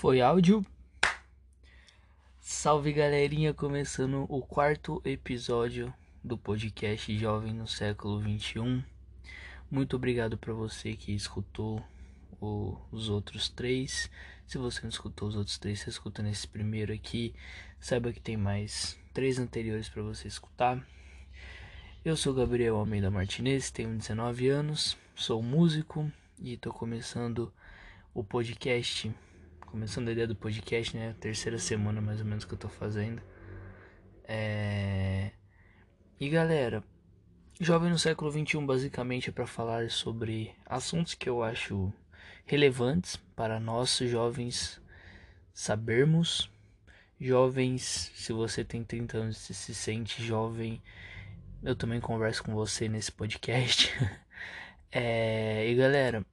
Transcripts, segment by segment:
Foi áudio. Salve galerinha, começando o quarto episódio do podcast Jovem no Século 21. Muito obrigado para você que escutou o, os outros três. Se você não escutou os outros três, você escuta nesse primeiro aqui. Saiba que tem mais três anteriores para você escutar. Eu sou Gabriel Almeida Martinez, tenho 19 anos, sou músico e estou começando o podcast. Começando a ideia do podcast, né? Terceira semana mais ou menos que eu tô fazendo. É... E galera, Jovem no século XXI basicamente é para falar sobre assuntos que eu acho relevantes para nós jovens sabermos. Jovens, se você tem 30 anos e se sente jovem, eu também converso com você nesse podcast. é, e galera,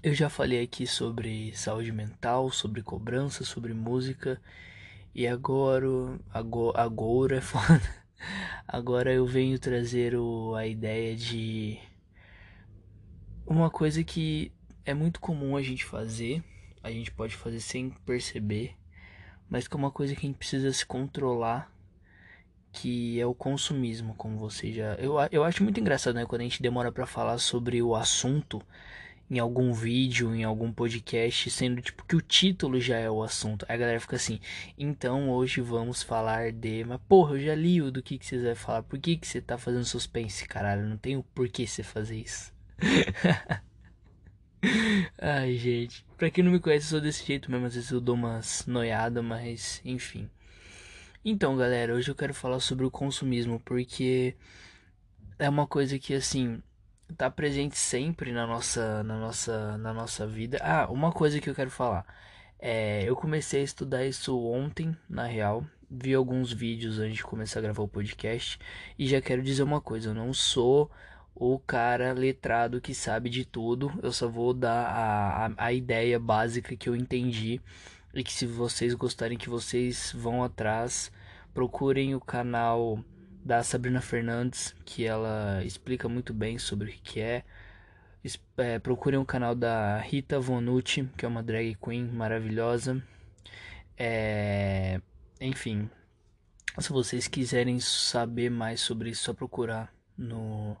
eu já falei aqui sobre saúde mental, sobre cobrança, sobre música. E agora, agora, agora é foda. Agora eu venho trazer o, a ideia de uma coisa que é muito comum a gente fazer, a gente pode fazer sem perceber, mas que é uma coisa que a gente precisa se controlar que é o consumismo, como você já. Eu, eu acho muito engraçado, né? Quando a gente demora para falar sobre o assunto em algum vídeo, em algum podcast, sendo tipo que o título já é o assunto. Aí a galera fica assim: então hoje vamos falar de. Mas porra, eu já li o do que, que vocês vão falar. Por que, que você tá fazendo suspense, caralho? Não tem o porquê você fazer isso. Ai, gente. Pra quem não me conhece, eu sou desse jeito mesmo. Às vezes eu dou umas noiadas, mas enfim. Então, galera, hoje eu quero falar sobre o consumismo, porque é uma coisa que assim tá presente sempre na nossa na nossa na nossa vida. Ah, uma coisa que eu quero falar. É, eu comecei a estudar isso ontem, na real. Vi alguns vídeos antes de começar a gravar o podcast e já quero dizer uma coisa, eu não sou o cara letrado que sabe de tudo. Eu só vou dar a, a, a ideia básica que eu entendi e que se vocês gostarem que vocês vão atrás, procurem o canal da Sabrina Fernandes, que ela explica muito bem sobre o que é. é procurem o canal da Rita Vonucci, que é uma drag queen maravilhosa. É, enfim, se vocês quiserem saber mais sobre isso, só procurar no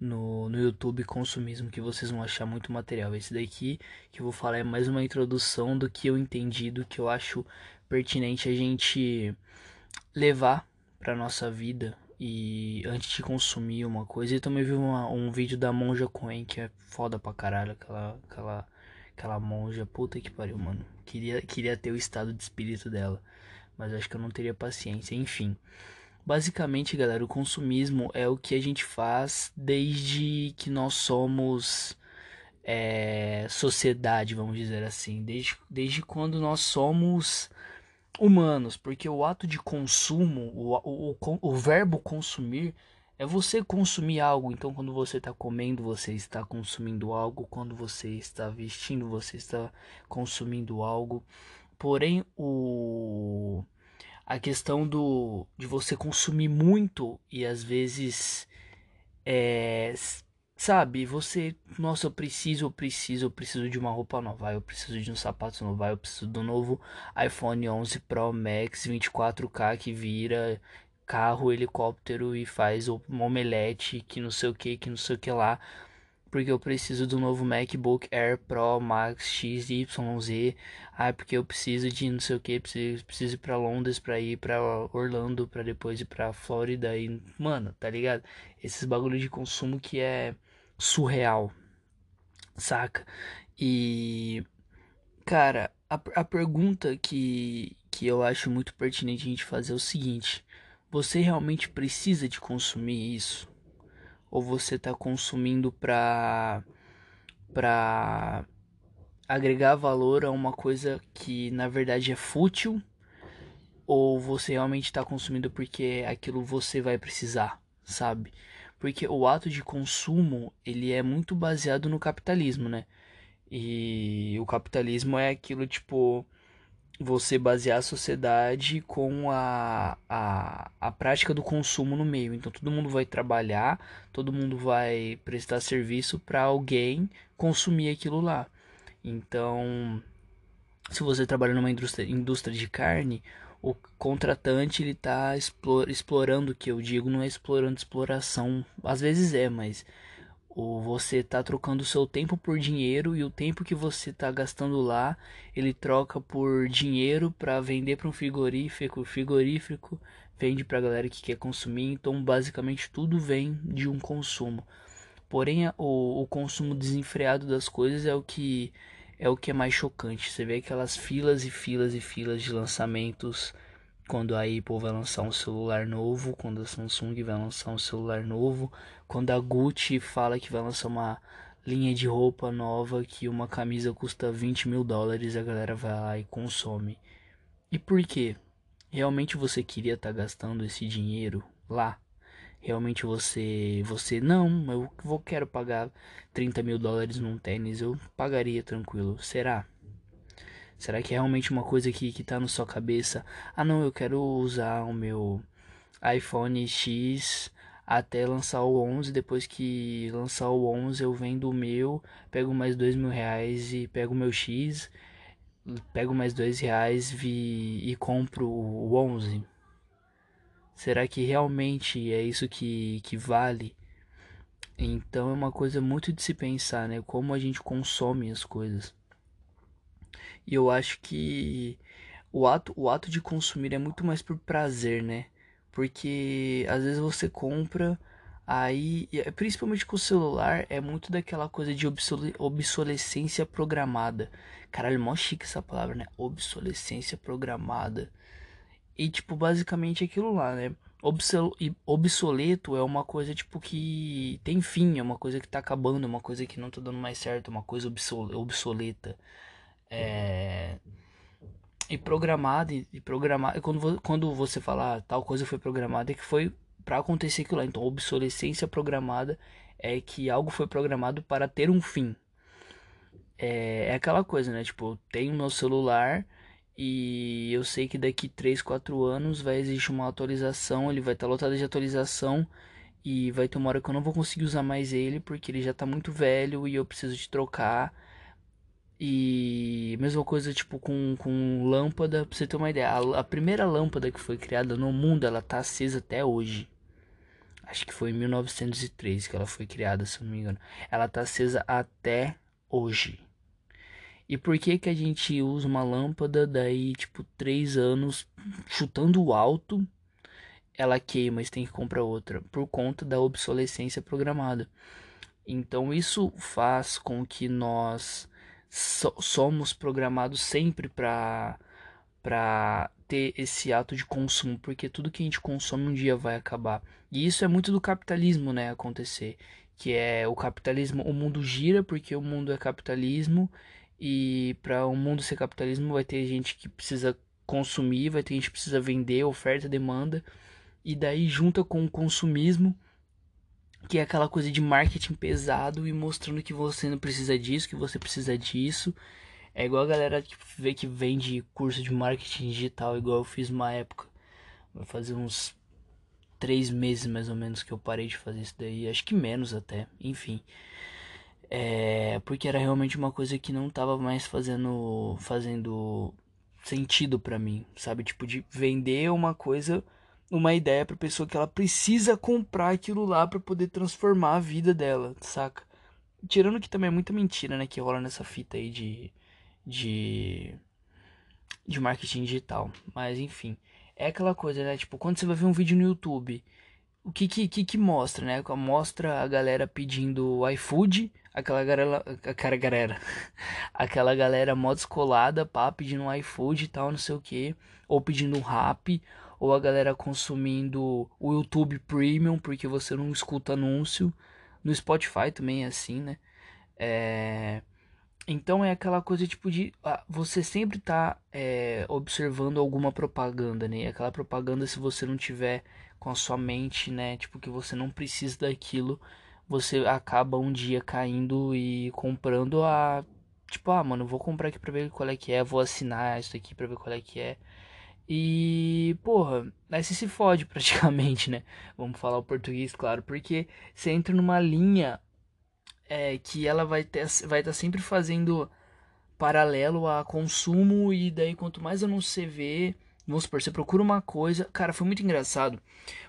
no, no YouTube Consumismo que vocês vão achar muito material. Esse daqui que eu vou falar é mais uma introdução do que eu entendi, do que eu acho pertinente a gente levar para nossa vida e antes de consumir uma coisa. Eu também vi uma, um vídeo da Monja Coen que é foda pra caralho, aquela aquela aquela monja, puta que pariu, mano. Queria queria ter o estado de espírito dela, mas acho que eu não teria paciência, enfim. Basicamente, galera, o consumismo é o que a gente faz desde que nós somos é, sociedade, vamos dizer assim. Desde, desde quando nós somos humanos, porque o ato de consumo, o, o, o, verbo consumir, é você consumir algo. Então, quando você está comendo, você está consumindo algo. Quando você está vestindo, você está consumindo algo. Porém, o a questão do de você consumir muito e às vezes é, sabe, você, nossa, eu preciso, eu preciso, eu preciso de uma roupa nova, eu preciso de um sapato novo, eu preciso do novo iPhone 11 Pro Max 24K que vira carro, helicóptero e faz um omelete, que não sei o que, que não sei o que lá porque eu preciso do novo MacBook Air Pro Max XYZ. Ah, porque eu preciso de não sei o que, preciso, preciso ir pra Londres pra ir pra Orlando, pra depois ir pra Flórida e. Mano, tá ligado? Esses bagulho de consumo que é surreal. Saca? E. Cara, a, a pergunta que, que eu acho muito pertinente a gente fazer é o seguinte: você realmente precisa de consumir isso? ou você está consumindo para para agregar valor a uma coisa que na verdade é fútil ou você realmente está consumindo porque aquilo você vai precisar, sabe? Porque o ato de consumo ele é muito baseado no capitalismo, né? E o capitalismo é aquilo tipo você basear a sociedade com a, a, a prática do consumo no meio. Então todo mundo vai trabalhar, todo mundo vai prestar serviço para alguém consumir aquilo lá. Então se você trabalha numa indústria, indústria de carne, o contratante ele tá explorando o que eu digo, não é explorando exploração, às vezes é, mas ou você tá trocando o seu tempo por dinheiro e o tempo que você tá gastando lá, ele troca por dinheiro para vender para um frigorífico, o frigorífico vende para a galera que quer consumir, então basicamente tudo vem de um consumo. Porém, o, o consumo desenfreado das coisas é o que é o que é mais chocante. Você vê aquelas filas e filas e filas de lançamentos quando a Apple vai lançar um celular novo, quando a Samsung vai lançar um celular novo, quando a Gucci fala que vai lançar uma linha de roupa nova que uma camisa custa 20 mil dólares, a galera vai lá e consome. E por quê? Realmente você queria estar tá gastando esse dinheiro lá? Realmente você, você não, eu vou quero pagar 30 mil dólares num tênis, eu pagaria tranquilo. Será? Será que é realmente uma coisa que, que tá na sua cabeça? Ah não, eu quero usar o meu iPhone X até lançar o 11. Depois que lançar o 11, eu vendo o meu, pego mais dois mil reais e pego o meu X, pego mais dois reais vi, e compro o 11. Será que realmente é isso que, que vale? Então é uma coisa muito de se pensar, né? Como a gente consome as coisas. E eu acho que o ato, o ato de consumir é muito mais por prazer, né? Porque às vezes você compra, aí, principalmente com o celular, é muito daquela coisa de obsolescência programada. Caralho, mó chique essa palavra, né? Obsolescência programada. E, tipo, basicamente aquilo lá, né? Obsol obsoleto é uma coisa, tipo, que tem fim, é uma coisa que tá acabando, é uma coisa que não tá dando mais certo, é uma coisa obsol obsoleta. É... E programado, e programado, quando, quando você fala ah, tal coisa foi programada, é que foi para acontecer aquilo lá. Então, obsolescência programada é que algo foi programado para ter um fim. É, é aquela coisa, né? Tipo, tem o meu celular e eu sei que daqui 3, 4 anos vai existir uma atualização, ele vai estar tá lotado de atualização e vai ter uma hora que eu não vou conseguir usar mais ele porque ele já está muito velho e eu preciso de trocar e mesma coisa tipo com, com lâmpada, pra você ter uma ideia, a, a, primeira lâmpada que foi criada no mundo, ela tá acesa até hoje. Acho que foi em 1903 que ela foi criada, se não me engano. Ela tá acesa até hoje. E por que que a gente usa uma lâmpada daí, tipo, três anos chutando alto, ela queima, mas tem que comprar outra por conta da obsolescência programada. Então isso faz com que nós so, somos programados sempre para para ter esse ato de consumo, porque tudo que a gente consome um dia vai acabar. E isso é muito do capitalismo, né, acontecer, que é o capitalismo, o mundo gira porque o mundo é capitalismo e para o mundo ser capitalismo vai ter gente que precisa consumir, vai ter gente que precisa vender, oferta, demanda, e daí junta com o consumismo que é aquela coisa de marketing pesado e mostrando que você não precisa disso, que você precisa disso. É igual a galera que vê que vende curso de marketing digital, igual eu fiz uma época. Vai fazer uns três meses mais ou menos que eu parei de fazer isso daí, acho que menos até, enfim. É, porque era realmente uma coisa que não tava mais fazendo fazendo sentido para mim, sabe? Tipo de vender uma coisa uma ideia pra pessoa que ela precisa comprar aquilo lá para poder transformar a vida dela, saca? Tirando que também é muita mentira, né, que rola nessa fita aí de de de marketing digital, mas enfim, é aquela coisa, né, tipo, quando você vai ver um vídeo no YouTube, o que que, que, que mostra, né? Mostra a galera pedindo iFood, aquela galera, aquela galera, aquela galera mó descolada, pá, pedindo um iFood e tal, não sei o que, ou pedindo um rap, ou a galera consumindo o YouTube Premium porque você não escuta anúncio. No Spotify também é assim, né? É... Então é aquela coisa tipo de ah, você sempre tá é, observando alguma propaganda, né? aquela propaganda se você não tiver com a sua mente, né? Tipo que você não precisa daquilo, você acaba um dia caindo e comprando a tipo ah mano vou comprar aqui pra ver qual é que é, vou assinar isso aqui pra ver qual é que é. E, porra, aí você se fode praticamente, né? Vamos falar o português, claro, porque você entra numa linha é, que ela vai estar vai tá sempre fazendo paralelo a consumo e daí quanto mais anúncios você vê, vamos supor, você procura uma coisa, cara, foi muito engraçado,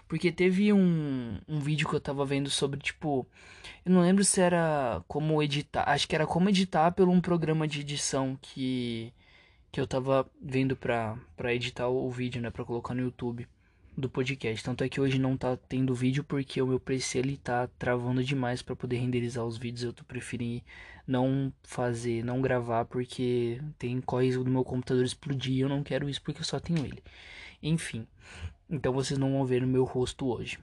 porque teve um, um vídeo que eu tava vendo sobre, tipo, eu não lembro se era como editar, acho que era como editar pelo um programa de edição que que eu tava vendo pra, pra editar o vídeo, né, pra colocar no YouTube do podcast. Tanto é que hoje não tá tendo vídeo porque o meu PC ele tá travando demais para poder renderizar os vídeos. Eu tô preferindo não fazer, não gravar porque tem corre do meu computador explodir. E eu não quero isso porque eu só tenho ele. Enfim, então vocês não vão ver o meu rosto hoje.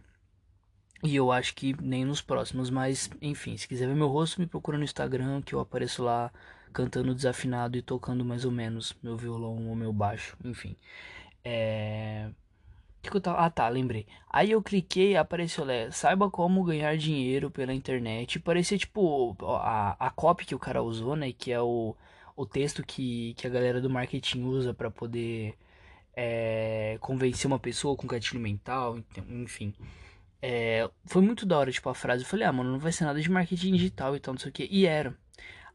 E eu acho que nem nos próximos, mas enfim, se quiser ver meu rosto, me procura no Instagram que eu apareço lá cantando desafinado e tocando mais ou menos meu violão ou meu baixo, enfim. É que, eu tava... Ah, tá, lembrei. Aí eu cliquei, apareceu lá, saiba como ganhar dinheiro pela internet. Parecia tipo a, a copy que o cara usou, né? Que é o, o texto que, que a galera do marketing usa para poder é, convencer uma pessoa com gatilho mental, enfim. É, foi muito da hora, tipo, a frase. Eu falei, ah, mano, não vai ser nada de marketing digital e tal, não sei o que. E era.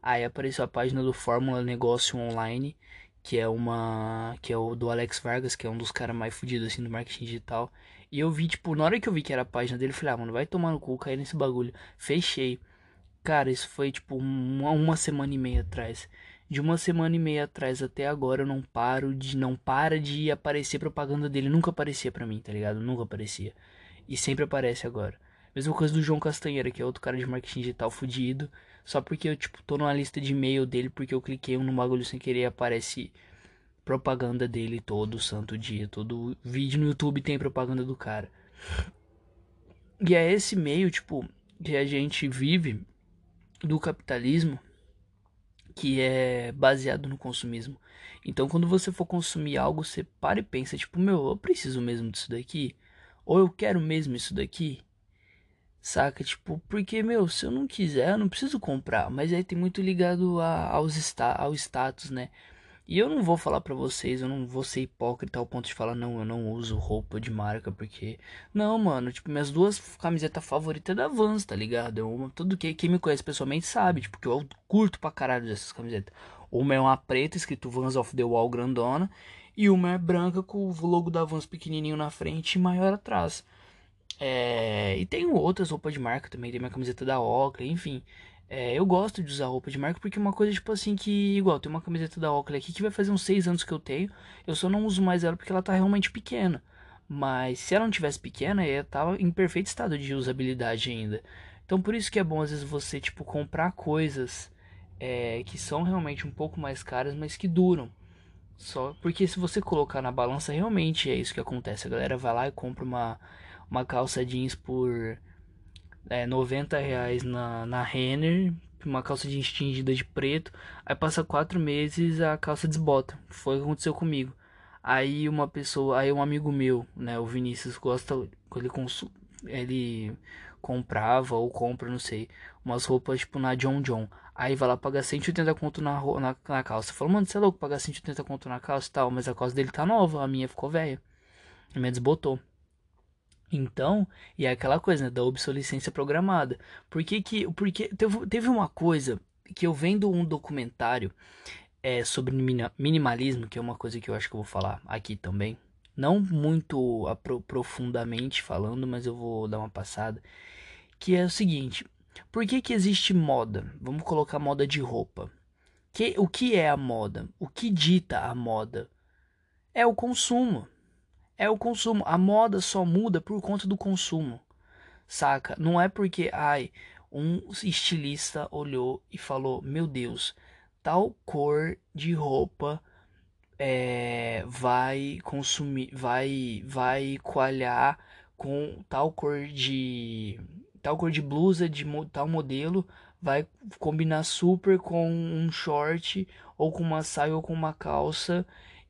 Aí apareceu a página do Fórmula Negócio Online que é uma que é o do Alex Vargas, que é um dos caras mais fodidos assim do marketing digital. E eu vi, tipo, na hora que eu vi que era a página dele, eu falei: "Ah, mano, vai tomar no cu, cair nesse bagulho". Fechei. Cara, isso foi tipo uma, uma semana e meia atrás. De uma semana e meia atrás até agora eu não paro de não para de aparecer propaganda dele, nunca aparecia para mim, tá ligado? Nunca aparecia. E sempre aparece agora. Mesma coisa do João Castanheira, que é outro cara de marketing digital fudido. Só porque eu, tipo, tô numa lista de e-mail dele porque eu cliquei no bagulho sem querer aparece propaganda dele todo santo dia. Todo vídeo no YouTube tem propaganda do cara. E é esse meio, tipo, que a gente vive do capitalismo que é baseado no consumismo. Então, quando você for consumir algo, você para e pensa, tipo, meu, eu preciso mesmo disso daqui? Ou eu quero mesmo isso daqui? Saca? Tipo, porque, meu, se eu não quiser, eu não preciso comprar. Mas aí tem muito ligado a, aos sta ao status, né? E eu não vou falar pra vocês, eu não vou ser hipócrita ao ponto de falar, não, eu não uso roupa de marca, porque. Não, mano, tipo, minhas duas camisetas favoritas é da Vans, tá ligado? Eu, tudo que quem me conhece pessoalmente sabe, tipo, que eu curto pra caralho dessas camisetas. Uma é uma preta, escrito Vans of the Wall grandona, e uma é branca com o logo da Vans pequenininho na frente e maior atrás. É, e tenho outras roupas de marca também, tem minha camiseta da Oakley, enfim. É, eu gosto de usar roupa de marca porque é uma coisa tipo assim que, igual, tem uma camiseta da Oakley aqui que vai fazer uns 6 anos que eu tenho, eu só não uso mais ela porque ela tá realmente pequena. Mas se ela não tivesse pequena, ela tava em perfeito estado de usabilidade ainda. Então por isso que é bom às vezes você, tipo, comprar coisas é, que são realmente um pouco mais caras, mas que duram. Só porque se você colocar na balança, realmente é isso que acontece. A galera vai lá e compra uma uma calça jeans por é, 90 reais na, na Renner, uma calça jeans tingida de preto, aí passa quatro meses a calça desbota, foi o que aconteceu comigo. Aí uma pessoa, aí um amigo meu, né, o Vinícius gosta, ele, consu, ele comprava ou compra, não sei, umas roupas tipo na John John. Aí vai lá pagar 180 conto na, na, na calça. Falou, mano, você é louco pagar 180 conto na calça e tal, mas a calça dele tá nova, a minha ficou velha. A minha desbotou. Então, e é aquela coisa né, da obsolescência programada. Por que que, porque teve, teve uma coisa que eu vendo um documentário é, sobre minimalismo, que é uma coisa que eu acho que eu vou falar aqui também. Não muito profundamente falando, mas eu vou dar uma passada. Que é o seguinte: por que, que existe moda? Vamos colocar moda de roupa. Que, o que é a moda? O que dita a moda? É o consumo é o consumo. A moda só muda por conta do consumo. Saca? Não é porque, ai, um estilista olhou e falou: Meu Deus, tal cor de roupa é, vai consumir, vai, vai coalhar com tal cor de. Tal cor de blusa de tal modelo vai combinar super com um short ou com uma saia ou com uma calça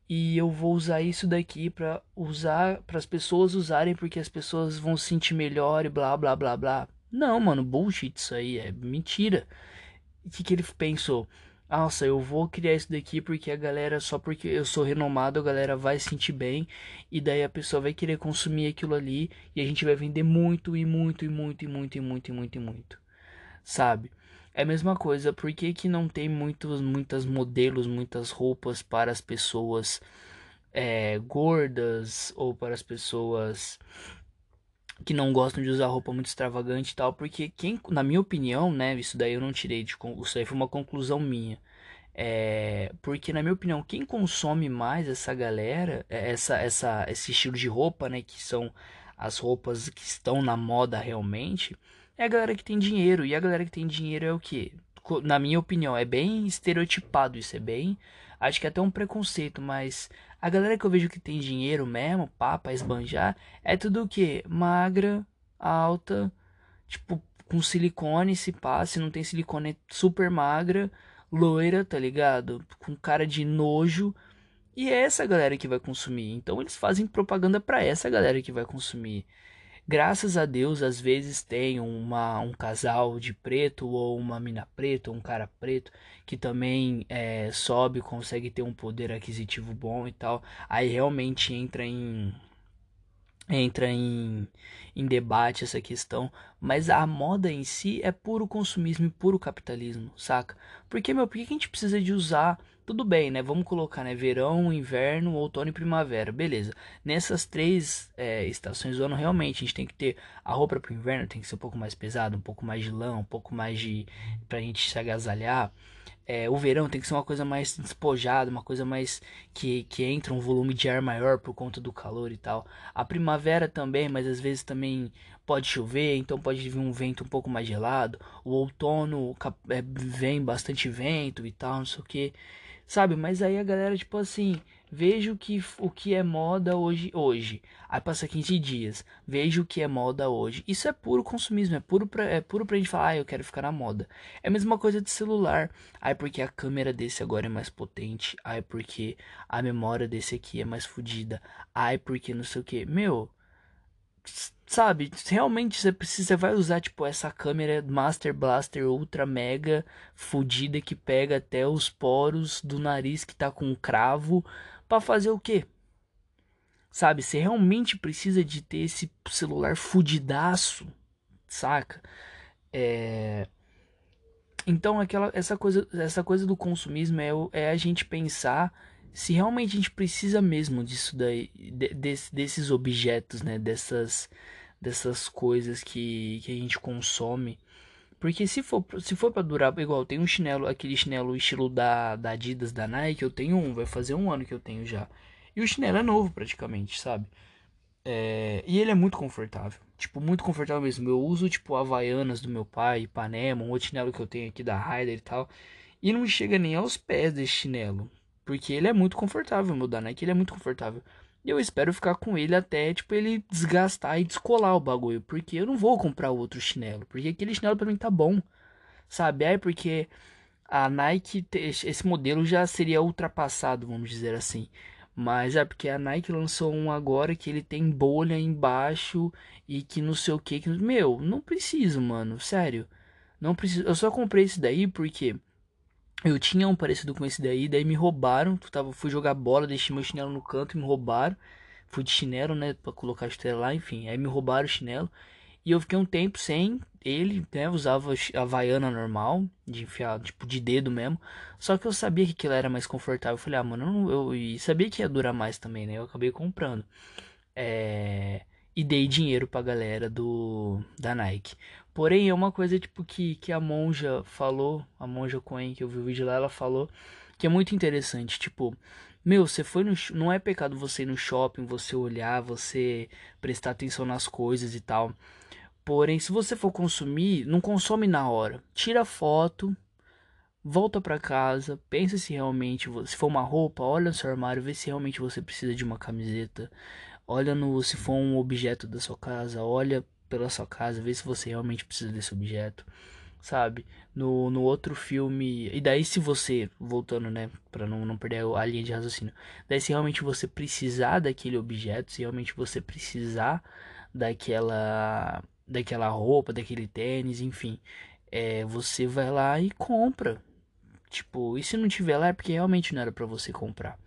e eu vou usar isso daqui para usar para as pessoas usarem porque as pessoas vão se sentir melhor e blá blá blá blá. Não, mano, bullshit isso aí é mentira. O que que ele pensou? Nossa, eu vou criar isso daqui porque a galera, só porque eu sou renomado, a galera vai se sentir bem e daí a pessoa vai querer consumir aquilo ali e a gente vai vender muito e muito e muito e muito e muito e muito e muito. Sabe? É a mesma coisa, por que, que não tem muitos, muitas modelos, muitas roupas para as pessoas é, gordas ou para as pessoas que não gostam de usar roupa muito extravagante e tal? Porque quem, na minha opinião, né, isso daí eu não tirei de isso aí foi uma conclusão minha. É, porque na minha opinião, quem consome mais essa galera, é, essa, essa, esse estilo de roupa, né, que são as roupas que estão na moda realmente, é a galera que tem dinheiro. E a galera que tem dinheiro é o que? Na minha opinião, é bem estereotipado isso, é bem. Acho que é até um preconceito, mas a galera que eu vejo que tem dinheiro mesmo, papa, esbanjar, é tudo o que? Magra, alta, tipo, com silicone, se passa, se não tem silicone, é super magra, loira, tá ligado? Com cara de nojo. E é essa galera que vai consumir. Então eles fazem propaganda para essa galera que vai consumir. Graças a Deus, às vezes tem uma, um casal de preto ou uma mina preta, ou um cara preto que também é, sobe, consegue ter um poder aquisitivo bom e tal. Aí realmente entra em entra em, em debate essa questão, mas a moda em si é puro consumismo e puro capitalismo, saca? Porque, meu, por que a gente precisa de usar tudo bem, né? Vamos colocar, né? Verão, inverno, outono e primavera. Beleza. Nessas três é, estações do ano, realmente, a gente tem que ter a roupa para o inverno, tem que ser um pouco mais pesada, um pouco mais de lã, um pouco mais de... pra gente se agasalhar. É, o verão tem que ser uma coisa mais despojada, uma coisa mais que, que entra um volume de ar maior por conta do calor e tal. A primavera também, mas às vezes também pode chover, então pode vir um vento um pouco mais gelado. O outono é, vem bastante vento e tal, não sei o que. Sabe? Mas aí a galera, tipo assim, veja o que, o que é moda hoje, hoje. Aí passa 15 dias, veja o que é moda hoje. Isso é puro consumismo, é puro pra, é puro pra gente falar, ah, eu quero ficar na moda. É a mesma coisa de celular. Aí porque a câmera desse agora é mais potente. Aí porque a memória desse aqui é mais fodida. Aí porque não sei o que. Meu sabe, realmente você precisa, vai usar tipo essa câmera Master Blaster Ultra Mega fodida que pega até os poros do nariz que tá com cravo para fazer o quê? Sabe, você realmente precisa de ter esse celular fudidaço, saca? É... Então aquela essa coisa essa coisa do consumismo é, é a gente pensar se realmente a gente precisa mesmo disso daí, de, desses objetos, né, dessas dessas coisas que, que a gente consome. Porque se for, se for para durar, igual tem um chinelo, aquele chinelo estilo da, da Adidas, da Nike, eu tenho um, vai fazer um ano que eu tenho já. E o chinelo é novo praticamente, sabe? É, e ele é muito confortável. Tipo, muito confortável mesmo. Eu uso, tipo, Havaianas do meu pai, Ipanema, um outro chinelo que eu tenho aqui da Ryder e tal. E não chega nem aos pés desse chinelo. Porque ele é muito confortável, meu da Nike, ele é muito confortável. E eu espero ficar com ele até, tipo, ele desgastar e descolar o bagulho. Porque eu não vou comprar outro chinelo. Porque aquele chinelo pra mim tá bom. Sabe? É porque a Nike, esse modelo já seria ultrapassado, vamos dizer assim. Mas é porque a Nike lançou um agora que ele tem bolha embaixo e que não sei o que. Meu, não preciso, mano. Sério. Não preciso. Eu só comprei esse daí porque eu tinha um parecido com esse daí, daí me roubaram. Tava, fui jogar bola, deixei meu chinelo no canto e me roubaram. Fui de chinelo, né, pra colocar a chuteira lá, enfim. Aí me roubaram o chinelo. E eu fiquei um tempo sem ele, né, usava a Havaiana normal, de enfiar, tipo, de dedo mesmo. Só que eu sabia que aquilo era mais confortável. Eu falei, ah, mano, eu, eu e sabia que ia durar mais também, né? Eu acabei comprando. É e dei dinheiro pra galera do da Nike. Porém, é uma coisa tipo que, que a monja falou, a monja Coen, que eu vi o vídeo lá, ela falou que é muito interessante, tipo, meu, você foi no não é pecado você ir no shopping, você olhar, você prestar atenção nas coisas e tal. Porém, se você for consumir, não consome na hora. Tira foto, volta para casa, pensa se realmente, se for uma roupa, olha no seu armário, vê se realmente você precisa de uma camiseta olha no se for um objeto da sua casa, olha pela sua casa, vê se você realmente precisa desse objeto, sabe? No, no outro filme, e daí se você, voltando, né, para não, não perder a linha de raciocínio, daí se realmente você precisar daquele objeto, se realmente você precisar daquela daquela roupa, daquele tênis, enfim, é, você vai lá e compra. Tipo, e se não tiver lá é porque realmente não era para você comprar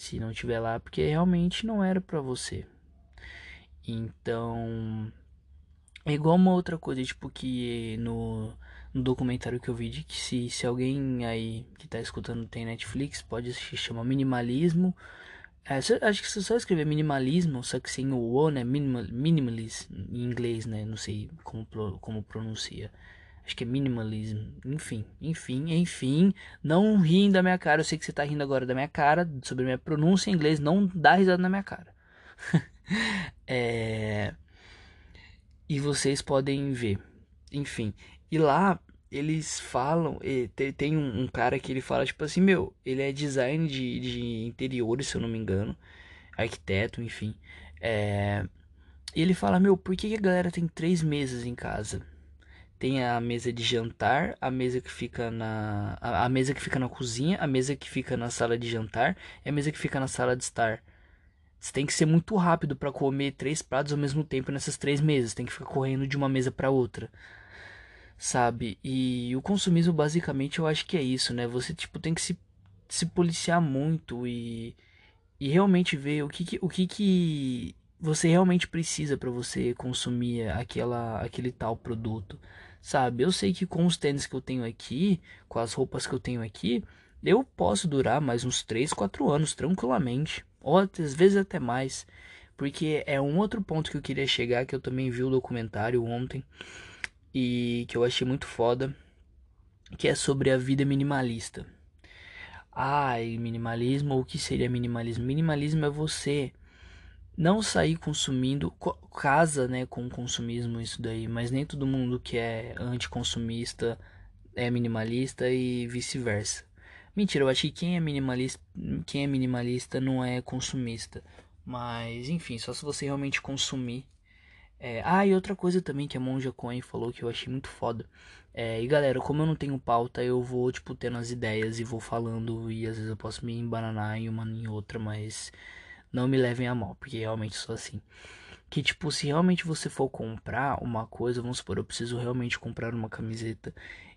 se não tiver lá, porque realmente não era para você. Então, é igual uma outra coisa, tipo que no no documentário que eu vi de que se, se alguém aí que tá escutando tem Netflix, pode se chama Minimalismo. É, acho que se só escrever minimalismo, só que sem o O, né? Minimal, minimalist em inglês, né? Não sei como, como pronuncia. Acho que é minimalismo. Enfim, enfim, enfim. Não riem da minha cara. Eu sei que você tá rindo agora da minha cara, sobre minha pronúncia em inglês. Não dá risada na minha cara. é... E vocês podem ver. Enfim. E lá eles falam, tem um, cara que ele fala, tipo assim, meu, ele é design de, de interiores, se eu não me engano, arquiteto, enfim. É, e ele fala, meu, por que, que a galera tem três mesas em casa? Tem a mesa de jantar, a mesa que fica na. A, a mesa que fica na cozinha, a mesa que fica na sala de jantar e a mesa que fica na sala de estar. Você tem que ser muito rápido para comer três pratos ao mesmo tempo nessas três mesas. Tem que ficar correndo de uma mesa para outra sabe? E o consumismo basicamente eu acho que é isso, né? Você tipo tem que se, se policiar muito e, e realmente ver o que, que o que, que você realmente precisa para você consumir aquela aquele tal produto, sabe? Eu sei que com os tênis que eu tenho aqui, com as roupas que eu tenho aqui, eu posso durar mais uns 3, 4 anos tranquilamente, ou às vezes até mais, porque é um outro ponto que eu queria chegar que eu também vi o documentário ontem e que eu achei muito foda, que é sobre a vida minimalista. Ai, minimalismo, o que seria minimalismo? Minimalismo é você não sair consumindo, casa, né, com consumismo isso daí, mas nem todo mundo que é anticonsumista é minimalista e vice-versa. Mentira, eu acho que quem é minimalista, quem é minimalista não é consumista. Mas, enfim, só se você realmente consumir é, ah, e outra coisa também que a Monja Coin falou que eu achei muito foda. É, e galera, como eu não tenho pauta, eu vou, tipo, tendo as ideias e vou falando. E às vezes eu posso me embananar em uma em outra, mas não me levem a mal, porque realmente sou assim. Que, tipo, se realmente você for comprar uma coisa, vamos supor, eu preciso realmente comprar uma camiseta.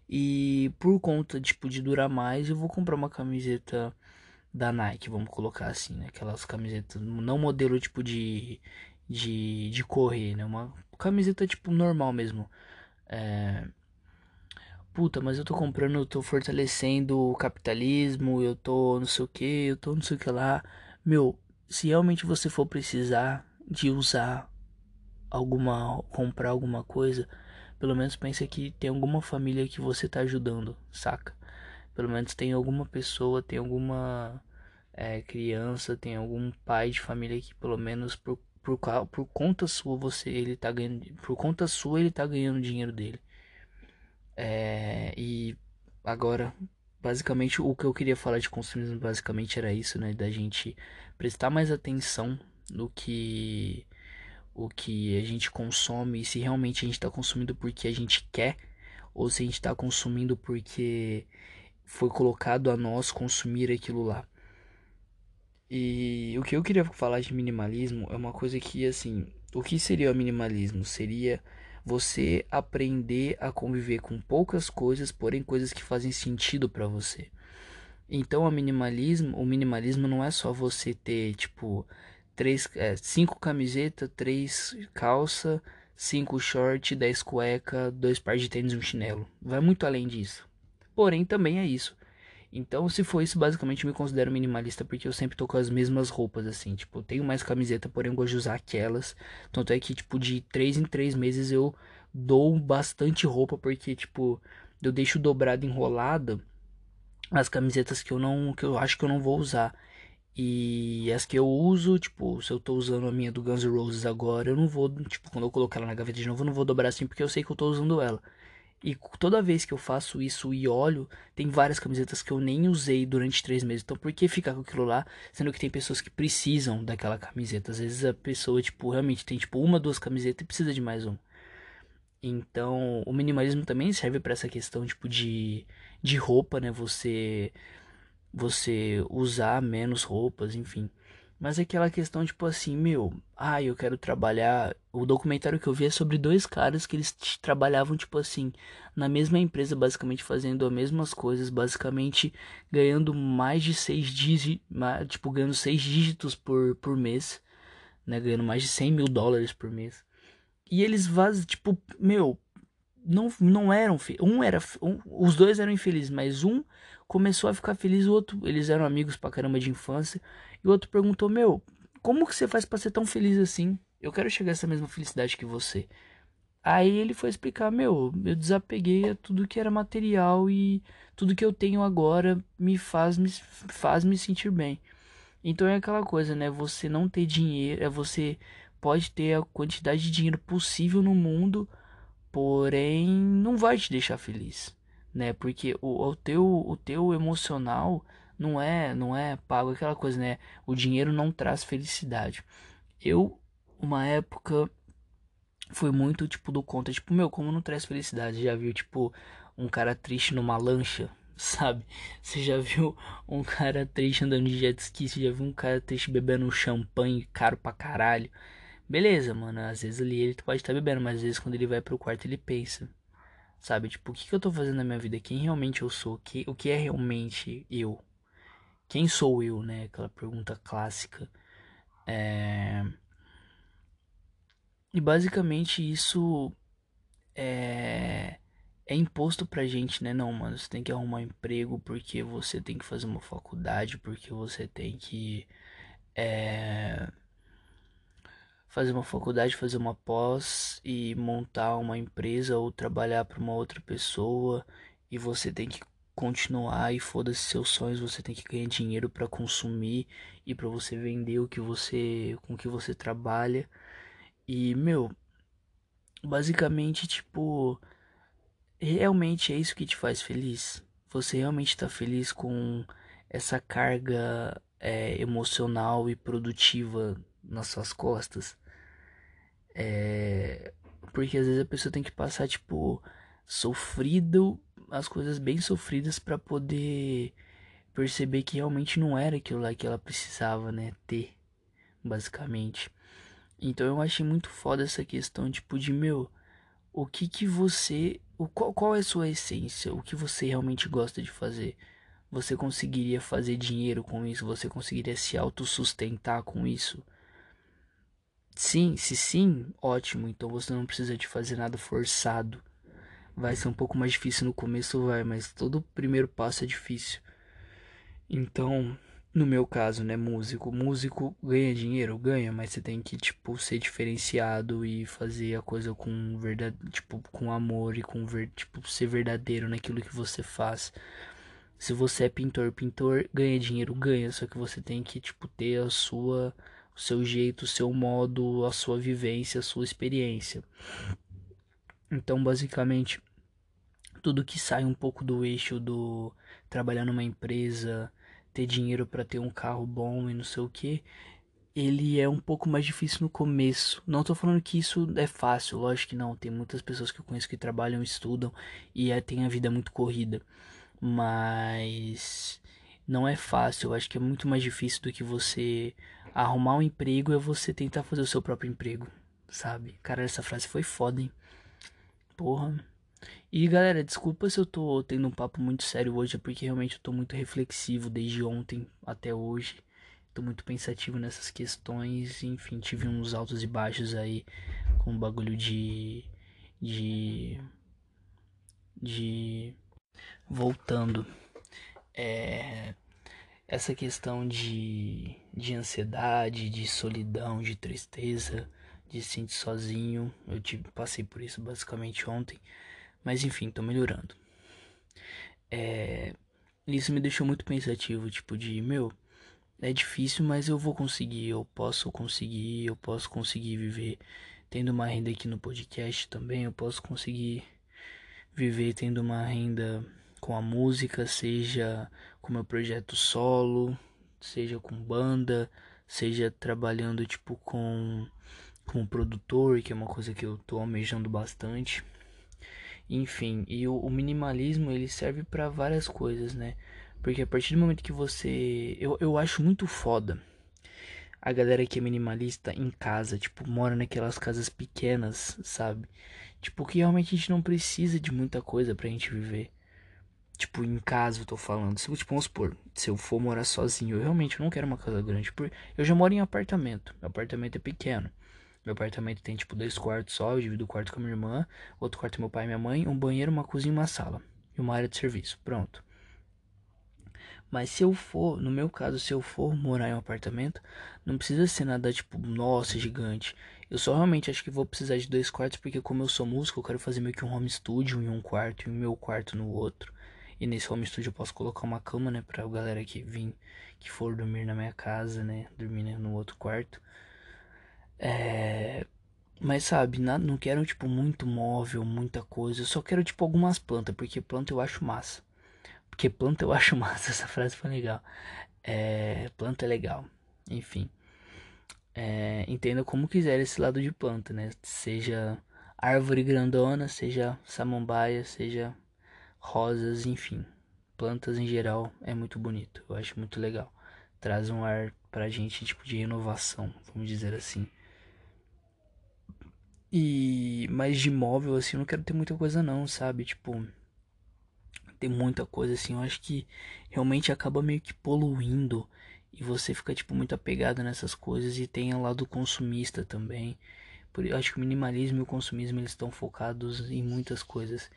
E por conta, tipo, de durar mais, eu vou comprar uma camiseta da Nike, vamos colocar assim, né? Aquelas camisetas, não modelo tipo de de, de correr, né? Uma camiseta tipo normal mesmo. É... Puta, mas eu tô comprando, eu tô fortalecendo o capitalismo, eu tô não sei o que, eu tô não sei o que lá. Meu, se realmente você for precisar de usar alguma, comprar alguma coisa, pelo menos pense que tem alguma família que você tá ajudando, saca? Pelo menos tem alguma pessoa, tem alguma é, criança, tem algum pai de família que pelo menos por por, por conta sua você ele tá ganhando por conta sua ele tá ganhando dinheiro dele é, e agora basicamente o que eu queria falar de consumismo basicamente era isso né da gente prestar mais atenção no que o que a gente consome e se realmente a gente está consumindo porque a gente quer ou se a gente está consumindo porque foi colocado a nós consumir aquilo lá e o que eu queria falar de minimalismo é uma coisa que, assim, o que seria o minimalismo? Seria você aprender a conviver com poucas coisas, porém coisas que fazem sentido para você. Então, o minimalismo, o minimalismo não é só você ter tipo três, é, cinco camisetas, três calça, cinco short, dez cueca, dois par de tênis e um chinelo. Vai muito além disso. Porém, também é isso. Então, se for isso, basicamente eu me considero minimalista porque eu sempre tô com as mesmas roupas, assim. Tipo, eu tenho mais camiseta, porém eu gosto de usar aquelas. Tanto é que, tipo, de 3 em 3 meses eu dou bastante roupa porque, tipo, eu deixo dobrada enrolada as camisetas que eu não. que eu acho que eu não vou usar. E as que eu uso, tipo, se eu tô usando a minha do Guns N' Roses agora, eu não vou, tipo, quando eu colocar ela na gaveta de novo, eu não vou dobrar assim porque eu sei que eu tô usando ela. E toda vez que eu faço isso e olho, tem várias camisetas que eu nem usei durante três meses. Então por que ficar com aquilo lá, sendo que tem pessoas que precisam daquela camiseta? Às vezes a pessoa, tipo, realmente tem tipo uma, duas camisetas e precisa de mais uma. Então o minimalismo também serve para essa questão, tipo, de, de roupa, né? Você, você usar menos roupas, enfim. Mas aquela questão, tipo assim, meu, ah, eu quero trabalhar. O documentário que eu vi é sobre dois caras que eles trabalhavam, tipo assim, na mesma empresa, basicamente fazendo as mesmas coisas, basicamente ganhando mais de seis dígitos, tipo, ganhando seis dígitos por, por mês, né? Ganhando mais de 100 mil dólares por mês. E eles vazam, tipo, meu, não, não eram um era um, os dois eram infelizes, mas um começou a ficar feliz, o outro, eles eram amigos pra caramba de infância, e o outro perguntou: "Meu, como que você faz para ser tão feliz assim? Eu quero chegar a essa mesma felicidade que você". Aí ele foi explicar: "Meu, eu desapeguei a tudo que era material e tudo que eu tenho agora me faz me faz me sentir bem". Então é aquela coisa, né? Você não ter dinheiro, é você pode ter a quantidade de dinheiro possível no mundo, porém não vai te deixar feliz, né? Porque o, o teu o teu emocional não é não é pago aquela coisa, né? O dinheiro não traz felicidade. Eu uma época foi muito tipo do conta, tipo, meu, como não traz felicidade? Já viu tipo um cara triste numa lancha, sabe? Você já viu um cara triste andando de jet ski? Você já viu um cara triste bebendo champanhe caro pra caralho? Beleza, mano, às vezes ali ele pode estar tá bebendo, mas às vezes quando ele vai pro quarto ele pensa. Sabe, tipo, o que, que eu tô fazendo na minha vida? Quem realmente eu sou? Que, o que é realmente eu? Quem sou eu, né? Aquela pergunta clássica. É... E basicamente isso é é imposto pra gente, né? Não, mano, você tem que arrumar um emprego porque você tem que fazer uma faculdade, porque você tem que é, fazer uma faculdade, fazer uma pós e montar uma empresa ou trabalhar para uma outra pessoa e você tem que continuar e foda-se seus sonhos, você tem que ganhar dinheiro para consumir e para você vender o que você com que você trabalha. E, meu, basicamente, tipo, realmente é isso que te faz feliz? Você realmente está feliz com essa carga é, emocional e produtiva nas suas costas? É, porque às vezes a pessoa tem que passar, tipo, sofrido, as coisas bem sofridas para poder perceber que realmente não era aquilo lá que ela precisava, né, ter, basicamente. Então eu achei muito foda essa questão, tipo, de meu, o que que você o qual, qual é a sua essência? O que você realmente gosta de fazer? Você conseguiria fazer dinheiro com isso? Você conseguiria se autossustentar com isso? Sim, se sim, ótimo. Então você não precisa de fazer nada forçado. Vai ser um pouco mais difícil no começo, vai, mas todo primeiro passo é difícil. Então, no meu caso, né, músico, músico ganha dinheiro, ganha, mas você tem que tipo ser diferenciado e fazer a coisa com verdade, tipo, com amor e com ver, tipo ser verdadeiro naquilo que você faz. Se você é pintor, pintor ganha dinheiro, ganha, só que você tem que tipo ter a sua o seu jeito, o seu modo, a sua vivência, a sua experiência. Então, basicamente, tudo que sai um pouco do eixo do trabalhar numa empresa, ter dinheiro para ter um carro bom e não sei o que, ele é um pouco mais difícil no começo. Não tô falando que isso é fácil, lógico que não. Tem muitas pessoas que eu conheço que trabalham, estudam e é, tem a vida muito corrida. Mas não é fácil. Eu acho que é muito mais difícil do que você arrumar um emprego é você tentar fazer o seu próprio emprego, sabe? Cara, essa frase foi foda, hein? Porra. E galera, desculpa se eu tô tendo um papo muito sério hoje, é porque realmente eu tô muito reflexivo desde ontem até hoje. Tô muito pensativo nessas questões, enfim, tive uns altos e baixos aí com o bagulho de de de voltando é essa questão de de ansiedade, de solidão, de tristeza, de se sentir sozinho. Eu tive, passei por isso basicamente ontem. Mas enfim, tô melhorando. É, isso me deixou muito pensativo, tipo de, meu, é difícil, mas eu vou conseguir, eu posso conseguir, eu posso conseguir viver tendo uma renda aqui no podcast também, eu posso conseguir viver tendo uma renda com a música, seja com meu projeto solo, seja com banda, seja trabalhando tipo com com produtor, que é uma coisa que eu tô almejando bastante. Enfim, e o, o minimalismo ele serve para várias coisas, né? Porque a partir do momento que você. Eu, eu acho muito foda a galera que é minimalista em casa, tipo, mora naquelas casas pequenas, sabe? Tipo, que realmente a gente não precisa de muita coisa pra gente viver. Tipo, em casa eu tô falando. Se, tipo, vamos supor, se eu for morar sozinho, eu realmente não quero uma casa grande. Porque eu já moro em apartamento. Meu apartamento é pequeno. Meu apartamento tem tipo dois quartos só, eu divido o quarto com a minha irmã, outro quarto é meu pai e minha mãe, um banheiro, uma cozinha e uma sala. E uma área de serviço. Pronto. Mas se eu for, no meu caso, se eu for morar em um apartamento, não precisa ser nada tipo, nossa, gigante. Eu só realmente acho que vou precisar de dois quartos, porque como eu sou músico, eu quero fazer meio que um home studio em um quarto e o meu quarto no outro. E nesse home studio eu posso colocar uma cama, né, pra galera que vir, que for dormir na minha casa, né, dormir né, no outro quarto. É... Mas sabe, nada, não quero tipo muito móvel, muita coisa. Eu só quero tipo algumas plantas, porque planta eu acho massa. Porque planta eu acho massa, essa frase foi legal. É... Planta é legal. Enfim. É... Entenda como quiser esse lado de planta, né? Seja árvore grandona, seja samambaia, seja rosas, enfim. Plantas em geral é muito bonito. Eu acho muito legal. Traz um ar pra gente, tipo, de renovação, vamos dizer assim. E mais de imóvel assim, eu não quero ter muita coisa não, sabe? Tipo, tem muita coisa assim, eu acho que realmente acaba meio que poluindo e você fica tipo muito apegado nessas coisas e tem o lado consumista também. Por eu acho que o minimalismo e o consumismo eles estão focados em muitas coisas.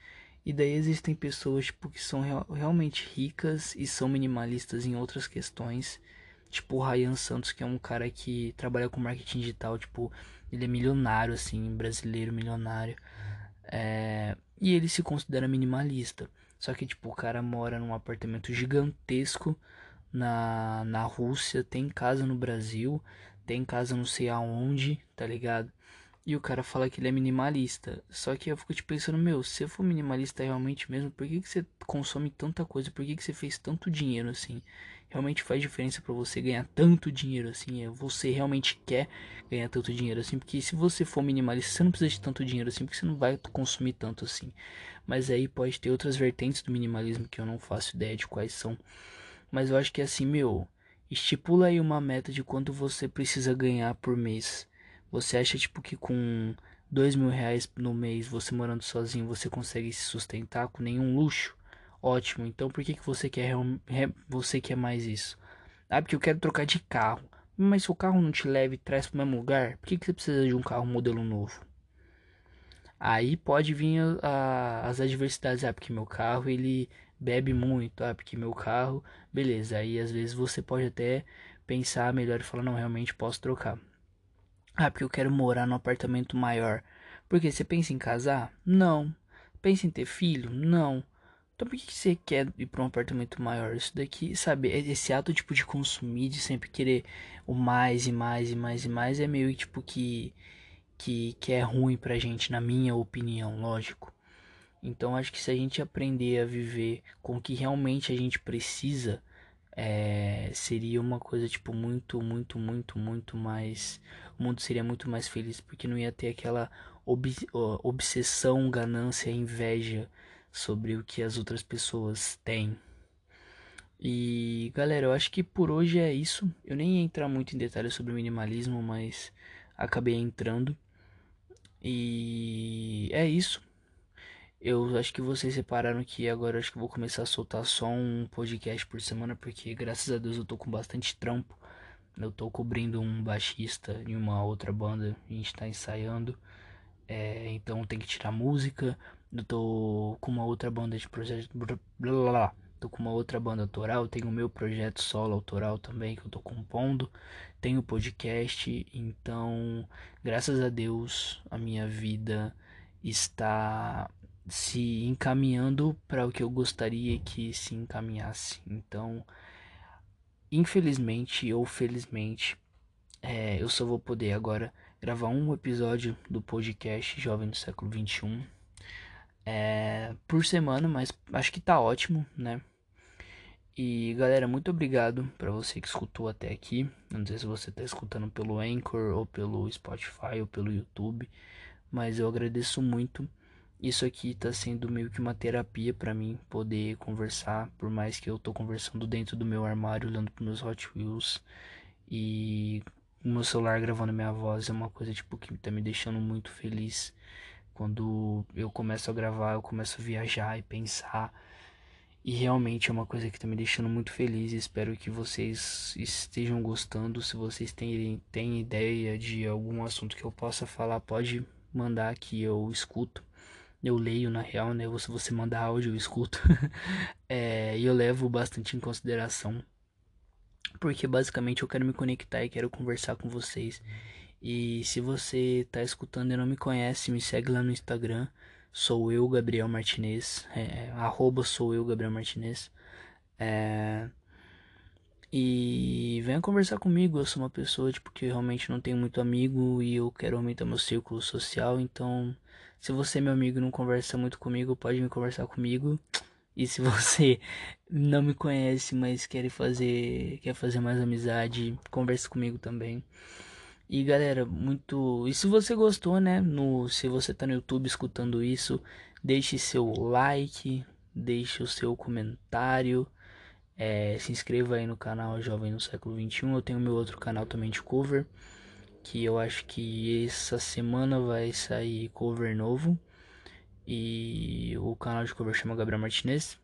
E daí existem pessoas tipo que são real, realmente ricas e são minimalistas em outras questões. Tipo o Ryan Santos, que é um cara que trabalha com marketing digital, tipo, ele é milionário, assim, brasileiro milionário. É... E ele se considera minimalista. Só que, tipo, o cara mora num apartamento gigantesco na, na Rússia, tem casa no Brasil, tem casa não sei aonde, tá ligado? E o cara fala que ele é minimalista. Só que eu fico te pensando, meu, se você for minimalista realmente mesmo, por que, que você consome tanta coisa? Por que, que você fez tanto dinheiro assim? realmente faz diferença para você ganhar tanto dinheiro assim? É você realmente quer ganhar tanto dinheiro assim? Porque se você for minimalista, você não precisa de tanto dinheiro assim, porque você não vai consumir tanto assim. Mas aí pode ter outras vertentes do minimalismo que eu não faço ideia de quais são. Mas eu acho que é assim, meu, estipula aí uma meta de quanto você precisa ganhar por mês. Você acha tipo que com dois mil reais no mês, você morando sozinho, você consegue se sustentar com nenhum luxo? Ótimo. Então por que, que você quer você quer mais isso? Ah, porque eu quero trocar de carro. Mas se o carro não te leva e traz para o mesmo lugar, por que, que você precisa de um carro modelo novo? Aí pode vir a, a, as adversidades. Ah, porque meu carro ele bebe muito. Ah, porque meu carro. Beleza. Aí às vezes você pode até pensar melhor e falar: não, realmente posso trocar. Ah, porque eu quero morar num apartamento maior. Porque você pensa em casar? Não. Pensa em ter filho? Não. Então por que você quer ir para um apartamento maior? Isso daqui, sabe, é esse ato tipo de consumir, de sempre querer o mais e mais e mais e mais é meio tipo que que, que é ruim pra gente, na minha opinião, lógico. Então acho que se a gente aprender a viver com o que realmente a gente precisa, é, seria uma coisa tipo muito, muito, muito, muito mais. O mundo seria muito mais feliz porque não ia ter aquela ob, obsessão, ganância, inveja sobre o que as outras pessoas têm. E galera, eu acho que por hoje é isso. Eu nem ia entrar muito em detalhes sobre minimalismo, mas acabei entrando. E é isso. Eu acho que vocês separaram que agora acho que vou começar a soltar só um podcast por semana, porque graças a Deus eu tô com bastante trampo. Eu tô cobrindo um baixista em uma outra banda, a gente tá ensaiando. É, então tem que tirar música, eu tô com uma outra banda de projeto. Blá, blá, blá. Tô com uma outra banda autoral. Tenho o meu projeto solo autoral também que eu tô compondo. Tenho podcast. Então, graças a Deus, a minha vida está se encaminhando para o que eu gostaria que se encaminhasse. Então, infelizmente ou felizmente, é, eu só vou poder agora gravar um episódio do podcast Jovem do Século 21 é, por semana, mas acho que tá ótimo, né? E galera, muito obrigado para você que escutou até aqui. Não sei se você tá escutando pelo Anchor ou pelo Spotify ou pelo YouTube, mas eu agradeço muito. Isso aqui tá sendo meio que uma terapia para mim poder conversar, por mais que eu tô conversando dentro do meu armário, olhando pros meus Hot Wheels e o meu celular gravando minha voz é uma coisa tipo que tá me deixando muito feliz. Quando eu começo a gravar, eu começo a viajar e pensar. E realmente é uma coisa que tá me deixando muito feliz. Espero que vocês estejam gostando. Se vocês têm, têm ideia de algum assunto que eu possa falar, pode mandar que eu escuto. Eu leio na real, né? Se você mandar áudio, eu escuto. é, e eu levo bastante em consideração. Porque basicamente eu quero me conectar e quero conversar com vocês. E se você tá escutando e não me conhece, me segue lá no Instagram sou eu, Gabriel Martinez, é, é, arroba sou eu, Gabriel Martinez. É, e venha conversar comigo, eu sou uma pessoa tipo, que realmente não tenho muito amigo e eu quero aumentar meu círculo social, então se você, meu amigo, não conversa muito comigo, pode me conversar comigo. E se você não me conhece, mas quer fazer, quer fazer mais amizade, converse comigo também. E galera, muito. E se você gostou, né? No... Se você tá no YouTube escutando isso, deixe seu like, deixe o seu comentário. É, se inscreva aí no canal Jovem no Século XXI. Eu tenho meu outro canal também de cover. Que eu acho que essa semana vai sair cover novo. E o canal de cover chama Gabriel Martinez.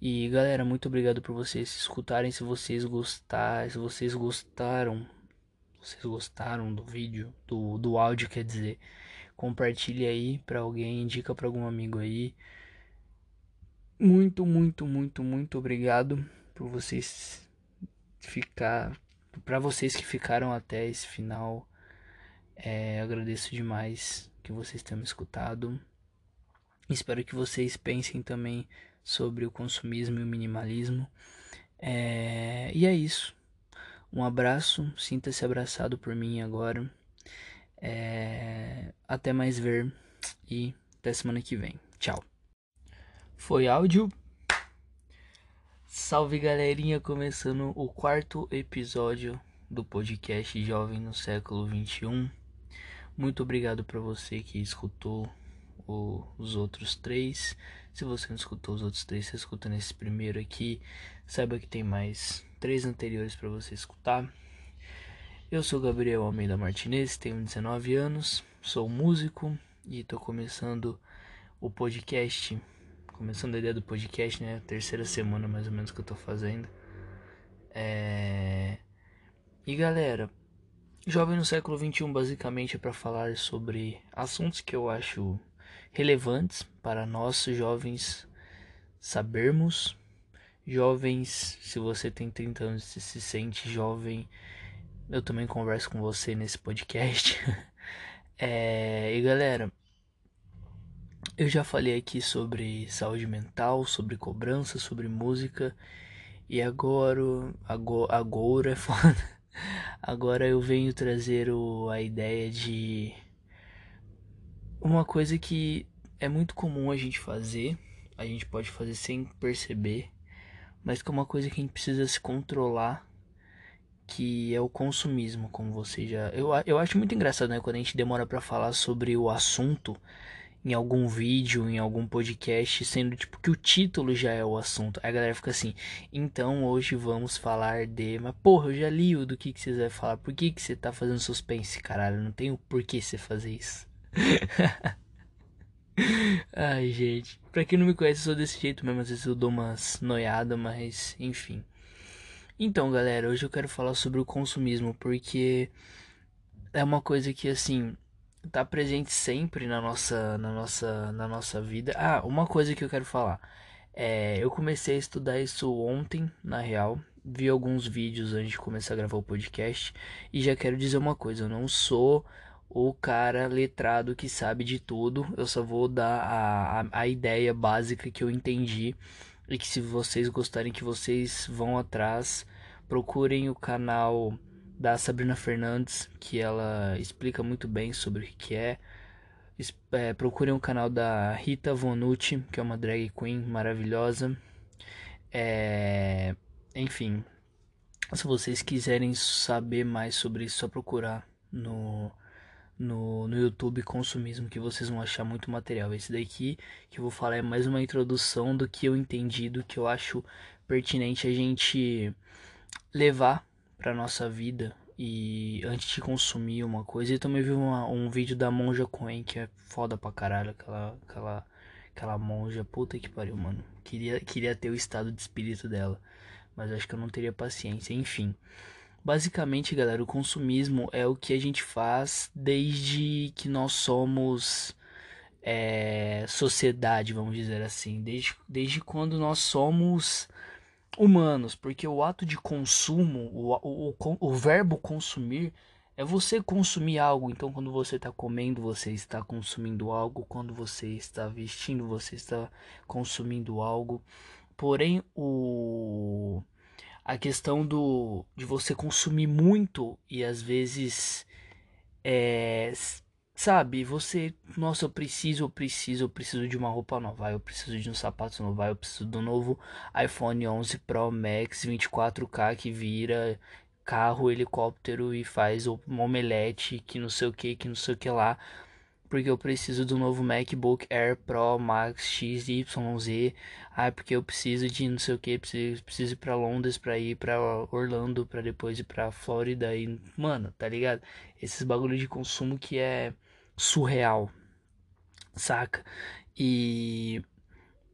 E galera, muito obrigado por vocês escutarem. Se vocês gostarem, se vocês gostaram vocês gostaram do vídeo, do, do áudio, quer dizer, compartilhe aí para alguém, indica para algum amigo aí. Muito, muito, muito, muito obrigado por vocês ficar, para vocês que ficaram até esse final. É, agradeço demais que vocês tenham me escutado. Espero que vocês pensem também sobre o consumismo e o minimalismo. É, e é isso. Um abraço, sinta-se abraçado por mim agora. É... Até mais ver e até semana que vem. Tchau. Foi áudio. Salve galerinha, começando o quarto episódio do podcast Jovem no Século 21. Muito obrigado para você que escutou o, os outros três. Se você não escutou os outros três, você escuta nesse primeiro aqui. Saiba que tem mais três anteriores para você escutar. Eu sou Gabriel Almeida Martinez, tenho 19 anos, sou músico e estou começando o podcast. Começando a ideia do podcast, né? Terceira semana mais ou menos que eu tô fazendo. É... E galera, Jovem no século 21 basicamente é para falar sobre assuntos que eu acho relevantes para nós jovens sabermos Jovens, se você tem 30 anos e se sente jovem, eu também converso com você nesse podcast. é, e galera, eu já falei aqui sobre saúde mental, sobre cobrança, sobre música. E agora, agora, agora é foda. Agora eu venho trazer o, a ideia de uma coisa que é muito comum a gente fazer, a gente pode fazer sem perceber, mas que é uma coisa que a gente precisa se controlar, que é o consumismo, como você já. Eu, eu acho muito engraçado, né? Quando a gente demora para falar sobre o assunto em algum vídeo, em algum podcast, sendo tipo que o título já é o assunto. Aí a galera fica assim, então hoje vamos falar de. Mas porra, eu já li o do que, que vocês vão falar. Por que, que você tá fazendo suspense, caralho? Não tem o porquê você fazer isso. Ai, gente. Pra quem não me conhece, eu sou desse jeito mesmo. Às vezes eu dou umas noiadas, mas enfim. Então, galera, hoje eu quero falar sobre o consumismo, porque é uma coisa que, assim, tá presente sempre na nossa, na nossa, na nossa vida. Ah, uma coisa que eu quero falar. É, eu comecei a estudar isso ontem, na real. Vi alguns vídeos antes de começar a gravar o podcast. E já quero dizer uma coisa: eu não sou o cara letrado que sabe de tudo. Eu só vou dar a, a, a, ideia básica que eu entendi. E que se vocês gostarem que vocês vão atrás, procurem o canal da Sabrina Fernandes, que ela explica muito bem sobre o que é. é procurem o canal da Rita Vonucci, que é uma drag queen maravilhosa. É, enfim, se vocês quiserem saber mais sobre isso, é só procurar no no, no YouTube Consumismo que vocês vão achar muito material. Esse daqui que eu vou falar é mais uma introdução do que eu entendi, do que eu acho pertinente a gente levar para nossa vida e antes de consumir uma coisa. E também vi uma, um vídeo da Monja Coen que é foda pra caralho, aquela, aquela, aquela monja, puta que pariu, mano. Queria, queria ter o estado de espírito dela, mas acho que eu não teria paciência, enfim. Basicamente, galera, o consumismo é o que a gente faz desde que nós somos é, sociedade, vamos dizer assim, desde, desde quando nós somos humanos, porque o ato de consumo, o, o, o, verbo consumir, é você consumir algo. Então, quando você está comendo, você está consumindo algo. Quando você está vestindo, você está consumindo algo. Porém, o a questão do de você consumir muito e às vezes é, sabe, você, nossa, eu preciso, eu preciso, eu preciso de uma roupa nova, eu preciso de um sapato novo, eu preciso do novo iPhone 11 Pro Max 24K que vira carro, helicóptero e faz um omelete, que não sei o que, que não sei o que lá. Porque eu preciso do novo MacBook Air Pro Max XYZ. Ah, porque eu preciso de não sei o que, preciso, preciso ir pra Londres pra ir pra Orlando, pra depois ir pra Flórida. E, mano, tá ligado? Esses bagulho de consumo que é surreal, saca? E,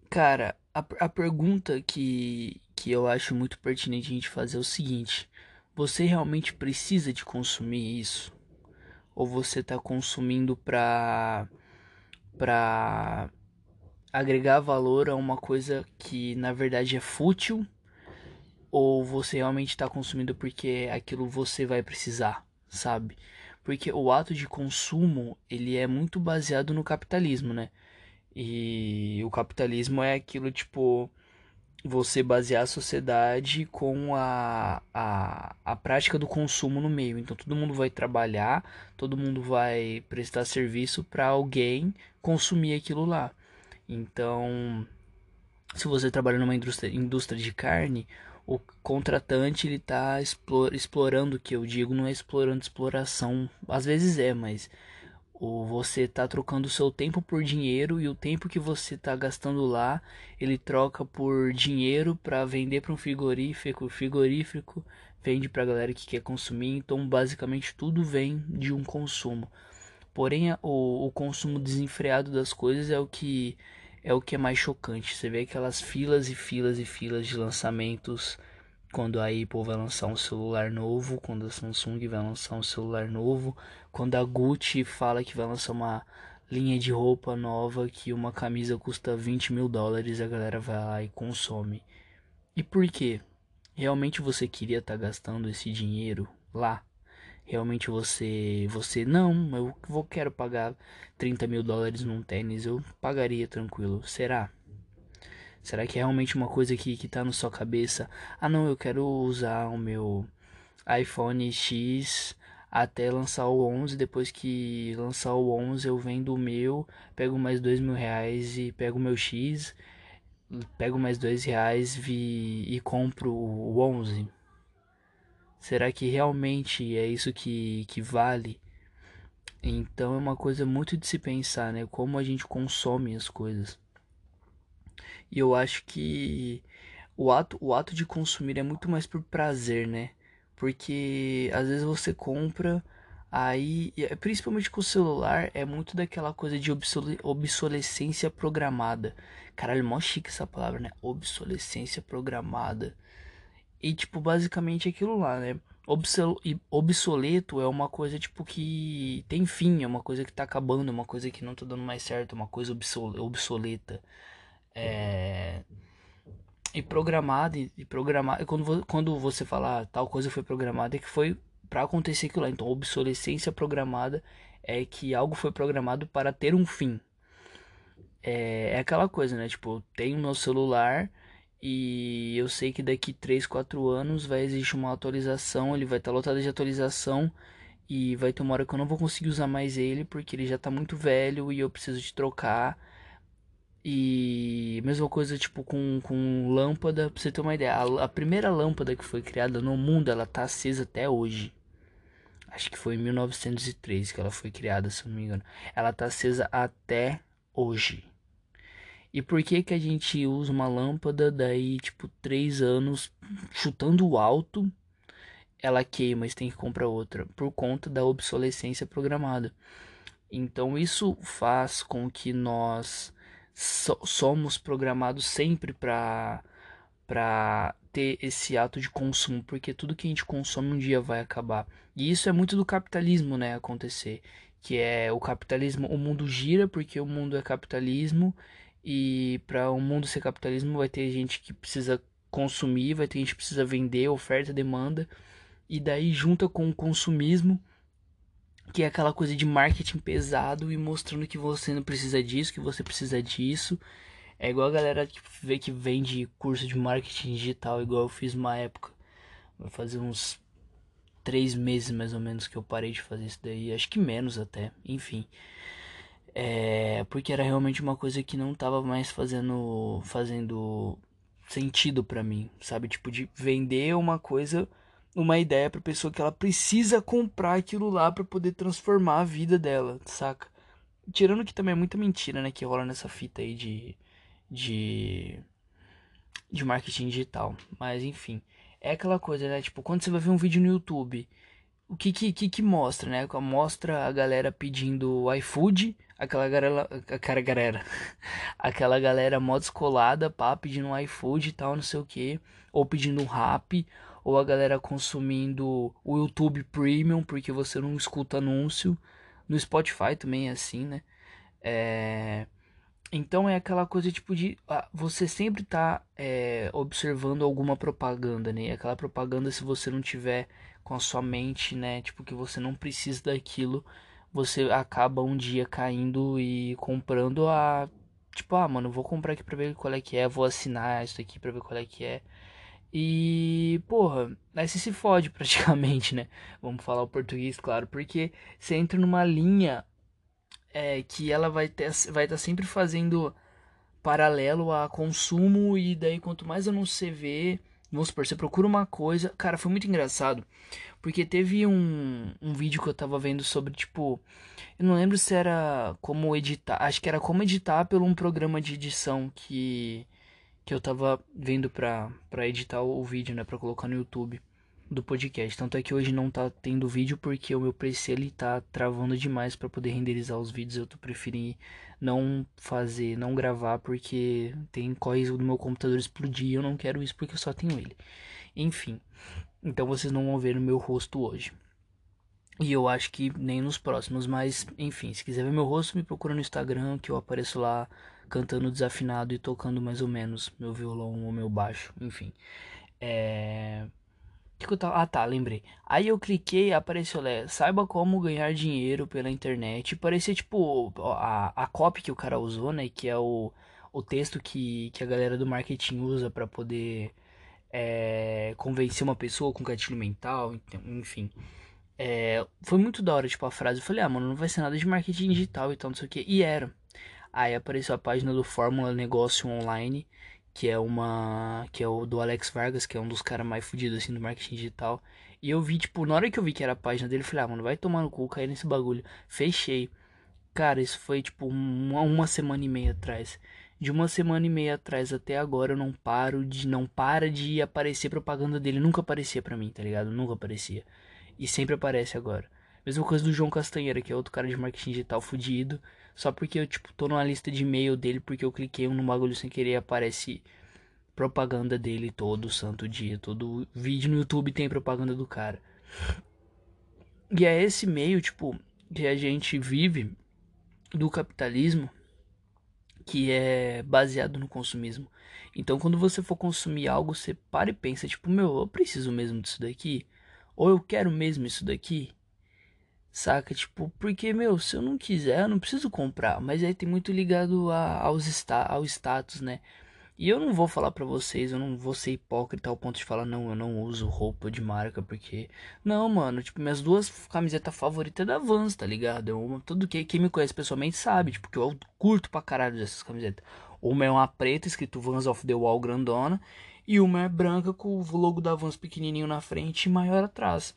cara, a, a pergunta que, que eu acho muito pertinente a gente fazer é o seguinte: você realmente precisa de consumir isso? Ou você está consumindo para para agregar valor a uma coisa que na verdade é fútil? Ou você realmente está consumindo porque aquilo você vai precisar, sabe? Porque o ato de consumo, ele é muito baseado no capitalismo, né? E o capitalismo é aquilo tipo você basear a sociedade com a, a, a prática do consumo no meio. Então todo mundo vai trabalhar, todo mundo vai prestar serviço para alguém consumir aquilo lá. Então, se você trabalha numa indústria, indústria de carne, o contratante ele está explorando, o que eu digo não é explorando exploração, às vezes é, mas ou você está trocando o seu tempo por dinheiro e o tempo que você está gastando lá, ele troca por dinheiro para vender para um frigorífico, o frigorífico vende para galera que quer consumir, então basicamente tudo vem de um consumo. Porém, o, o consumo desenfreado das coisas é o que é o que é mais chocante. Você vê aquelas filas e filas e filas de lançamentos quando a Apple vai lançar um celular novo, quando a Samsung vai lançar um celular novo, quando a Gucci fala que vai lançar uma linha de roupa nova que uma camisa custa 20 mil dólares, a galera vai lá e consome. E por quê? Realmente você queria estar tá gastando esse dinheiro lá? Realmente você, você não, eu vou quero pagar 30 mil dólares num tênis, eu pagaria tranquilo. Será? Será que é realmente uma coisa que, que tá na sua cabeça? Ah, não, eu quero usar o meu iPhone X até lançar o 11. Depois que lançar o 11, eu vendo o meu, pego mais dois mil reais e pego o meu X, pego mais dois reais vi, e compro o 11. Será que realmente é isso que, que vale? Então é uma coisa muito de se pensar, né? Como a gente consome as coisas. E eu acho que o ato, o ato de consumir é muito mais por prazer, né? Porque às vezes você compra, aí, principalmente com o celular, é muito daquela coisa de obsole, obsolescência programada. Caralho, mó chique essa palavra, né? Obsolescência programada. E, tipo, basicamente aquilo lá, né? Obsol obsoleto é uma coisa, tipo, que tem fim, é uma coisa que tá acabando, é uma coisa que não tá dando mais certo, é uma coisa obsol obsoleta. É... E programado, e, programado. Quando, quando você falar ah, tal coisa foi programada, é que foi para acontecer aquilo lá. Então, obsolescência programada é que algo foi programado para ter um fim. É, é aquela coisa, né? Tipo, eu tenho meu celular e eu sei que daqui 3, 4 anos vai existir uma atualização, ele vai estar lotado de atualização e vai ter uma hora que eu não vou conseguir usar mais ele porque ele já está muito velho e eu preciso de trocar. E mesma coisa tipo com, com lâmpada, pra você ter uma ideia. A, a, primeira lâmpada que foi criada no mundo, ela tá acesa até hoje. Acho que foi em 1903 que ela foi criada, se não me engano. Ela tá acesa até hoje. E por que que a gente usa uma lâmpada daí, tipo, três anos chutando alto, ela queima, e tem que comprar outra por conta da obsolescência programada. Então isso faz com que nós so, somos programados sempre para para ter esse ato de consumo, porque tudo que a gente consome um dia vai acabar. E isso é muito do capitalismo, né, acontecer, que é o capitalismo, o mundo gira porque o mundo é capitalismo e para o um mundo ser capitalismo vai ter gente que precisa consumir, vai ter gente que precisa vender, oferta, demanda, e daí junta com o consumismo que é aquela coisa de marketing pesado e mostrando que você não precisa disso, que você precisa disso. É igual a galera que vê que vende curso de marketing digital, igual eu fiz uma época. Vai fazer uns três meses mais ou menos que eu parei de fazer isso daí, acho que menos até, enfim. É, porque era realmente uma coisa que não tava mais fazendo fazendo sentido para mim, sabe? Tipo de vender uma coisa uma ideia pra pessoa que ela precisa comprar aquilo lá para poder transformar a vida dela, saca? Tirando que também é muita mentira, né, que rola nessa fita aí de de de marketing digital, mas enfim, é aquela coisa, né, tipo, quando você vai ver um vídeo no YouTube, o que que, que, que mostra, né? Mostra a galera pedindo iFood, aquela galera, aquela galera, aquela galera modo descolada, pá, pedindo iFood e tal, não sei o que, ou pedindo um rap, ou a galera consumindo o YouTube Premium porque você não escuta anúncio. No Spotify também é assim, né? É... Então é aquela coisa tipo de. Ah, você sempre tá é, observando alguma propaganda, né? Aquela propaganda, se você não tiver com a sua mente, né? Tipo, que você não precisa daquilo, você acaba um dia caindo e comprando a. Tipo, ah, mano, vou comprar aqui pra ver qual é que é, vou assinar isso aqui pra ver qual é que é. E, porra, aí você se fode praticamente, né? Vamos falar o português, claro, porque você entra numa linha é, que ela vai ter, vai estar tá sempre fazendo paralelo a consumo e daí quanto mais não você vê, vamos supor, você procura uma coisa, cara, foi muito engraçado, porque teve um, um vídeo que eu tava vendo sobre, tipo, eu não lembro se era como editar, acho que era como editar pelo um programa de edição que que eu tava vendo pra, pra editar o, vídeo, né? Pra colocar no YouTube do podcast. Tanto é que hoje não tá tendo vídeo porque o meu PC ele tá travando demais para poder renderizar os vídeos. Eu tô preferindo não fazer, não gravar porque tem corre do meu computador explodir. Eu não quero isso porque eu só tenho ele. Enfim, então vocês não vão ver o meu rosto hoje. E eu acho que nem nos próximos, mas enfim, se quiser ver meu rosto, me procura no Instagram que eu apareço lá cantando desafinado e tocando mais ou menos meu violão ou meu baixo, enfim. É. Que eu tava... Ah tá, lembrei. Aí eu cliquei e apareceu lá, saiba como ganhar dinheiro pela internet. Parecia tipo a, a copy que o cara usou, né? Que é o, o texto que, que a galera do marketing usa para poder é, convencer uma pessoa com gatilho mental, enfim. É, foi muito da hora, tipo, a frase. Eu falei, ah, mano, não vai ser nada de marketing digital e tal, não sei o que. E era. Aí apareceu a página do Fórmula Negócio Online, que é uma. que é o do Alex Vargas, que é um dos caras mais fodidos assim do marketing digital. E eu vi, tipo, na hora que eu vi que era a página dele, eu falei, ah, mano, vai tomar no cu, cair nesse bagulho. Fechei. Cara, isso foi tipo uma, uma semana e meia atrás. De uma semana e meia atrás até agora eu não paro de. não para de aparecer propaganda dele. Nunca aparecia pra mim, tá ligado? Nunca aparecia. E sempre aparece agora. Mesma coisa do João Castanheira, que é outro cara de marketing digital fudido. Só porque eu, tipo, tô numa lista de e-mail dele porque eu cliquei no bagulho sem querer aparece propaganda dele todo santo dia. Todo vídeo no YouTube tem propaganda do cara. E é esse meio, tipo, que a gente vive do capitalismo que é baseado no consumismo. Então, quando você for consumir algo, você para e pensa, tipo, meu, eu preciso mesmo disso daqui? Ou eu quero mesmo isso daqui? Saca? Tipo, porque, meu, se eu não quiser, eu não preciso comprar. Mas aí tem muito ligado a, aos sta ao status, né? E eu não vou falar pra vocês, eu não vou ser hipócrita ao ponto de falar, não, eu não uso roupa de marca, porque. Não, mano, tipo, minhas duas camisetas favoritas é da Vans, tá ligado? Eu, tudo que quem me conhece pessoalmente sabe, tipo, que eu curto pra caralho dessas camisetas. Uma é uma preta, escrito Vans of the Wall grandona, e uma é branca com o logo da Vans pequenininho na frente e maior atrás.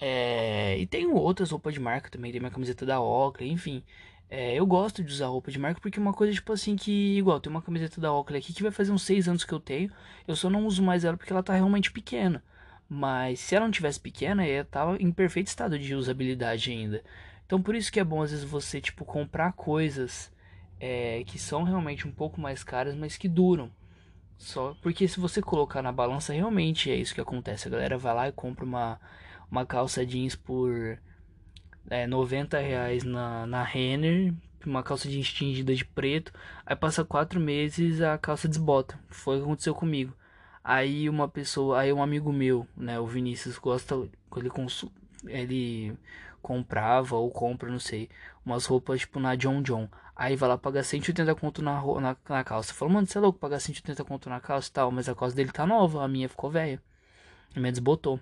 É, e tenho outras roupas de marca também, tem minha camiseta da Oakley, enfim. É, eu gosto de usar roupa de marca porque é uma coisa tipo assim que, igual, tem uma camiseta da Oakley aqui que vai fazer uns 6 anos que eu tenho. Eu só não uso mais ela porque ela tá realmente pequena. Mas se ela não tivesse pequena, ela tava em perfeito estado de usabilidade ainda. Então por isso que é bom às vezes você, tipo, comprar coisas é, que são realmente um pouco mais caras, mas que duram. Só porque se você colocar na balança, realmente é isso que acontece. A galera vai lá e compra uma, uma calça jeans por é, 90 reais na, na Renner, uma calça jeans tingida de preto. Aí passa quatro meses a calça desbota. Foi o que aconteceu comigo. Aí uma pessoa, aí um amigo meu, né, o Vinícius, gosta, ele, ele comprava ou compra, não sei, umas roupas tipo na John John. Aí vai lá pagar 180 conto na, na, na calça. Fala, mano, você é louco pagar 180 conto na calça e tal, mas a calça dele tá nova, a minha ficou velha. A minha desbotou.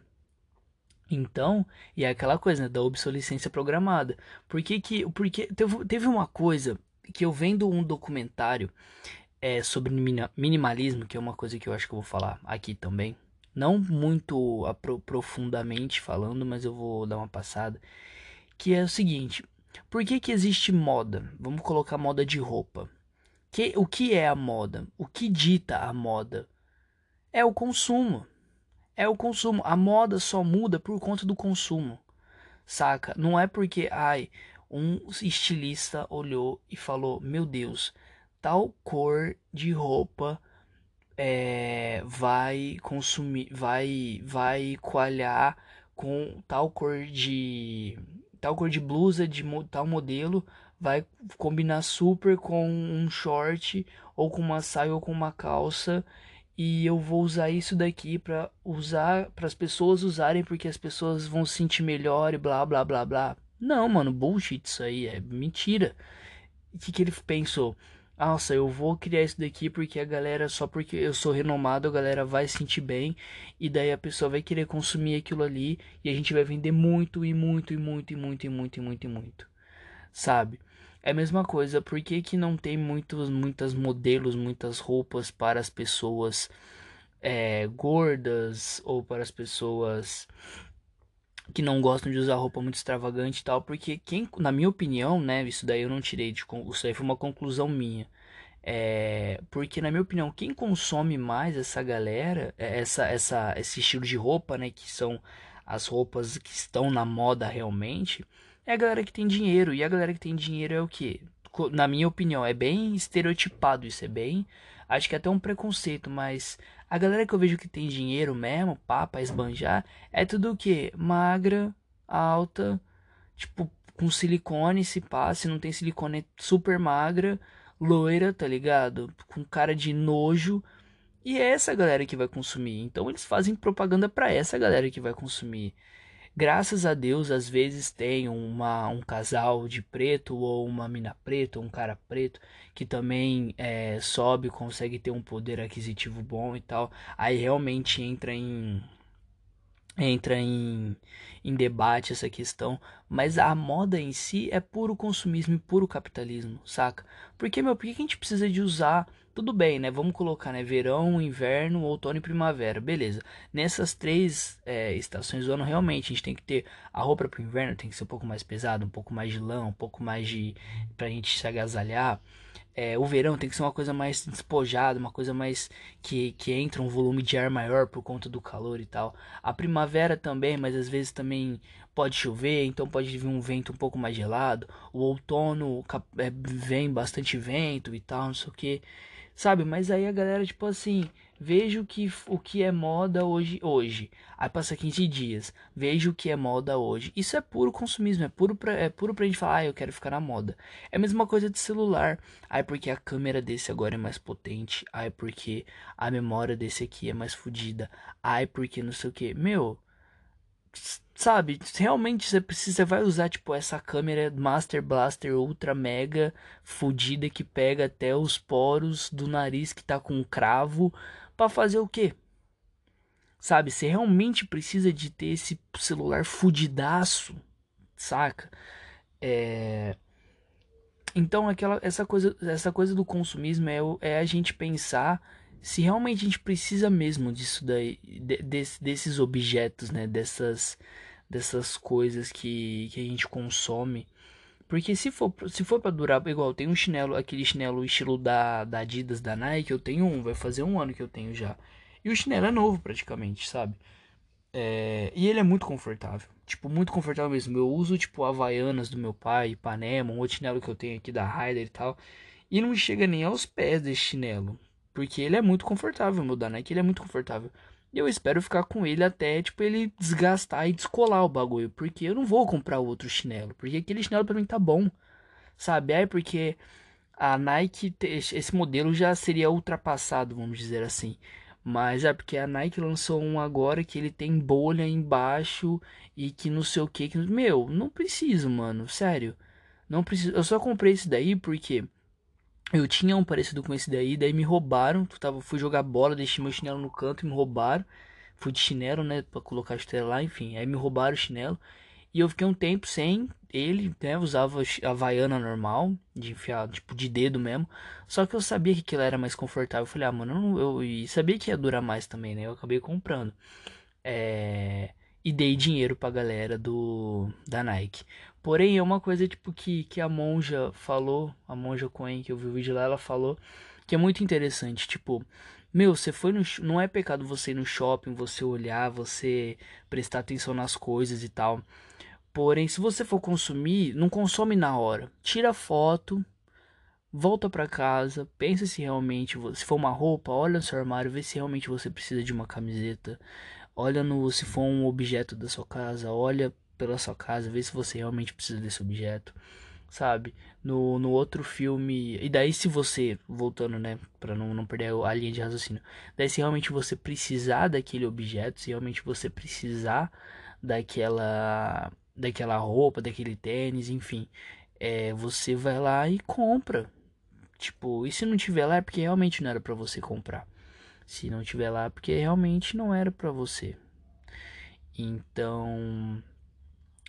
Então, e é aquela coisa, né, da obsolescência programada. Por que que, porque teve, teve uma coisa que eu vendo um documentário é, sobre minimalismo, que é uma coisa que eu acho que eu vou falar aqui também. Não muito profundamente falando, mas eu vou dar uma passada. Que é o seguinte, por que, que existe moda? Vamos colocar moda de roupa. Que, o que é a moda? O que dita a moda? É o consumo. É o consumo. A moda só muda por conta do consumo. Saca? Não é porque, ai, um estilista olhou e falou: Meu Deus, tal cor de roupa é, vai consumir, vai, vai coalhar com tal cor de tal cor de blusa de tal modelo vai combinar super com um short ou com uma saia ou com uma calça e eu vou usar isso daqui para usar para as pessoas usarem porque as pessoas vão se sentir melhor e blá blá blá blá. Não, mano, bullshit isso aí é mentira. O que, que ele pensou? Nossa, eu vou criar isso daqui porque a galera, só porque eu sou renomado, a galera vai se sentir bem. E daí a pessoa vai querer consumir aquilo ali. E a gente vai vender muito, e muito, e muito, e muito, e muito, e muito, e muito. Sabe? É a mesma coisa, por que, que não tem muitos, muitas modelos, muitas roupas para as pessoas é, gordas ou para as pessoas que não gostam de usar roupa muito extravagante e tal, porque quem, na minha opinião, né, isso daí eu não tirei de isso aí foi uma conclusão minha. É, porque na minha opinião, quem consome mais essa galera, é, essa essa esse estilo de roupa, né, que são as roupas que estão na moda realmente, é a galera que tem dinheiro. E a galera que tem dinheiro é o que? Na minha opinião, é bem estereotipado isso, é bem, acho que é até um preconceito, mas a galera que eu vejo que tem dinheiro mesmo, pá, pra esbanjar, é tudo o que? Magra, alta, tipo, com silicone, se pá, se não tem silicone, é super magra, loira, tá ligado? Com cara de nojo. E é essa galera que vai consumir. Então eles fazem propaganda para essa galera que vai consumir. Graças a Deus, às vezes tem uma, um casal de preto ou uma mina preta, um cara preto, que também é, sobe, consegue ter um poder aquisitivo bom e tal. Aí realmente entra em entra em, em debate essa questão, mas a moda em si é puro consumismo e puro capitalismo, saca? Porque, meu, por que a gente precisa de usar tudo bem, né? Vamos colocar, né? Verão, inverno, outono e primavera. Beleza. Nessas três é, estações do ano, realmente, a gente tem que ter a roupa para o inverno, tem que ser um pouco mais pesada, um pouco mais de lã, um pouco mais de. pra gente se agasalhar. É, o verão tem que ser uma coisa mais despojada, uma coisa mais que, que entra um volume de ar maior por conta do calor e tal. A primavera também, mas às vezes também pode chover, então pode vir um vento um pouco mais gelado. O outono é, vem bastante vento e tal, não sei o que. Sabe? Mas aí a galera, tipo assim, veja o que, o que é moda hoje, hoje. Aí passa 15 dias, veja o que é moda hoje. Isso é puro consumismo, é puro pra, é puro pra gente falar, ah, eu quero ficar na moda. É a mesma coisa de celular. Aí porque a câmera desse agora é mais potente. Aí porque a memória desse aqui é mais fodida. Aí porque não sei o que. Meu, sabe, realmente você precisa, você vai usar tipo essa câmera Master Blaster Ultra Mega fodida que pega até os poros do nariz que tá com cravo para fazer o quê? Sabe, você realmente precisa de ter esse celular fudidaço, saca? É... Então aquela essa coisa essa coisa do consumismo é, é a gente pensar se realmente a gente precisa mesmo disso daí, de, desses objetos, né, dessas dessas coisas que, que a gente consome. Porque se for, se for para durar, igual tem um chinelo, aquele chinelo estilo da, da Adidas, da Nike, eu tenho um, vai fazer um ano que eu tenho já. E o chinelo é novo praticamente, sabe? É, e ele é muito confortável. Tipo, muito confortável mesmo. Eu uso, tipo, Havaianas do meu pai, Ipanema, um outro chinelo que eu tenho aqui da Ryder e tal. E não chega nem aos pés desse chinelo. Porque ele é muito confortável, meu Nike, ele é muito confortável. E eu espero ficar com ele até, tipo, ele desgastar e descolar o bagulho. Porque eu não vou comprar outro chinelo. Porque aquele chinelo pra mim tá bom. Sabe? Aí porque a Nike, esse modelo já seria ultrapassado, vamos dizer assim. Mas é porque a Nike lançou um agora que ele tem bolha embaixo e que não sei o que. que meu, não preciso, mano. Sério. Não preciso. Eu só comprei esse daí porque eu tinha um parecido com esse daí. Daí me roubaram. Tava, fui jogar bola, deixei meu chinelo no canto e me roubaram. Fui de chinelo, né? Pra colocar a estrela lá, enfim. Aí me roubaram o chinelo. E eu fiquei um tempo sem ele, né? Usava a Havaiana normal, de enfiar, tipo, de dedo mesmo. Só que eu sabia que aquilo era mais confortável. Eu falei, ah, mano, eu, eu e sabia que ia durar mais também, né? Eu acabei comprando. É... E dei dinheiro pra galera do da Nike. Porém, é uma coisa, tipo, que, que a monja falou, a monja Coen, que eu vi o vídeo lá, ela falou que é muito interessante, tipo, meu, você foi no. Não é pecado você ir no shopping, você olhar, você prestar atenção nas coisas e tal. Porém, se você for consumir, não consome na hora. Tira foto, volta para casa, pensa se realmente, se for uma roupa, olha no seu armário, vê se realmente você precisa de uma camiseta. Olha no se for um objeto da sua casa, olha pela sua casa, vê se você realmente precisa desse objeto, sabe? No, no outro filme, e daí se você, voltando, né, para não, não perder a linha de raciocínio, daí se realmente você precisar daquele objeto, se realmente você precisar daquela daquela roupa, daquele tênis, enfim. É, você vai lá e compra. Tipo, e se não tiver lá é porque realmente não era para você comprar. Se não tiver lá é porque realmente não era para você. Então,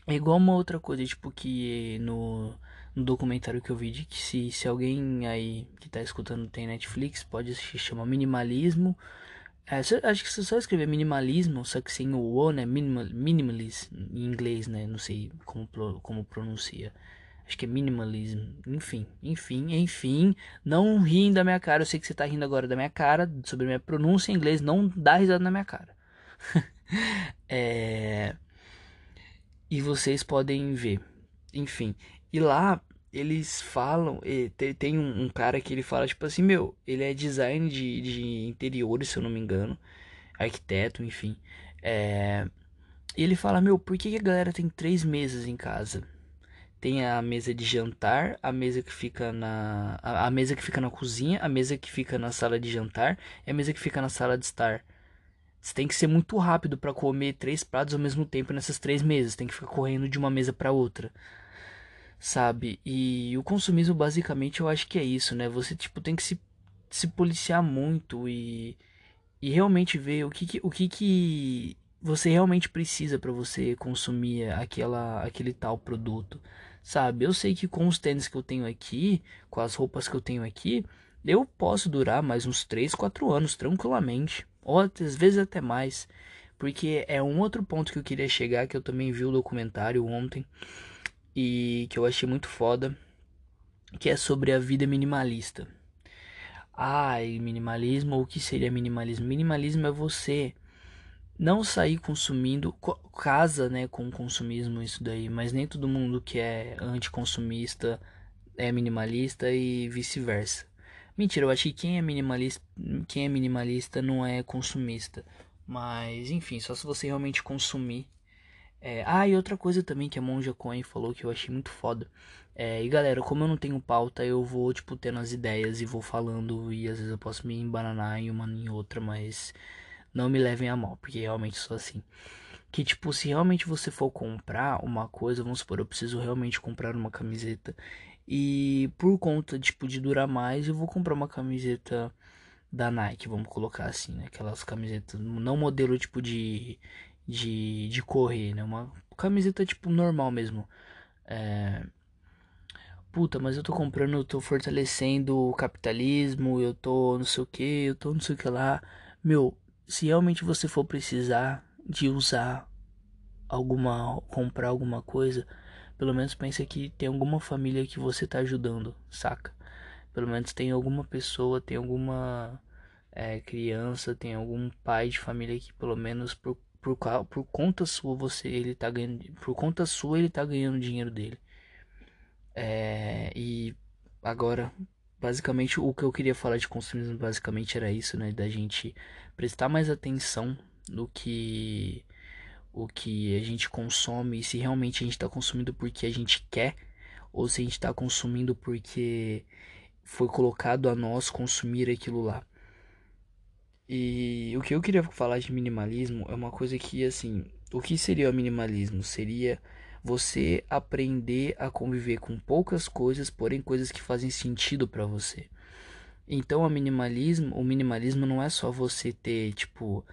é igual uma outra coisa, tipo que no, no documentário que eu vi de que se, se alguém aí que tá escutando tem Netflix, pode se chamar minimalismo é, acho que se só escrever minimalismo, só que sem o O, né? Minimal, minimalism em inglês, né? Não sei como, como pronuncia. Acho que é minimalism. Enfim, enfim, enfim. Não riem da minha cara. Eu sei que você tá rindo agora da minha cara, sobre minha pronúncia em inglês. Não dá risada na minha cara. é... E vocês podem ver. Enfim. E lá eles falam, tem um, cara que ele fala, tipo assim, meu, ele é design de, de interiores, se eu não me engano, arquiteto, enfim. É, e ele fala, meu, por que, que a galera tem três mesas em casa? Tem a mesa de jantar, a mesa que fica na. A, a mesa que fica na cozinha, a mesa que fica na sala de jantar e a mesa que fica na sala de estar. Você tem que ser muito rápido para comer três pratos ao mesmo tempo nessas três mesas. Tem que ficar correndo de uma mesa para outra sabe? E o consumismo basicamente eu acho que é isso, né? Você tipo tem que se, se policiar muito e, e realmente ver o que, que o que, que você realmente precisa para você consumir aquela aquele tal produto, sabe? Eu sei que com os tênis que eu tenho aqui, com as roupas que eu tenho aqui, eu posso durar mais uns 3, 4 anos tranquilamente, ou às vezes até mais, porque é um outro ponto que eu queria chegar que eu também vi o documentário ontem e que eu achei muito foda, que é sobre a vida minimalista. Ai, minimalismo, o que seria minimalismo? Minimalismo é você não sair consumindo, casa, né, com consumismo isso daí, mas nem todo mundo que é anticonsumista é minimalista e vice-versa. Mentira, eu acho que quem é minimalista, quem é minimalista não é consumista. Mas, enfim, só se você realmente consumir é, ah, e outra coisa também que a Monja Coin falou que eu achei muito foda. É, e galera, como eu não tenho pauta, eu vou, tipo, tendo as ideias e vou falando. E às vezes eu posso me embananar em uma em outra, mas não me levem a mal, porque realmente sou assim. Que, tipo, se realmente você for comprar uma coisa, vamos supor, eu preciso realmente comprar uma camiseta. E por conta, tipo, de durar mais, eu vou comprar uma camiseta da Nike, vamos colocar assim, né? Aquelas camisetas, não modelo tipo de de, de correr, né? Uma camiseta tipo normal mesmo. É... Puta, mas eu tô comprando, eu tô fortalecendo o capitalismo, eu tô não sei o que, eu tô não sei o que lá. Meu, se realmente você for precisar de usar alguma, comprar alguma coisa, pelo menos pense que tem alguma família que você tá ajudando, saca? Pelo menos tem alguma pessoa, tem alguma é, criança, tem algum pai de família que pelo menos por por, por conta sua você ele tá ganhando por conta sua ele tá ganhando dinheiro dele é, e agora basicamente o que eu queria falar de consumismo basicamente era isso, né, da gente prestar mais atenção no que o que a gente consome e se realmente a gente está consumindo porque a gente quer ou se a gente está consumindo porque foi colocado a nós consumir aquilo lá. E o que eu queria falar de minimalismo é uma coisa que, assim, o que seria o minimalismo? Seria você aprender a conviver com poucas coisas, porém coisas que fazem sentido para você. Então, o minimalismo, o minimalismo não é só você ter, tipo,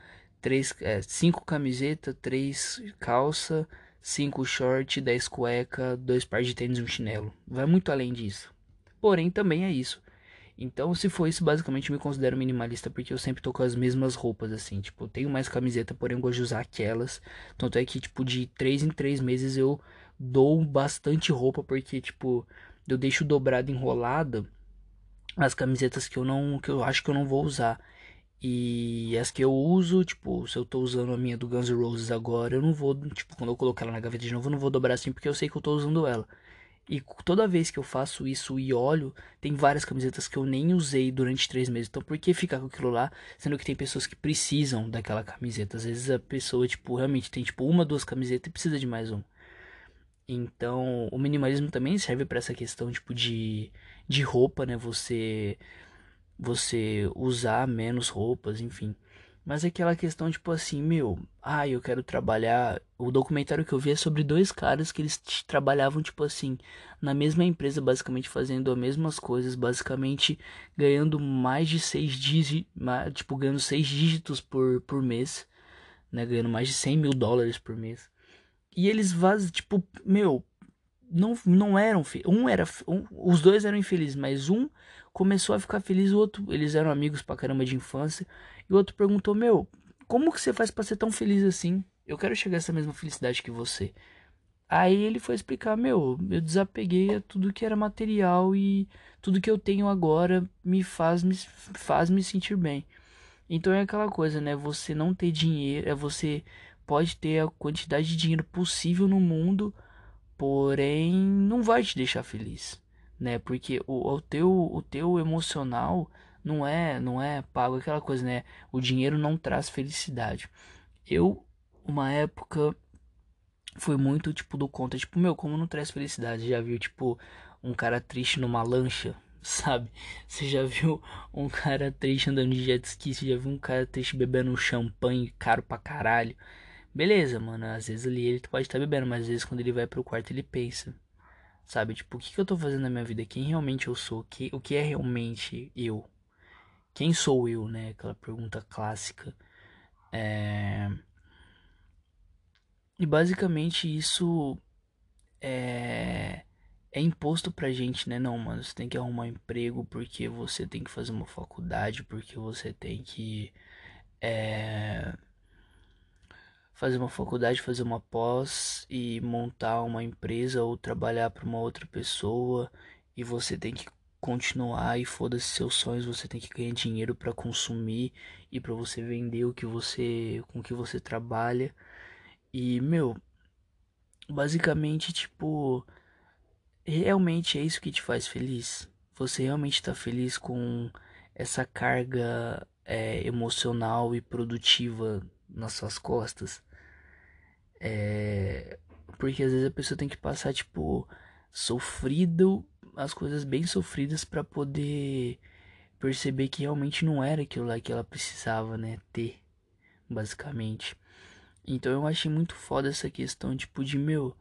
três, é, cinco camisetas, três calça, cinco short, dez cueca, dois pares de tênis e um chinelo. Vai muito além disso. Porém, também é isso. Então, se for isso, basicamente eu me considero minimalista porque eu sempre tô com as mesmas roupas, assim. Tipo, tenho mais camiseta, porém eu gosto de usar aquelas. Tanto é que, tipo, de três em três meses eu dou bastante roupa porque, tipo, eu deixo dobrada, enrolada as camisetas que eu não, que eu acho que eu não vou usar. E as que eu uso, tipo, se eu tô usando a minha do Guns N' Roses agora, eu não vou, tipo, quando eu colocar ela na gaveta de novo, eu não vou dobrar assim porque eu sei que eu tô usando ela. E toda vez que eu faço isso e olho, tem várias camisetas que eu nem usei durante três meses. Então por que ficar com aquilo lá, sendo que tem pessoas que precisam daquela camiseta? Às vezes a pessoa, tipo, realmente tem tipo uma, duas camisetas e precisa de mais uma. Então o minimalismo também serve para essa questão, tipo, de, de roupa, né? Você, você usar menos roupas, enfim. Mas é aquela questão, tipo assim, meu, ah, eu quero trabalhar. O documentário que eu vi é sobre dois caras que eles trabalhavam, tipo assim, na mesma empresa, basicamente fazendo as mesmas coisas, basicamente ganhando mais de seis dígitos, tipo, ganhando seis dígitos por, por mês, né? Ganhando mais de 100 mil dólares por mês. E eles vazam, tipo, meu, não, não eram. Um era. Um, os dois eram infelizes, mas um começou a ficar feliz, o outro. Eles eram amigos pra caramba de infância. E o outro perguntou: Meu, como que você faz para ser tão feliz assim? Eu quero chegar a essa mesma felicidade que você. Aí ele foi explicar: Meu, eu desapeguei a tudo que era material e tudo que eu tenho agora me faz me, faz me sentir bem. Então é aquela coisa, né? Você não ter dinheiro, é você pode ter a quantidade de dinheiro possível no mundo, porém não vai te deixar feliz, né? Porque o, o teu o teu emocional não é, não é pago aquela coisa, né? O dinheiro não traz felicidade. Eu, uma época, foi muito tipo do conta, tipo, meu, como não traz felicidade? Já viu, tipo, um cara triste numa lancha, sabe? Você já viu um cara triste andando de jet ski? Você já viu um cara triste bebendo champanhe caro pra caralho? Beleza, mano, às vezes ali ele pode estar tá bebendo, mas às vezes quando ele vai pro quarto ele pensa, sabe? Tipo, o que, que eu tô fazendo na minha vida? Quem realmente eu sou? Que, o que é realmente eu? Quem sou eu, né? Aquela pergunta clássica. É... E basicamente isso é... é imposto pra gente, né? Não, mano, você tem que arrumar um emprego porque você tem que fazer uma faculdade, porque você tem que é... fazer uma faculdade, fazer uma pós e montar uma empresa ou trabalhar para uma outra pessoa e você tem que continuar e foda-se seus sonhos, você tem que ganhar dinheiro para consumir e para você vender o que você com que você trabalha. E, meu, basicamente, tipo, realmente é isso que te faz feliz? Você realmente tá feliz com essa carga é, emocional e produtiva nas suas costas? É, porque às vezes a pessoa tem que passar, tipo, sofrido as coisas bem sofridas para poder perceber que realmente não era aquilo lá que ela precisava, né, ter, basicamente. Então eu achei muito foda essa questão, tipo, de meu,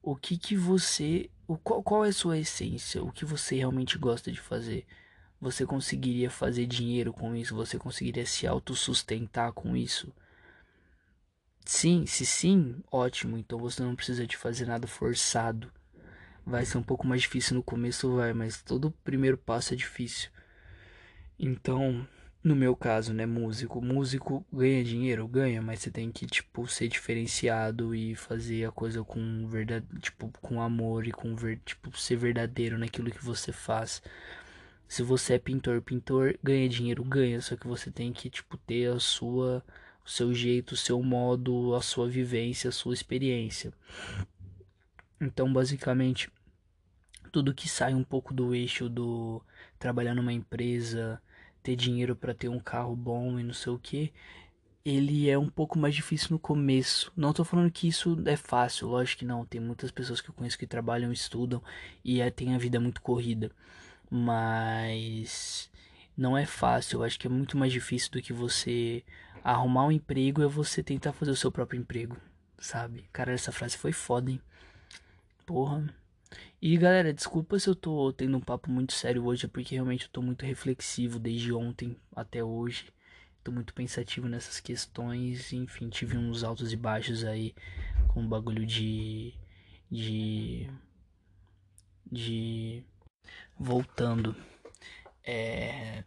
o que que você, o qual, qual é a sua essência, o que você realmente gosta de fazer? Você conseguiria fazer dinheiro com isso? Você conseguiria se autossustentar com isso? Sim, se sim, ótimo. Então você não precisa de fazer nada forçado. Vai ser um pouco mais difícil no começo, vai, mas todo primeiro passo é difícil. Então, no meu caso, né, músico, músico ganha dinheiro, ganha, mas você tem que tipo ser diferenciado e fazer a coisa com verdade, tipo, com amor e com ver, tipo ser verdadeiro naquilo que você faz. Se você é pintor, pintor ganha dinheiro, ganha, só que você tem que tipo ter a sua o seu jeito, o seu modo, a sua vivência, a sua experiência. Então, basicamente, tudo que sai um pouco do eixo do trabalhar numa empresa, ter dinheiro para ter um carro bom e não sei o que, ele é um pouco mais difícil no começo. Não tô falando que isso é fácil, lógico que não. Tem muitas pessoas que eu conheço que trabalham, estudam e é, tem a vida muito corrida. Mas não é fácil. Eu acho que é muito mais difícil do que você arrumar um emprego é você tentar fazer o seu próprio emprego, sabe? Cara, essa frase foi foda, hein? Porra. E galera, desculpa se eu tô tendo um papo muito sério hoje, é porque realmente eu tô muito reflexivo desde ontem até hoje tô muito pensativo nessas questões. Enfim, tive uns altos e baixos aí com o bagulho de. de. de. voltando. É.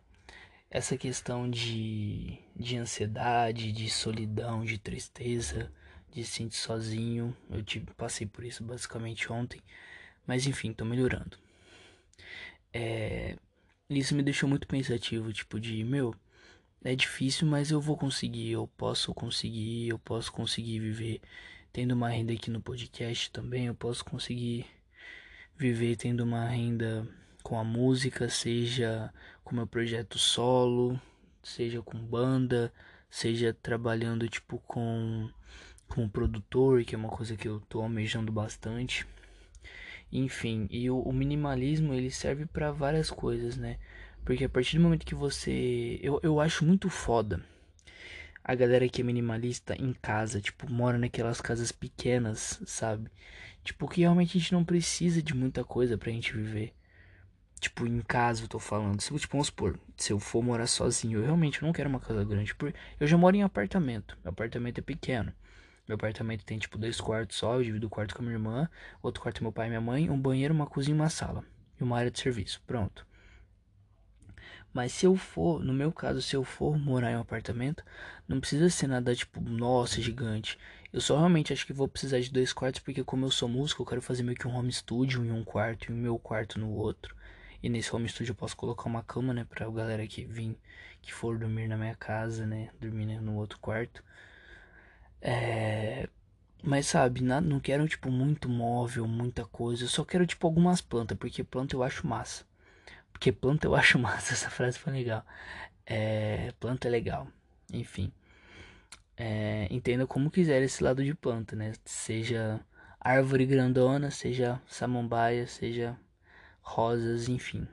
Essa questão de, de ansiedade, de solidão, de tristeza, de se sentir sozinho. Eu tive, passei por isso basicamente ontem. Mas enfim, tô melhorando. É, isso me deixou muito pensativo, tipo de, meu, é difícil, mas eu vou conseguir, eu posso conseguir, eu posso conseguir viver tendo uma renda aqui no podcast também, eu posso conseguir viver tendo uma renda com a música, seja com meu projeto solo, seja com banda, seja trabalhando tipo com com o produtor, que é uma coisa que eu tô almejando bastante. Enfim, e o, o minimalismo ele serve para várias coisas, né? Porque a partir do momento que você. Eu, eu acho muito foda a galera que é minimalista em casa, tipo, mora naquelas casas pequenas, sabe? Tipo, que realmente a gente não precisa de muita coisa pra gente viver. Tipo, em casa eu tô falando. Se, tipo, vamos supor, se eu for morar sozinho, eu realmente não quero uma casa grande. Porque eu já moro em apartamento. Meu apartamento é pequeno. Meu apartamento tem, tipo, dois quartos só. Eu divido o quarto com a minha irmã. Outro quarto é meu pai e minha mãe. Um banheiro, uma cozinha e uma sala. E uma área de serviço. Pronto. Mas se eu for, no meu caso, se eu for morar em um apartamento, não precisa ser nada tipo, nossa, gigante. Eu só realmente acho que vou precisar de dois quartos, porque como eu sou músico, eu quero fazer meio que um home studio em um quarto e o meu quarto no outro. E nesse home studio eu posso colocar uma cama, né, pra galera que vir, que for dormir na minha casa, né, dormir né, no outro quarto. É... Mas sabe, nada, não quero tipo muito móvel, muita coisa. Eu só quero tipo algumas plantas, porque planta eu acho massa. Porque planta eu acho massa, essa frase foi legal. É, planta é legal, enfim. É, entenda como quiser esse lado de planta, né? Seja árvore grandona, seja samambaia, seja rosas, enfim.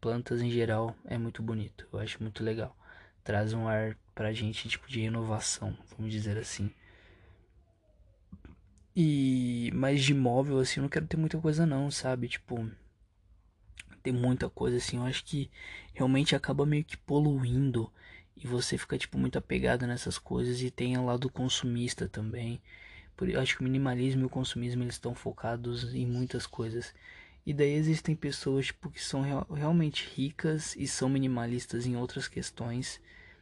Plantas em geral é muito bonito, eu acho muito legal. Traz um ar pra gente, tipo, de renovação, vamos dizer assim. E mais de móvel, assim, eu não quero ter muita coisa não, sabe? Tipo, tem muita coisa assim, eu acho que realmente acaba meio que poluindo e você fica tipo muito apegado nessas coisas e tem o lado consumista também. Por eu acho que o minimalismo e o consumismo eles estão focados em muitas coisas. E daí existem pessoas tipo que são real, realmente ricas e são minimalistas em outras questões.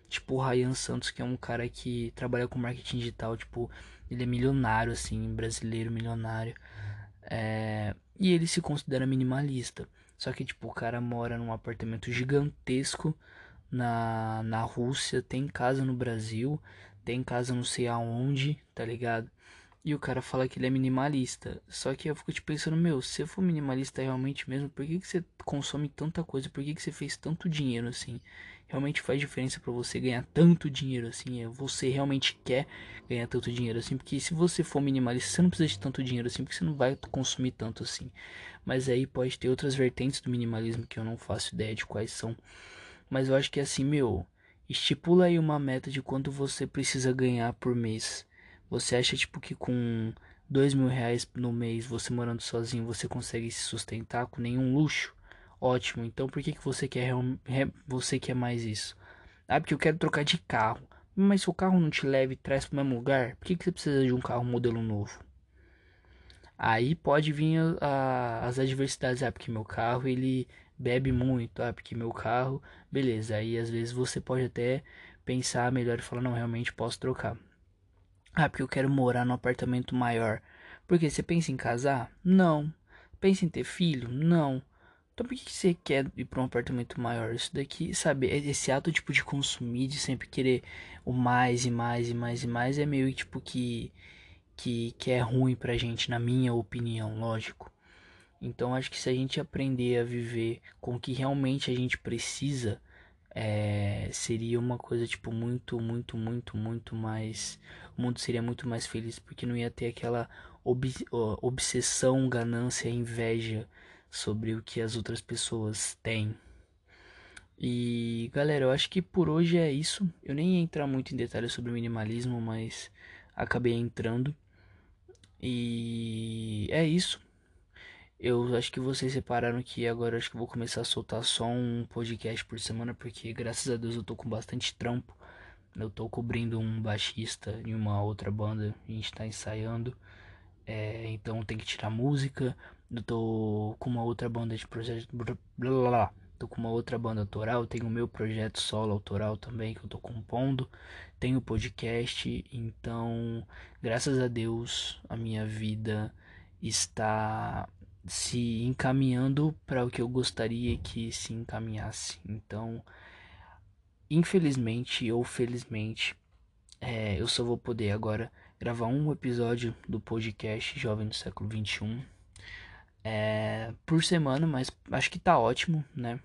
Tipo o Ryan Santos, que é um cara que trabalha com marketing digital, tipo, ele é milionário assim, brasileiro milionário. É, e ele se considera minimalista. Só que, tipo, o cara mora num apartamento gigantesco na, na Rússia, tem casa no Brasil, tem casa não sei aonde, tá ligado? E o cara fala que ele é minimalista. Só que eu fico te pensando, meu, se for minimalista realmente mesmo, por que, que você consome tanta coisa? Por que, que você fez tanto dinheiro assim? Realmente faz diferença para você ganhar tanto dinheiro assim? É, você realmente quer ganhar tanto dinheiro assim? Porque se você for minimalista, você não precisa de tanto dinheiro assim, porque você não vai consumir tanto assim. Mas aí pode ter outras vertentes do minimalismo que eu não faço ideia de quais são. Mas eu acho que é assim, meu, estipula aí uma meta de quanto você precisa ganhar por mês. Você acha tipo que com dois mil reais no mês, você morando sozinho, você consegue se sustentar com nenhum luxo? Ótimo. Então por que, que você quer você quer mais isso? Ah, porque eu quero trocar de carro. Mas se o carro não te leva e traz para o mesmo lugar, por que, que você precisa de um carro modelo novo? Aí pode vir a, a, as adversidades, ah, porque meu carro ele bebe muito, ah, porque meu carro, beleza. Aí às vezes você pode até pensar melhor e falar, não, realmente posso trocar. Ah, porque eu quero morar num apartamento maior. Porque você pensa em casar? Não. Pensa em ter filho? Não. Então por que você quer ir para um apartamento maior? Isso daqui, sabe, é esse ato tipo de consumir, de sempre querer o mais e mais e mais e mais é meio tipo que que, que é ruim pra gente, na minha opinião, lógico. Então acho que se a gente aprender a viver com o que realmente a gente precisa, é, seria uma coisa tipo muito, muito, muito, muito mais. O mundo seria muito mais feliz porque não ia ter aquela ob, obsessão, ganância, inveja sobre o que as outras pessoas têm. E galera, eu acho que por hoje é isso. Eu nem ia entrar muito em detalhes sobre minimalismo, mas acabei entrando. E é isso. Eu acho que vocês separaram que agora acho que vou começar a soltar só um podcast por semana, porque graças a Deus eu tô com bastante trampo. Eu tô cobrindo um baixista em uma outra banda, a gente tá ensaiando. É, então tem que tirar música. Eu tô com uma outra banda de projeto. Blá, blá, blá, tô com uma outra banda autoral. Tenho o meu projeto solo autoral também que eu tô compondo. Tenho podcast. Então, graças a Deus, a minha vida está se encaminhando para o que eu gostaria que se encaminhasse. Então, infelizmente ou felizmente, é, eu só vou poder agora gravar um episódio do podcast Jovem do Século 21 é, por semana, mas acho que tá ótimo, né?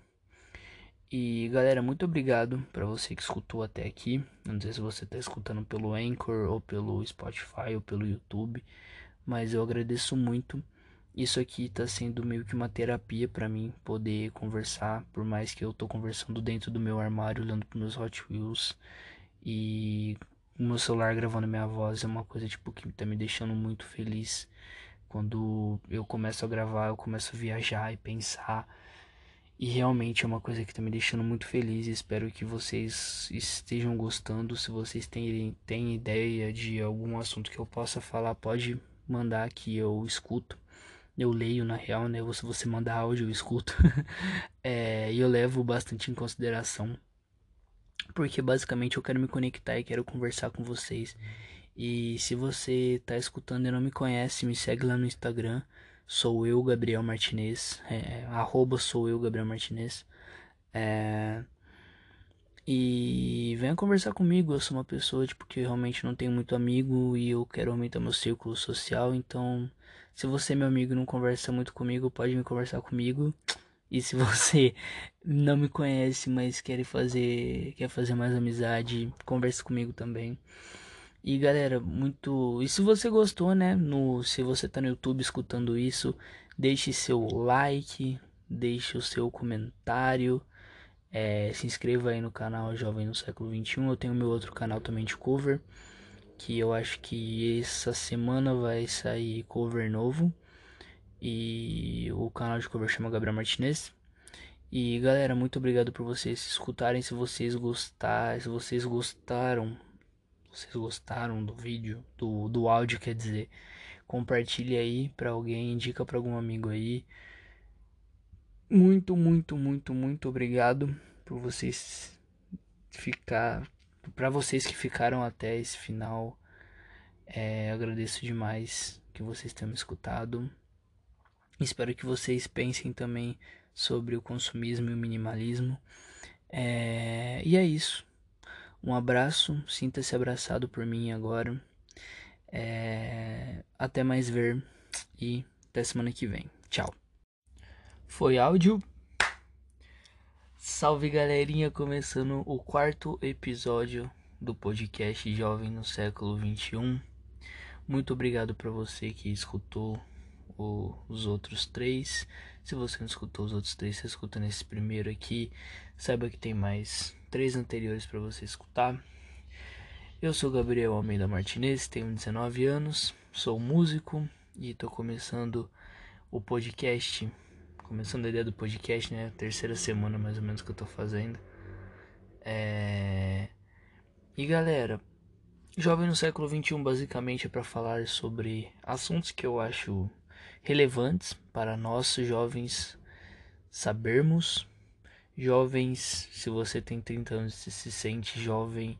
E galera, muito obrigado para você que escutou até aqui. Não sei se você tá escutando pelo Anchor ou pelo Spotify ou pelo YouTube, mas eu agradeço muito isso aqui tá sendo meio que uma terapia para mim poder conversar, por mais que eu tô conversando dentro do meu armário, olhando pros meus Hot Wheels e o meu celular gravando minha voz é uma coisa tipo que tá me deixando muito feliz. Quando eu começo a gravar, eu começo a viajar e pensar. E realmente é uma coisa que tá me deixando muito feliz. Espero que vocês estejam gostando. Se vocês têm, têm ideia de algum assunto que eu possa falar, pode mandar que eu escuto eu leio na real, né? Se você mandar áudio, eu escuto. é, e eu levo bastante em consideração. Porque basicamente eu quero me conectar e quero conversar com vocês. E se você tá escutando e não me conhece, me segue lá no Instagram. Sou eu, Gabriel Martinez. É, arroba sou eu, Gabriel Martinez. É, e venha conversar comigo. Eu sou uma pessoa tipo, que realmente não tenho muito amigo e eu quero aumentar meu círculo social. Então se você, meu amigo, não conversa muito comigo, pode me conversar comigo. E se você não me conhece, mas quer fazer, quer fazer mais amizade, converse comigo também. E galera, muito. E se você gostou, né? No, se você tá no YouTube escutando isso, deixe seu like, deixe o seu comentário. É, se inscreva aí no canal Jovem no Século 21. Eu tenho meu outro canal também de cover que eu acho que essa semana vai sair cover novo. E o canal de cover chama Gabriel Martinez. E galera, muito obrigado por vocês escutarem. Se vocês gostarem, se vocês gostaram, vocês gostaram do vídeo, do, do áudio, quer dizer, compartilhe aí para alguém, indica para algum amigo aí. Muito, muito, muito, muito obrigado por vocês ficar para vocês que ficaram até esse final, é, agradeço demais que vocês tenham me escutado. Espero que vocês pensem também sobre o consumismo e o minimalismo. É, e é isso. Um abraço, sinta-se abraçado por mim agora. É, até mais ver e até semana que vem. Tchau. Foi áudio. Salve galerinha, começando o quarto episódio do podcast Jovem no Século 21. Muito obrigado para você que escutou o, os outros três. Se você não escutou os outros três, você escuta nesse primeiro aqui. Saiba que tem mais três anteriores para você escutar. Eu sou Gabriel Almeida Martinez, tenho 19 anos, sou músico e estou começando o podcast começando a ideia do podcast, né? Terceira semana mais ou menos que eu tô fazendo. É... E galera, Jovem no século XXI basicamente é para falar sobre assuntos que eu acho relevantes para nós jovens sabermos. Jovens, se você tem 30 anos e se sente jovem,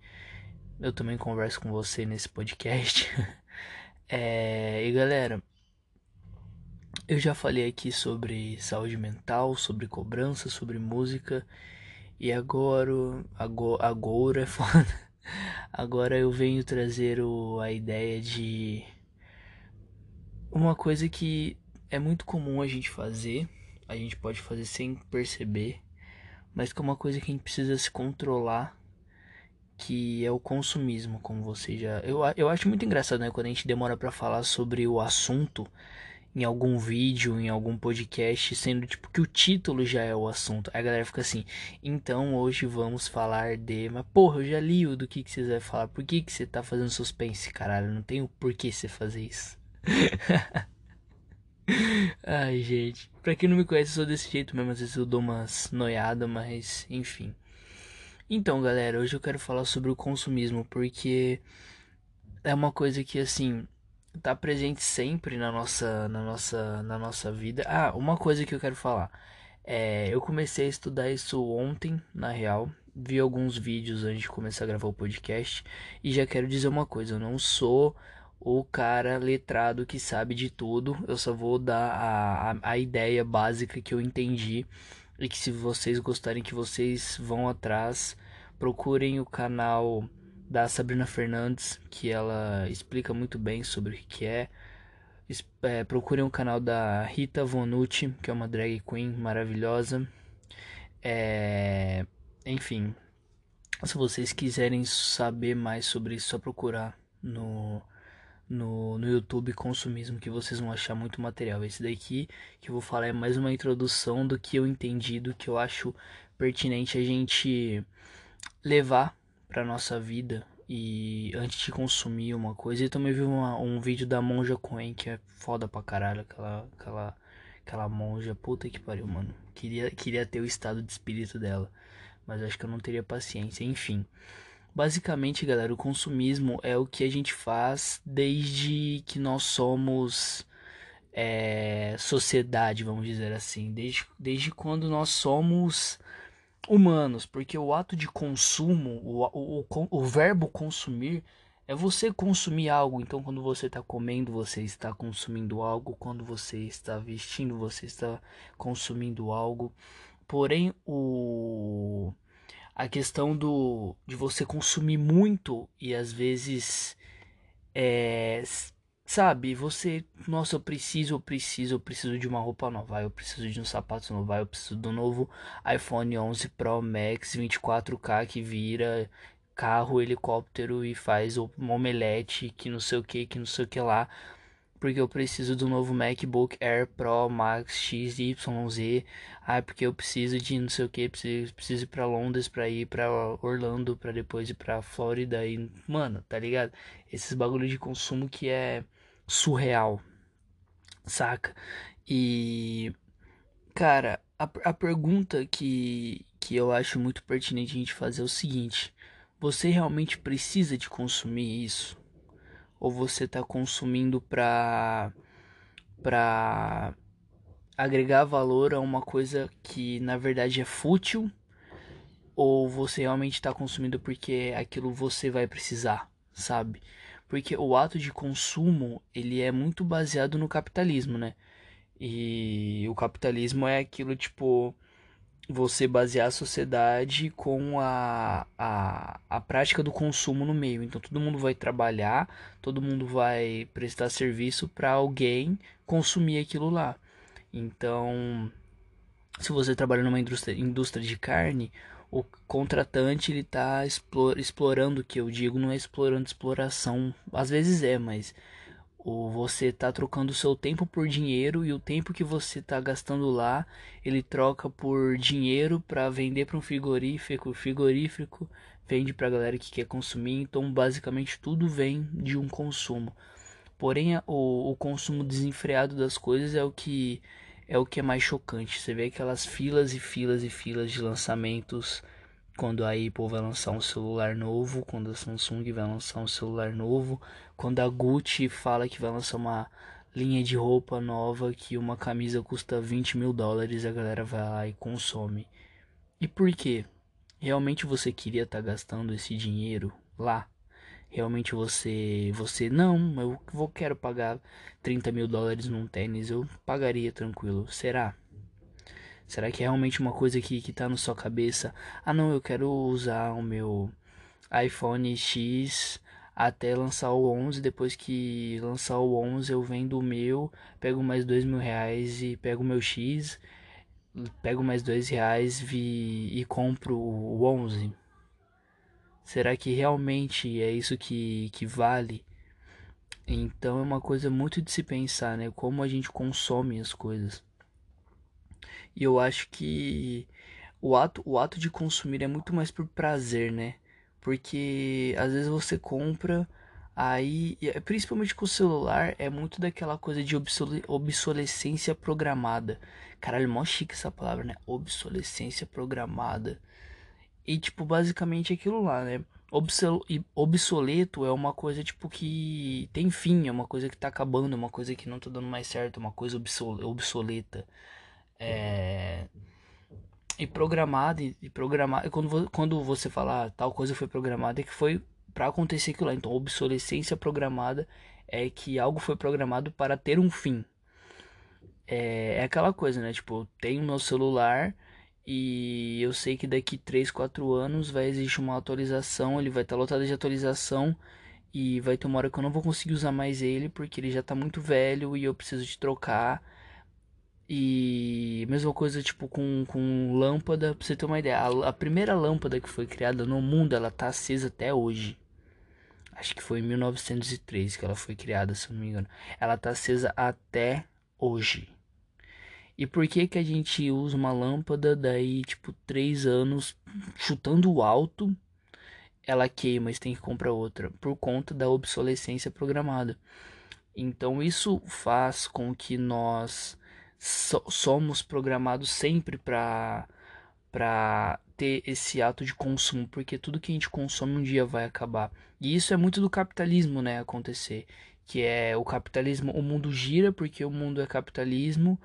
eu também converso com você nesse podcast. é... E galera, eu já falei aqui sobre saúde mental, sobre cobrança, sobre música. E agora, agora, agora é foda. Agora eu venho trazer o, a ideia de uma coisa que é muito comum a gente fazer, a gente pode fazer sem perceber, mas que é uma coisa que a gente precisa se controlar, que é o consumismo, como você já. Eu, eu acho muito engraçado, né? Quando a gente demora para falar sobre o assunto em algum vídeo, em algum podcast, sendo tipo que o título já é o assunto. Aí a galera fica assim, então hoje vamos falar de. Mas porra, eu já li o do que, que vocês vão falar. Por que, que você tá fazendo suspense, caralho? Não tem o porquê você fazer isso. Ai, gente. Pra quem não me conhece, eu sou desse jeito mesmo. Às vezes eu dou umas noiadas, mas enfim. Então, galera, hoje eu quero falar sobre o consumismo, porque é uma coisa que, assim, tá presente sempre na nossa, na nossa, na nossa vida. Ah, uma coisa que eu quero falar. É, eu comecei a estudar isso ontem, na real. Vi alguns vídeos antes de começar a gravar o podcast. E já quero dizer uma coisa: eu não sou o cara letrado que sabe de tudo. Eu só vou dar a, a, a ideia básica que eu entendi. E que se vocês gostarem que vocês vão atrás, procurem o canal da Sabrina Fernandes, que ela explica muito bem sobre o que é. é procurem o canal da Rita Vonucci, que é uma drag queen maravilhosa. É, enfim, se vocês quiserem saber mais sobre isso, só procurar no, no, no YouTube Consumismo, que vocês vão achar muito material. Esse daqui que eu vou falar é mais uma introdução do que eu entendi, do que eu acho pertinente a gente levar para nossa vida e antes de consumir uma coisa. E também vi uma, um vídeo da Monja Coen que é foda pra caralho, aquela aquela aquela monja, puta que pariu, mano. Queria queria ter o estado de espírito dela, mas acho que eu não teria paciência, enfim. Basicamente, galera, o consumismo é o que a gente faz desde que nós somos é, sociedade, vamos dizer assim. Desde, desde quando nós somos humanos, porque o ato de consumo, o, o, o, o verbo consumir, é você consumir algo. Então, quando você está comendo, você está consumindo algo. Quando você está vestindo, você está consumindo algo. Porém, o a questão do de você consumir muito e às vezes é, Sabe, você, nossa, eu preciso, eu preciso, eu preciso de uma roupa nova, eu preciso de um sapato novo, eu preciso do novo iPhone 11 Pro Max 24K que vira carro, helicóptero e faz um omelete, que não sei o que, que não sei o que lá, porque eu preciso do novo MacBook Air Pro Max XYZ, ah, porque eu preciso de não sei o que, preciso, preciso ir pra Londres pra ir pra Orlando, pra depois ir pra Flórida e, mano, tá ligado? Esses bagulho de consumo que é surreal, saca? E, cara, a, a pergunta que, que eu acho muito pertinente a gente fazer é o seguinte: você realmente precisa de consumir isso? Ou você tá consumindo pra. pra agregar valor a uma coisa que na verdade é fútil? Ou você realmente está consumindo porque aquilo você vai precisar, sabe? Porque o ato de consumo ele é muito baseado no capitalismo, né? E o capitalismo é aquilo tipo você basear a sociedade com a, a, a prática do consumo no meio. Então todo mundo vai trabalhar, todo mundo vai prestar serviço para alguém consumir aquilo lá. Então, se você trabalha numa indústria, indústria de carne, o contratante ele está explorando o que eu digo não é explorando exploração. Às vezes é mas o você está trocando o seu tempo por dinheiro e o tempo que você está gastando lá ele troca por dinheiro para vender para um frigorífico o frigorífico vende para galera que quer consumir. Então basicamente tudo vem de um consumo. Porém o, o consumo desenfreado das coisas é o que é o que é mais chocante. Você vê aquelas filas e filas e filas de lançamentos quando a Apple vai lançar um celular novo, quando a Samsung vai lançar um celular novo, quando a Gucci fala que vai lançar uma linha de roupa nova que uma camisa custa 20 mil dólares, a galera vai lá e consome. E por quê? Realmente você queria estar tá gastando esse dinheiro lá? Realmente você você não eu vou quero pagar 30 mil dólares num tênis eu pagaria tranquilo será será que é realmente uma coisa que que tá na sua cabeça ah não eu quero usar o meu iPhone X até lançar o 11. Depois que lançar o 11, eu vendo o meu, pego mais dois mil reais e pego o meu X, pego mais dois reais vi, e compro o 11. Será que realmente é isso que, que vale? Então é uma coisa muito de se pensar, né? Como a gente consome as coisas. E eu acho que o ato, o ato de consumir é muito mais por prazer, né? Porque às vezes você compra, aí, principalmente com o celular, é muito daquela coisa de obsolescência programada. Caralho, mó chique essa palavra, né? Obsolescência programada. E, tipo, basicamente aquilo lá, né? obsoleto é uma coisa, tipo, que tem fim, é uma coisa que tá acabando, é uma coisa que não tá dando mais certo, é uma coisa obsoleta. É... E programada, e programada, quando, quando você falar tal coisa foi programada, é que foi para acontecer aquilo lá. Então, obsolescência programada é que algo foi programado para ter um fim. É, é aquela coisa, né? Tipo, tem o meu celular e eu sei que daqui 3, 4 anos vai existir uma atualização, ele vai estar tá lotado de atualização e vai ter uma hora que eu não vou conseguir usar mais ele porque ele já está muito velho e eu preciso de trocar. E mesma coisa tipo com, com lâmpada, pra você ter uma ideia, a, a primeira lâmpada que foi criada no mundo, ela tá acesa até hoje. Acho que foi em 1903 que ela foi criada, se não me engano. Ela tá acesa até hoje. E por que que a gente usa uma lâmpada daí, tipo, três anos chutando alto, ela queima, e tem que comprar outra por conta da obsolescência programada. Então isso faz com que nós so somos programados sempre para para ter esse ato de consumo, porque tudo que a gente consome um dia vai acabar. E isso é muito do capitalismo, né, acontecer, que é o capitalismo, o mundo gira porque o mundo é capitalismo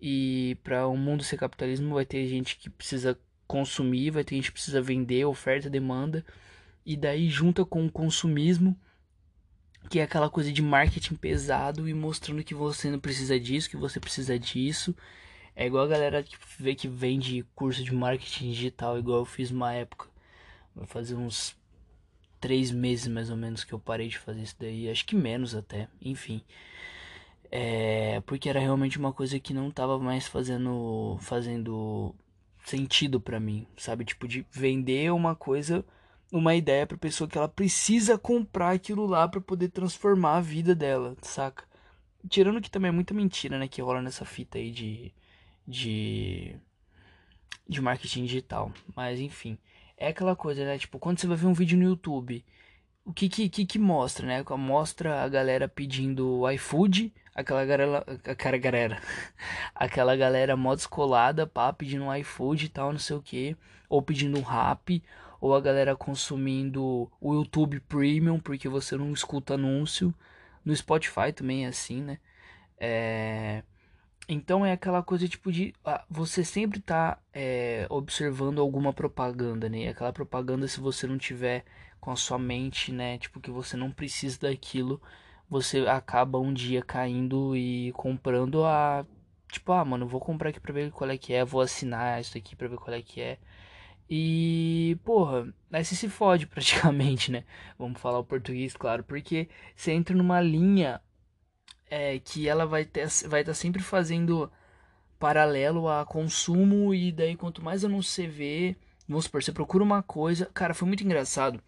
e para o um mundo ser capitalismo vai ter gente que precisa consumir, vai ter gente que precisa vender, oferta, demanda. E daí junta com o consumismo, que é aquela coisa de marketing pesado e mostrando que você não precisa disso, que você precisa disso. É igual a galera que vê que vende curso de marketing digital, igual eu fiz uma época. Vai fazer uns três meses mais ou menos que eu parei de fazer isso daí. Acho que menos até, enfim. É, porque era realmente uma coisa que não tava mais fazendo fazendo sentido para mim, sabe? Tipo de vender uma coisa, uma ideia para pessoa que ela precisa comprar aquilo lá para poder transformar a vida dela, saca? Tirando que também é muita mentira, né, que rola nessa fita aí de de de marketing digital, mas enfim, é aquela coisa, né? Tipo, quando você vai ver um vídeo no YouTube, o que que, que, que mostra, né? Mostra a galera pedindo iFood, aquela galera, aquela galera, aquela galera mó descolada, pá, pedindo iFood e tal, não sei o que, ou pedindo rap, ou a galera consumindo o YouTube Premium, porque você não escuta anúncio, no Spotify também é assim, né? É... Então é aquela coisa tipo de. Você sempre tá é, observando alguma propaganda, né? Aquela propaganda, se você não tiver com a sua mente, né? Tipo, que você não precisa daquilo, você acaba um dia caindo e comprando a. Tipo, ah, mano, vou comprar aqui pra ver qual é que é, vou assinar isso aqui pra ver qual é que é. E, porra, aí você se fode praticamente, né? Vamos falar o português, claro, porque você entra numa linha é, que ela vai ter, vai estar tá sempre fazendo paralelo a consumo e daí quanto mais anúncio você vê, vamos supor, você procura uma coisa, cara, foi muito engraçado,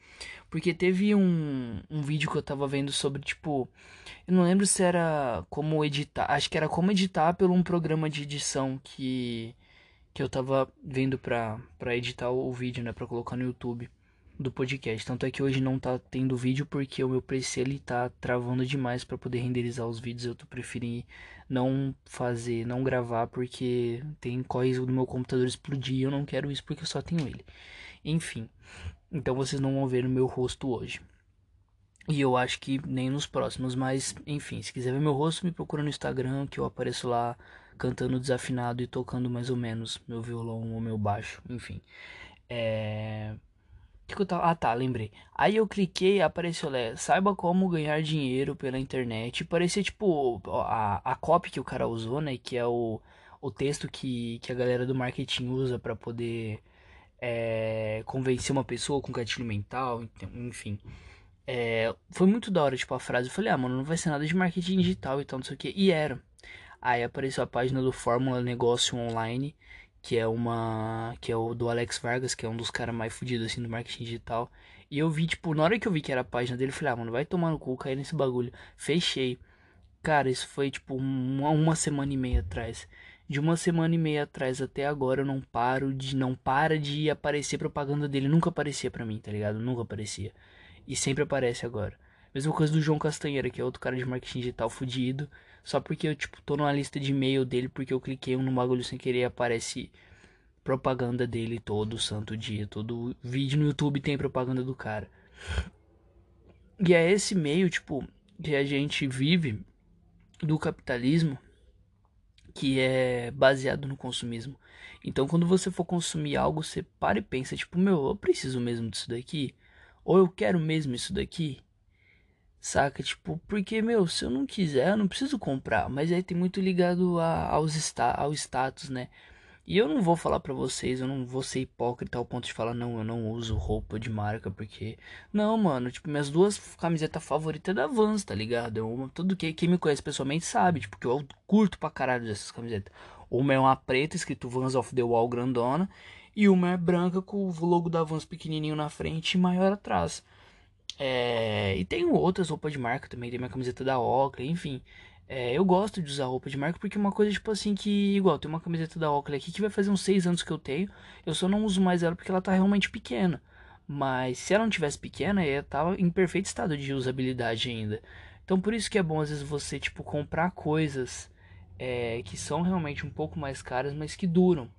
porque teve um, um vídeo que eu tava vendo sobre, tipo, eu não lembro se era como editar, acho que era como editar pelo um programa de edição que que eu tava vendo pra, pra editar o vídeo, né, pra colocar no YouTube do podcast. Tanto é que hoje não tá tendo vídeo porque o meu PC ele tá travando demais para poder renderizar os vídeos. Eu tô preferindo não fazer, não gravar porque tem corre do meu computador explodir. Eu não quero isso porque eu só tenho ele. Enfim, então vocês não vão ver o meu rosto hoje. E eu acho que nem nos próximos, mas enfim, se quiser ver meu rosto, me procura no Instagram que eu apareço lá cantando desafinado e tocando mais ou menos meu violão ou meu baixo, enfim. É que, eu tava... Ah, tá, lembrei. Aí eu cliquei apareceu lá, saiba como ganhar dinheiro pela internet. Parecia tipo a, a copy que o cara usou, né? Que é o, o texto que, que a galera do marketing usa para poder é, convencer uma pessoa com gatilho mental, enfim. É, foi muito da hora, tipo, a frase. Eu falei, ah, mano, não vai ser nada de marketing digital e tal, não sei o que. E era. Aí apareceu a página do Fórmula Negócio Online, que é uma. que é o do Alex Vargas, que é um dos caras mais fodidos assim do marketing digital. E eu vi, tipo, na hora que eu vi que era a página dele, eu falei, ah, mano, vai tomar no cu, cair nesse bagulho. Fechei. Cara, isso foi tipo uma, uma semana e meia atrás. De uma semana e meia atrás até agora eu não paro de. Não para de aparecer propaganda dele. Nunca aparecia pra mim, tá ligado? Nunca aparecia. E sempre aparece agora. Mesma coisa do João Castanheira, que é outro cara de marketing digital fudido. Só porque eu, tipo, tô numa lista de e-mail dele porque eu cliquei no bagulho sem querer aparece propaganda dele todo santo dia. Todo vídeo no YouTube tem propaganda do cara. E é esse meio, tipo, que a gente vive do capitalismo que é baseado no consumismo. Então, quando você for consumir algo, você para e pensa, tipo, meu, eu preciso mesmo disso daqui? Ou eu quero mesmo isso daqui? Saca? Tipo, porque, meu, se eu não quiser, eu não preciso comprar. Mas aí tem muito ligado a, aos sta ao status, né? E eu não vou falar pra vocês, eu não vou ser hipócrita ao ponto de falar, não, eu não uso roupa de marca, porque. Não, mano, tipo, minhas duas camisetas favoritas é da Vans, tá ligado? Eu, tudo que quem me conhece pessoalmente sabe, tipo, que eu curto pra caralho dessas camisetas. Uma é uma preta, escrito Vans of the Wall grandona, e uma é branca com o logo da Vans pequenininho na frente e maior atrás. É... E tenho outras roupas de marca também, tem minha camiseta da Oakley, enfim. É, eu gosto de usar roupa de marca porque é uma coisa tipo assim que, igual, tem uma camiseta da Oakley aqui que vai fazer uns 6 anos que eu tenho. Eu só não uso mais ela porque ela tá realmente pequena. Mas se ela não tivesse pequena, ela tava em perfeito estado de usabilidade ainda. Então por isso que é bom às vezes você, tipo, comprar coisas é, que são realmente um pouco mais caras, mas que duram.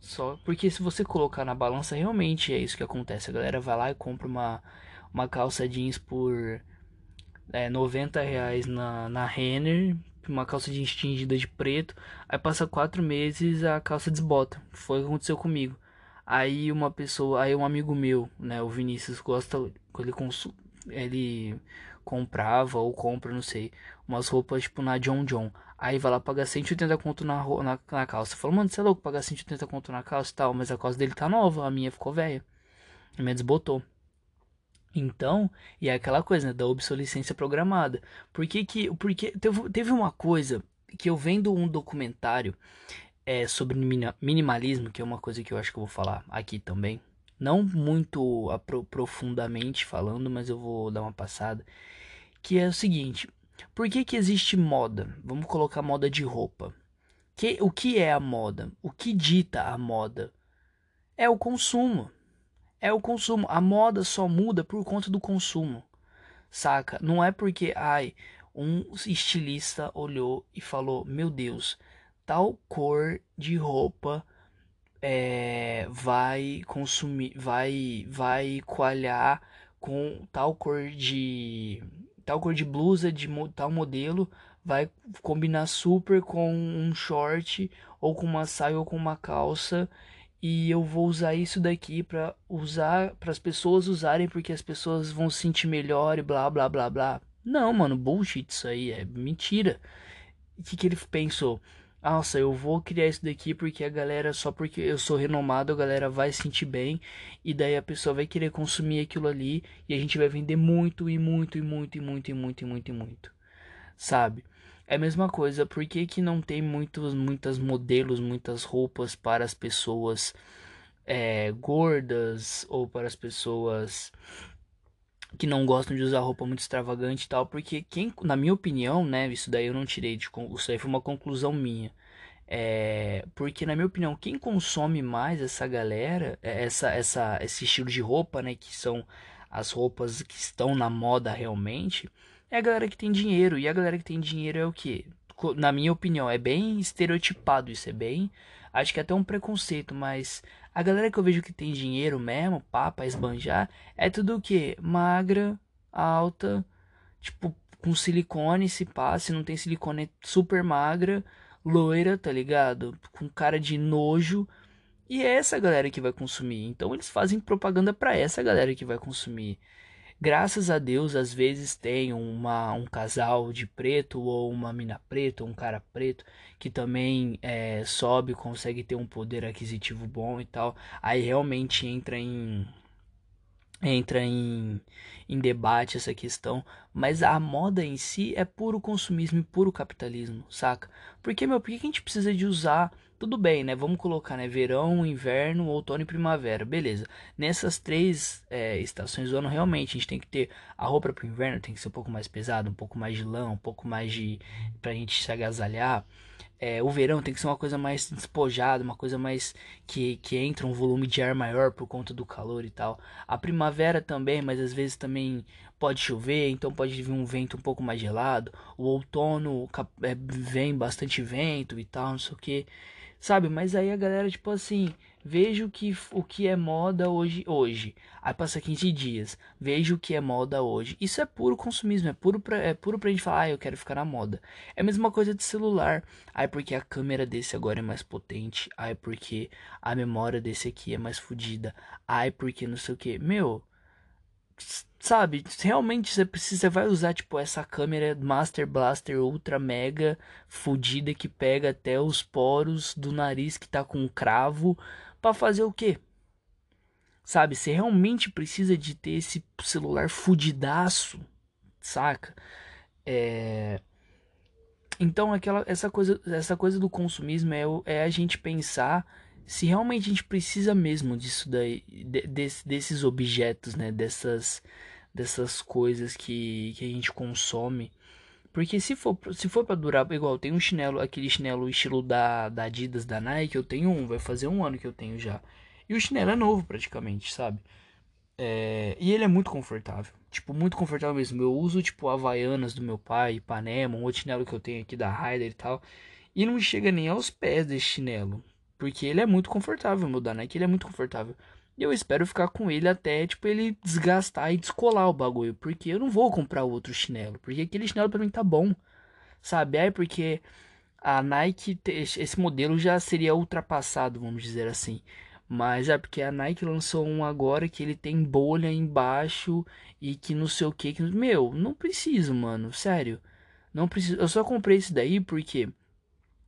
Só porque se você colocar na balança, realmente é isso que acontece. A galera vai lá e compra uma, uma calça jeans por é, 90 reais na, na Renner, uma calça jeans tingida de preto. Aí passa quatro meses a calça desbota. Foi o que aconteceu comigo. Aí uma pessoa, aí um amigo meu, né, o Vinícius gosta, ele cons, ele comprava ou compra, não sei, umas roupas tipo na John John. Aí vai lá pagar 180 conto na, na, na calça. Falou, mano, você é louco pagar 180 conto na calça e tal, mas a calça dele tá nova, a minha ficou velha. A minha desbotou. Então, e é aquela coisa né, da obsolescência programada. Por que que, porque teve, teve uma coisa que eu vendo um documentário é, sobre minimalismo, que é uma coisa que eu acho que eu vou falar aqui também. Não muito profundamente falando, mas eu vou dar uma passada. Que é o seguinte: por que, que existe moda? Vamos colocar moda de roupa. Que, o que é a moda? O que dita a moda? É o consumo é o consumo. A moda só muda por conta do consumo. Saca? Não é porque, ai, um estilista olhou e falou: Meu Deus, tal cor de roupa é, vai consumir, vai, vai coalhar com tal cor de tal cor de blusa de tal modelo vai combinar super com um short ou com uma saia ou com uma calça e eu vou usar isso daqui para usar para as pessoas usarem porque as pessoas vão se sentir melhor e blá blá blá blá. Não, mano, bullshit isso aí, é mentira. O que, que ele pensou? Nossa, eu vou criar isso daqui porque a galera, só porque eu sou renomado, a galera vai se sentir bem. E daí a pessoa vai querer consumir aquilo ali. E a gente vai vender muito e muito e muito e muito e muito e muito e muito. Sabe? É a mesma coisa, por que, que não tem muitos, muitas modelos, muitas roupas para as pessoas é, gordas ou para as pessoas que não gostam de usar roupa muito extravagante e tal? Porque quem, na minha opinião, né, isso daí eu não tirei de isso aí foi uma conclusão minha. É, porque na minha opinião, quem consome mais essa galera, é, essa, essa, esse estilo de roupa, né, que são as roupas que estão na moda realmente, é a galera que tem dinheiro. E a galera que tem dinheiro é o que? Na minha opinião, é bem estereotipado isso, é bem. Acho que é até um preconceito, mas a galera que eu vejo que tem dinheiro mesmo, papa, esbanjar, é tudo o que? Magra, alta, tipo, com silicone, se pá, se não tem silicone, é super magra, loira, tá ligado? Com cara de nojo. E é essa galera que vai consumir. Então eles fazem propaganda para essa galera que vai consumir. Graças a Deus, às vezes tem uma, um casal de preto ou uma mina preta um cara preto que também é, sobe, consegue ter um poder aquisitivo bom e tal. Aí realmente entra em, entra em, em debate essa questão, mas a moda em si é puro consumismo e puro capitalismo, saca? Porque, meu, por que a gente precisa de usar tudo bem, né? Vamos colocar, né? Verão, inverno, outono e primavera. Beleza. Nessas três é, estações do ano, realmente, a gente tem que ter a roupa para o inverno, tem que ser um pouco mais pesada, um pouco mais de lã, um pouco mais de. pra gente se agasalhar. É, o verão tem que ser uma coisa mais despojada, uma coisa mais que, que entra um volume de ar maior por conta do calor e tal. A primavera também, mas às vezes também pode chover, então pode vir um vento um pouco mais gelado. O outono é, vem bastante vento e tal, não sei o que. Sabe? Mas aí a galera, tipo assim, veja o que, o que é moda hoje. hoje. Aí passa 15 dias, veja o que é moda hoje. Isso é puro consumismo, é puro pra, é puro pra gente falar, ah, eu quero ficar na moda. É a mesma coisa de celular. Aí porque a câmera desse agora é mais potente. Aí porque a memória desse aqui é mais fodida. Aí porque não sei o que. Meu sabe, realmente você precisa, você vai usar tipo essa câmera Master Blaster Ultra Mega fodida que pega até os poros do nariz que tá com cravo para fazer o quê? Sabe, você realmente precisa de ter esse celular fudidaço, saca? É então aquela essa coisa essa coisa do consumismo é, é a gente pensar se realmente a gente precisa mesmo disso daí, de, desses objetos, né, dessas dessas coisas que, que a gente consome. Porque se for, se for para durar, igual tem um chinelo, aquele chinelo estilo da, da Adidas, da Nike, eu tenho um, vai fazer um ano que eu tenho já. E o chinelo é novo praticamente, sabe? É, e ele é muito confortável. Tipo, muito confortável mesmo. Eu uso, tipo, Havaianas do meu pai, Ipanema, um outro chinelo que eu tenho aqui da Ryder e tal. E não chega nem aos pés desse chinelo. Porque ele é muito confortável, meu da Nike, ele é muito confortável. E eu espero ficar com ele até, tipo, ele desgastar e descolar o bagulho. Porque eu não vou comprar outro chinelo. Porque aquele chinelo pra mim tá bom. Sabe? É porque a Nike, esse modelo já seria ultrapassado, vamos dizer assim. Mas é porque a Nike lançou um agora que ele tem bolha embaixo e que não sei o que. que meu, não preciso, mano. Sério. Não preciso. Eu só comprei esse daí porque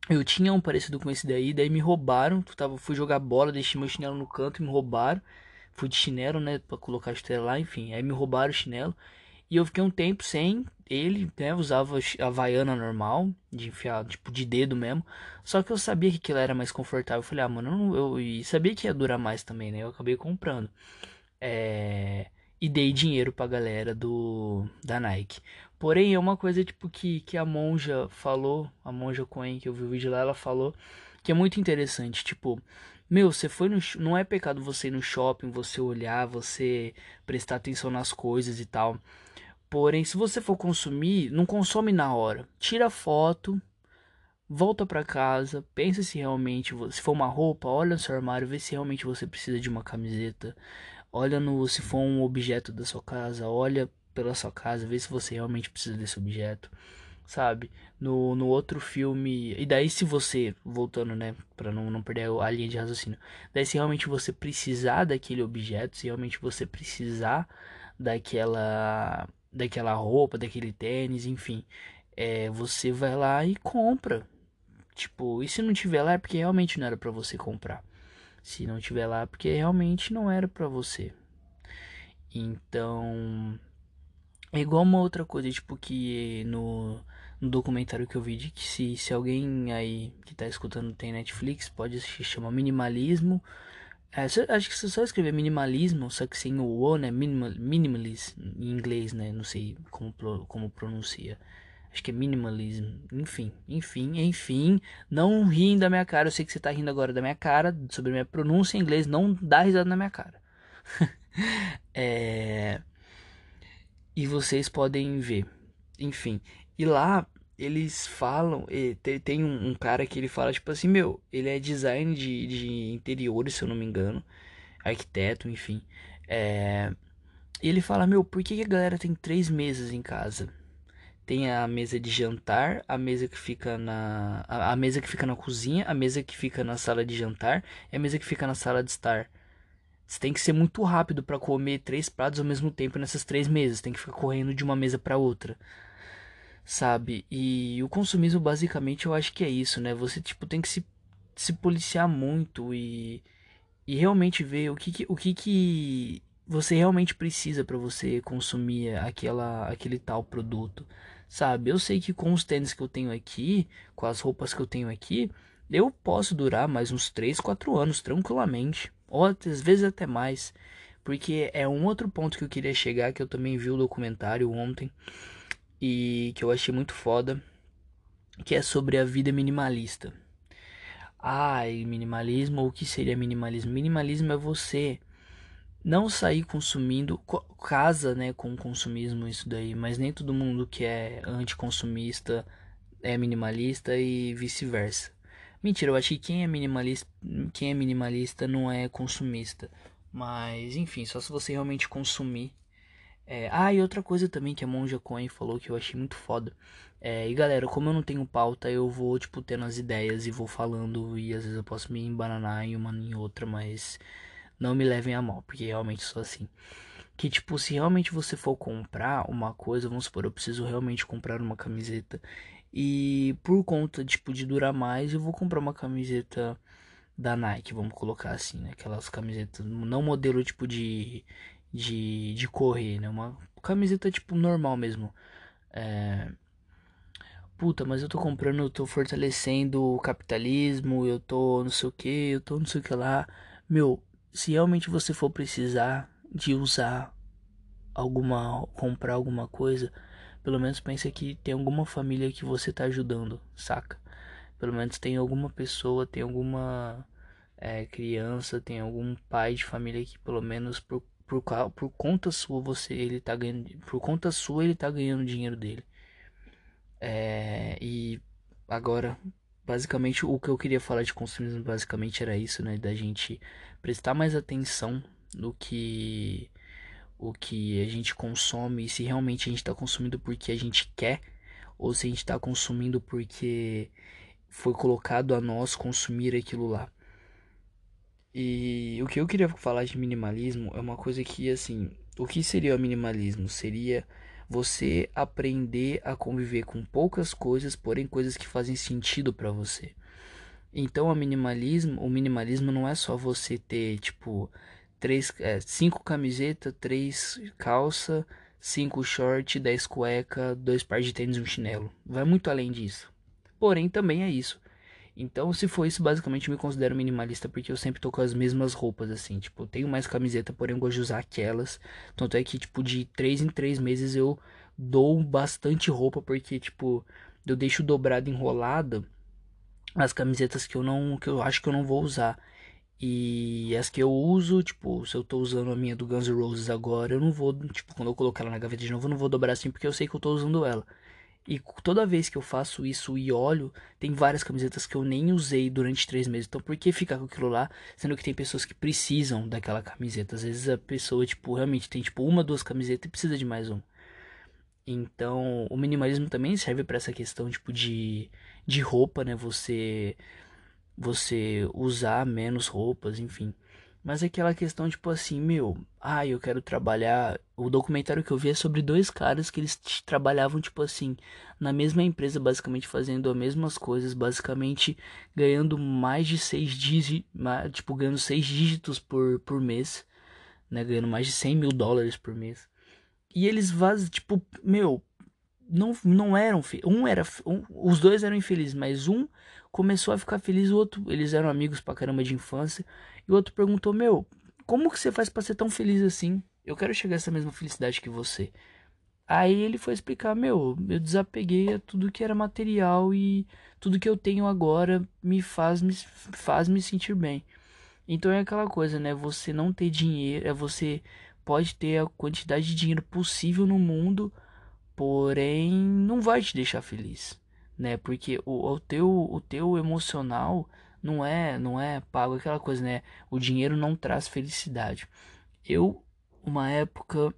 eu tinha um parecido com esse daí, daí me roubaram. Tava, fui jogar bola, deixei meu chinelo no canto e me roubaram. Fui de chinelo, né, pra colocar a chuteira lá, enfim. Aí me roubaram o chinelo. E eu fiquei um tempo sem ele, né? Usava a vaiana normal, de enfiar, tipo, de dedo mesmo. Só que eu sabia que aquilo era mais confortável. Eu falei, ah, mano, eu, eu e sabia que ia durar mais também, né? Eu acabei comprando. É... E dei dinheiro pra galera do da Nike. Porém, é uma coisa tipo que, que a monja falou, a monja Coen, que eu vi o vídeo lá, ela falou que é muito interessante, tipo, meu, você foi no não é pecado você ir no shopping, você olhar, você prestar atenção nas coisas e tal. Porém, se você for consumir, não consome na hora. Tira foto, volta para casa, pensa se realmente, se for uma roupa, olha no seu armário, vê se realmente você precisa de uma camiseta. Olha no se for um objeto da sua casa, olha pela sua casa, ver se você realmente precisa desse objeto, sabe? No, no outro filme. E daí, se você, voltando, né, pra não, não perder a linha de raciocínio, daí, se realmente você precisar daquele objeto, se realmente você precisar daquela, daquela roupa, daquele tênis, enfim, é, você vai lá e compra. Tipo, e se não tiver lá é porque realmente não era para você comprar. Se não tiver lá é porque realmente não era para você. Então, é igual uma outra coisa, tipo, que no, no documentário que eu vi de que se, se alguém aí que tá escutando tem Netflix, pode se chama Minimalismo. É, acho que se só escrever minimalismo, só que sem o O, né? Minimal, minimalist em inglês, né? Não sei como, como pronuncia. Acho que é minimalismo. Enfim, enfim, enfim. Não riem da minha cara. Eu sei que você tá rindo agora da minha cara, sobre minha pronúncia em inglês. Não dá risada na minha cara. é e vocês podem ver. Enfim, e lá eles falam, tem um, cara que ele fala tipo assim, meu, ele é design de, de interiores, se eu não me engano, arquiteto, enfim. É, e ele fala, meu, por que, que a galera tem três mesas em casa? Tem a mesa de jantar, a mesa que fica na. A, a mesa que fica na cozinha, a mesa que fica na sala de jantar e a mesa que fica na sala de estar. Você tem que ser muito rápido para comer três pratos ao mesmo tempo nessas três mesas. Tem que ficar correndo de uma mesa para outra. Sabe? E o consumismo basicamente eu acho que é isso, né? Você tipo tem que se, se policiar muito e e realmente ver o que que, o que que você realmente precisa para você consumir aquela aquele tal produto, sabe? Eu sei que com os tênis que eu tenho aqui, com as roupas que eu tenho aqui, eu posso durar mais uns 3, 4 anos tranquilamente, ou às vezes até mais, porque é um outro ponto que eu queria chegar que eu também vi o documentário ontem e que eu achei muito foda, que é sobre a vida minimalista. Ai, minimalismo, o que seria minimalismo? Minimalismo é você não sair consumindo, casa, né, com consumismo isso daí, mas nem todo mundo que é anticonsumista é minimalista e vice-versa. Mentira, eu acho que quem é minimalista, quem é minimalista não é consumista. Mas, enfim, só se você realmente consumir. É... Ah, e outra coisa também que a Monja Coin falou que eu achei muito foda. É... E galera, como eu não tenho pauta, eu vou, tipo, tendo as ideias e vou falando. E às vezes eu posso me embananar em uma em outra, mas não me levem a mal, porque realmente sou assim. Que tipo, se realmente você for comprar uma coisa, vamos supor, eu preciso realmente comprar uma camiseta. E por conta tipo, de durar mais, eu vou comprar uma camiseta da Nike, vamos colocar assim, né? Aquelas camisetas, não modelo tipo de, de, de correr, né? Uma camiseta tipo normal mesmo. É... Puta, mas eu tô comprando, eu tô fortalecendo o capitalismo, eu tô não sei o que, eu tô não sei o que lá. Meu, se realmente você for precisar de usar alguma comprar alguma coisa, pelo menos pense que tem alguma família que você tá ajudando, saca? Pelo menos tem alguma pessoa, tem alguma é, criança, tem algum pai de família que pelo menos por, por, por conta sua você ele tá ganhando, por conta sua ele tá ganhando dinheiro dele. É, e agora basicamente o que eu queria falar de consumismo basicamente era isso, né, da gente prestar mais atenção no que o que a gente consome e se realmente a gente está consumindo porque a gente quer ou se a gente está consumindo porque foi colocado a nós consumir aquilo lá. E o que eu queria falar de minimalismo é uma coisa que assim, o que seria o minimalismo? Seria você aprender a conviver com poucas coisas, porém coisas que fazem sentido para você. Então, o minimalismo, o minimalismo não é só você ter tipo três, é, cinco camisetas, três calça, cinco short, dez cueca, dois pares de tênis e um chinelo. Vai muito além disso. Porém, também é isso. Então, se for isso, basicamente eu me considero minimalista porque eu sempre tô com as mesmas roupas, assim. Tipo, eu tenho mais camiseta, porém eu gosto de usar aquelas. Tanto é que, tipo, de três em três meses eu dou bastante roupa porque, tipo, eu deixo dobrado enrolada as camisetas que eu não, que eu acho que eu não vou usar. E as que eu uso, tipo, se eu tô usando a minha do Guns N' Roses agora, eu não vou, tipo, quando eu colocar ela na gaveta de novo, eu não vou dobrar assim porque eu sei que eu tô usando ela. E toda vez que eu faço isso e olho, tem várias camisetas que eu nem usei durante três meses. Então por que ficar com aquilo lá, sendo que tem pessoas que precisam daquela camiseta? Às vezes a pessoa, tipo, realmente tem tipo uma, duas camisetas e precisa de mais uma. Então o minimalismo também serve para essa questão, tipo, de, de roupa, né? Você, você usar menos roupas, enfim. Mas é aquela questão, tipo assim, meu, ah, eu quero trabalhar. O documentário que eu vi é sobre dois caras que eles trabalhavam, tipo assim, na mesma empresa, basicamente fazendo as mesmas coisas, basicamente ganhando mais de seis dígitos, tipo, ganhando seis dígitos por, por mês, né? Ganhando mais de 100 mil dólares por mês. E eles vazam, tipo, meu, não, não eram. Um era. Um, os dois eram infelizes, mas um começou a ficar feliz, o outro. Eles eram amigos pra caramba de infância. E o outro perguntou: Meu, como que você faz para ser tão feliz assim? Eu quero chegar a essa mesma felicidade que você. Aí ele foi explicar: Meu, eu desapeguei a tudo que era material e tudo que eu tenho agora me faz me, faz me sentir bem. Então é aquela coisa, né? Você não ter dinheiro, é você pode ter a quantidade de dinheiro possível no mundo, porém não vai te deixar feliz, né? Porque o, o teu o teu emocional não é, não é pago aquela coisa, né? O dinheiro não traz felicidade. Eu, uma época,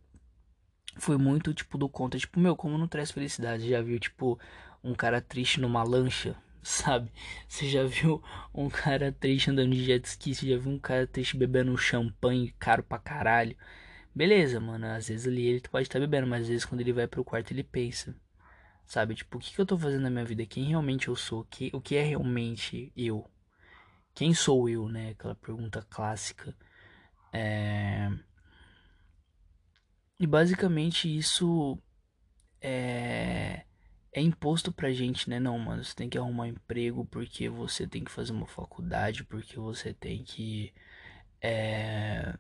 foi muito tipo do conta, tipo, meu, como não traz felicidade? Já viu, tipo, um cara triste numa lancha, sabe? Você já viu um cara triste andando de jet ski? Você já viu um cara triste bebendo um champanhe caro pra caralho? Beleza, mano, às vezes ali ele pode estar tá bebendo, mas às vezes quando ele vai pro quarto ele pensa. Sabe, tipo, o que, que eu tô fazendo na minha vida? Quem realmente eu sou? Que, o que é realmente eu? Quem sou eu, né? Aquela pergunta clássica. É... E basicamente isso é é imposto pra gente, né? Não, mano, você tem que arrumar um emprego porque você tem que fazer uma faculdade, porque você tem que é,